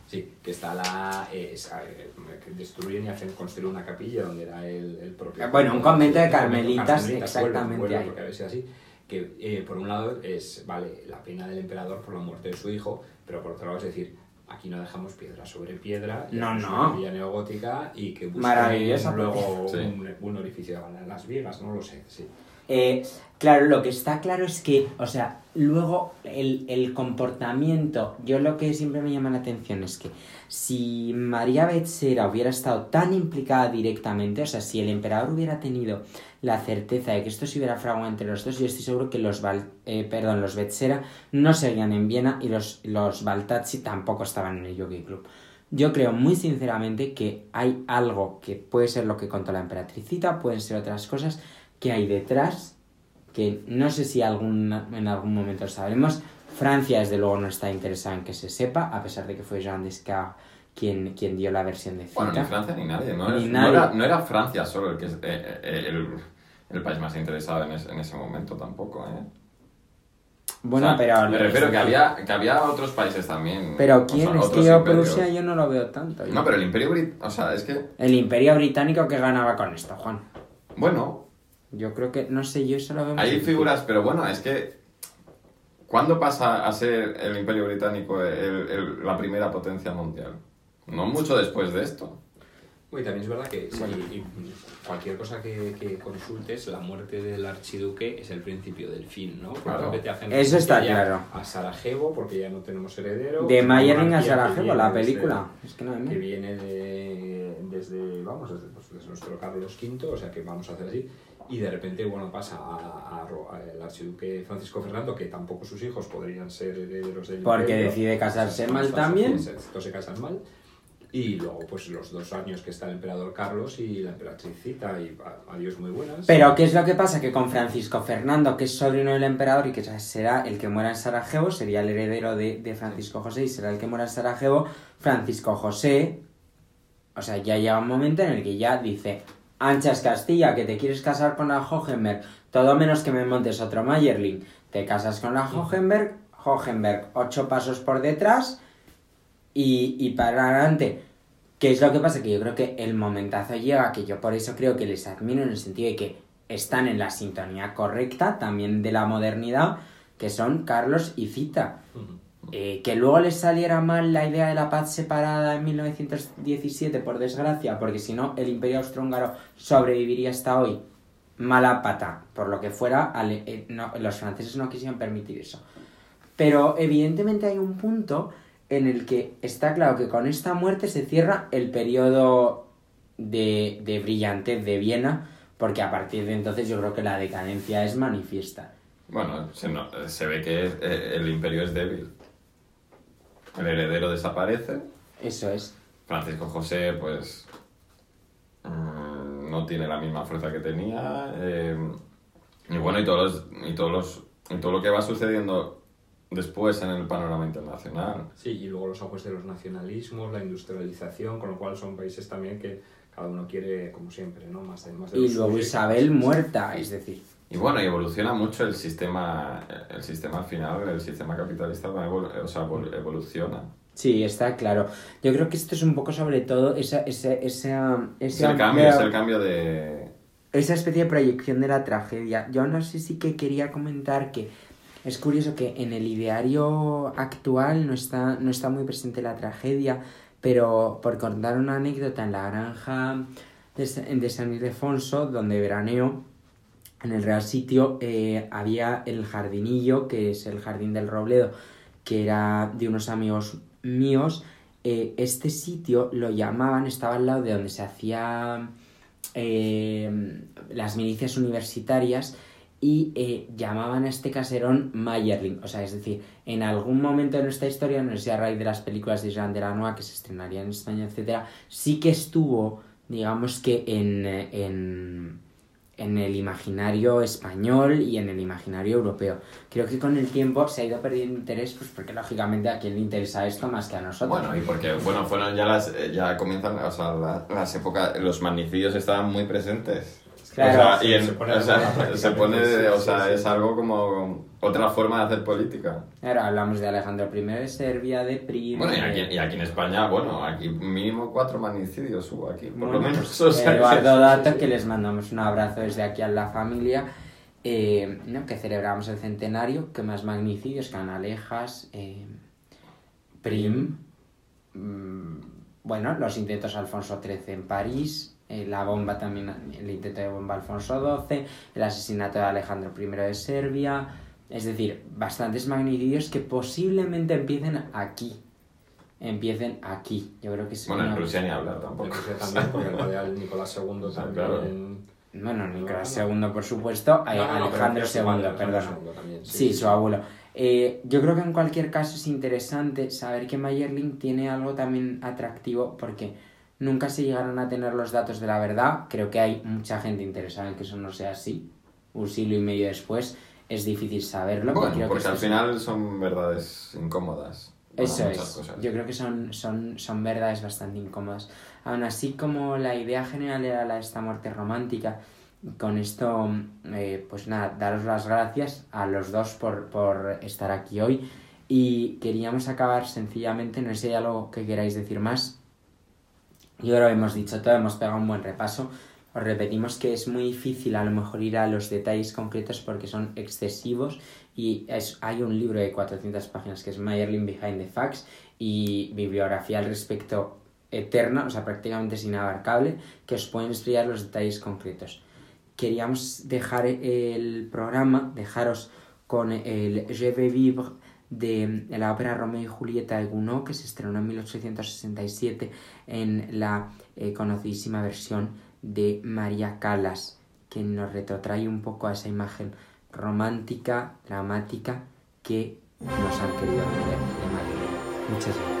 Sí, que está la. eh, esa, eh, que destruyen y hacen construir una capilla donde era el, el propio. Eh, bueno, un convento de carmelitas, carmelitas, exactamente vuelve, vuelve, ahí. así. Que eh, por un lado es, vale, la pena del emperador por la muerte de su hijo, pero por otro lado es decir, aquí no dejamos piedra sobre piedra, No, no. una capilla neogótica y que busquen Maravillosa luego Sí. un, un orificio en las vigas, no lo sé, sí. Eh, claro, lo que está claro es que, o sea, luego el, el comportamiento, yo lo que siempre me llama la atención es que si María Betzera hubiera estado tan implicada directamente, o sea, si el emperador hubiera tenido la certeza de que esto se hubiera fraguado entre los dos, yo estoy seguro que los, Val- eh, perdón, los Betzera no seguían en Viena y los, los Baltazzi tampoco estaban en el Jockey Club. Yo creo muy sinceramente que hay algo que puede ser lo que contó la emperatricita, pueden ser otras cosas que hay detrás, que no sé si algún, en algún momento lo sabremos. Francia, desde luego, no está interesada en que se sepa, a pesar de que fue Jean Descartes quien, quien dio la versión de cita. Bueno, ni Francia ni nadie, ¿no? Ni Es- nadie. No, era, no era Francia solo el que... eh, eh, el, el país más interesado en, en ese momento tampoco, ¿eh? Bueno, pero... Me refiero que había, que había otros países también. Pero ¿quién? es que yo Prusia yo no lo veo tanto. No, pero el Imperio Británico, o sea, es que... El Imperio Británico que ganaba con esto, Juan. Bueno. Yo creo que, no sé, yo eso lo veo Hay figuras, pero bueno, es que... ¿Cuándo pasa a ser el Imperio Británico la primera potencia mundial? No mucho después de esto. Y también es verdad que cualquier cosa que, consultes, la muerte del archiduque es el principio del fin, ¿no? Eso está claro. A Sarajevo, porque ya no tenemos heredero. De Mayerling a Sarajevo, la película. es que, no que viene desde, vamos, pues, desde, nuestro Carlos V, o sea que vamos a hacer así. Y de repente, bueno, pasa al archiduque Francisco Fernando, que tampoco sus hijos podrían ser herederos del Porque decide casarse mal también. Entonces se casan mal y luego, pues los dos años que está el emperador Carlos y la emperatriz Cita, y adiós muy buenas. Pero, ¿qué es lo que pasa? Que con Francisco Fernando, que es sobrino del emperador y que será el que muera en Sarajevo, sería el heredero de, de Francisco José y será el que muera en Sarajevo, Francisco José, o sea, ya llega un momento en el que ya dice, Anchas Castilla, que te quieres casar con la Hohenberg, todo menos que me montes otro Mayerling, te casas con la Hohenberg, Hohenberg ocho pasos por detrás y, para adelante. ¿Qué es lo que pasa? Que yo creo que el momentazo llega, que yo por eso creo que les admiro en el sentido de que están en la sintonía correcta, también de la modernidad, que son Carlos y Cita. Eh, que luego les saliera mal la idea de la paz separada en 1917, por desgracia, porque si no, el imperio austrohúngaro sobreviviría hasta hoy. Mala pata, por lo que fuera, eh, los franceses no quisieron permitir eso. Pero evidentemente hay un punto en el que está claro que con esta muerte se cierra el periodo de, de brillantez de Viena, porque a partir de entonces yo creo que la decadencia es manifiesta. Bueno, se, ve que eh, el imperio es débil. El heredero desaparece. Eso es. Francisco José, pues, mm, no tiene la misma fuerza que tenía. Eh, y bueno, y todos y todos los, y todo lo que va sucediendo después en el panorama internacional. Sí, y luego los ojos de los nacionalismos, la industrialización, con lo cual son países también que cada uno quiere, como siempre, ¿no? Más de, más y luego Isabel muerta, es decir. Y bueno, y evoluciona mucho el sistema, el sistema al final, el sistema capitalista o sea, evoluciona. Sí, está claro. Yo creo que esto es un poco sobre todo esa... esa, esa, es el cambio, es el cambio de... Esa especie de proyección de la tragedia. Yo no sé si que quería comentar que es curioso que en el ideario actual no está, no está muy presente la tragedia, pero por contar una anécdota, en la granja de, San Ildefonso, donde veraneo, en el Real Sitio, eh, había el jardinillo, que es el Jardín del Robledo, que era de unos amigos míos. Eh, este sitio lo llamaban, estaba al lado de donde se hacían eh, las milicias universitarias y llamaban a este caserón Mayerling. O sea, es decir, en algún momento de nuestra historia, no sé si a raíz de las películas de Jean Delanois que se estrenarían en España, etc., sí que estuvo, digamos que en, en, en el imaginario español y en el imaginario europeo. Creo que con el tiempo se ha ido perdiendo interés, pues porque lógicamente a quién le interesa esto más que a nosotros. Bueno, y porque, bueno, fueron ya las, eh, ya comienzan, o sea, las épocas, los magnicidios estaban muy presentes. Claro, y se pone, o sea, es algo como otra forma de hacer política. Ahora hablamos de Alejandro I de Serbia, de Primo. Bueno, y aquí, y aquí, en España, bueno, aquí mínimo cuatro magnicidios hubo aquí, por lo menos. Eduardo Dato, que les mandamos un abrazo desde aquí a la familia, eh, ¿no? que celebramos el centenario, que más magnicidios, Canalejas, eh, Prim, mm, bueno, los intentos Alfonso XIII en París, eh, la bomba también, el intento de bomba Alfonso XII, el asesinato de Alejandro I de Serbia, es decir, bastantes magnicidios que posiblemente empiecen aquí. Empiecen aquí. Yo creo que es Bueno, en Rusia ni hablar tampoco. también, porque el Nicolás II también. Bueno, Nicolás II, por supuesto. Alejandro II, perdón. sí, su abuelo. Eh, yo creo que en cualquier caso es interesante saber que Mayerling tiene algo también atractivo porque Nunca se llegaron a tener los datos de la verdad. Creo que hay mucha gente interesada en que eso no sea así. Un siglo y medio después es difícil saberlo. porque al final son verdades incómodas. Eso es. Yo creo que son, son, son verdades bastante incómodas. Aún así, como la idea general era la de esta muerte romántica, con esto, eh, pues nada, daros las gracias a los dos por, por estar aquí hoy. Y queríamos acabar sencillamente, no sé si hay algo que queráis decir más. Yo creo que hemos dicho todo, hemos pegado un buen repaso. Os repetimos que es muy difícil a lo mejor ir a los detalles concretos porque son excesivos y hay un libro de 400 páginas que es Mayerling Behind the Facts y bibliografía al respecto eterna, o sea, prácticamente es inabarcable, que os pueden estudiar los detalles concretos. Queríamos dejar el programa, dejaros con el Je vais vivre de la ópera Romeo y Julieta de Gounod, que se estrenó en 1867 en la eh, conocidísima versión de María Callas, que nos retrotrae un poco a esa imagen romántica, dramática que nos han querido vender de María. Muchas gracias.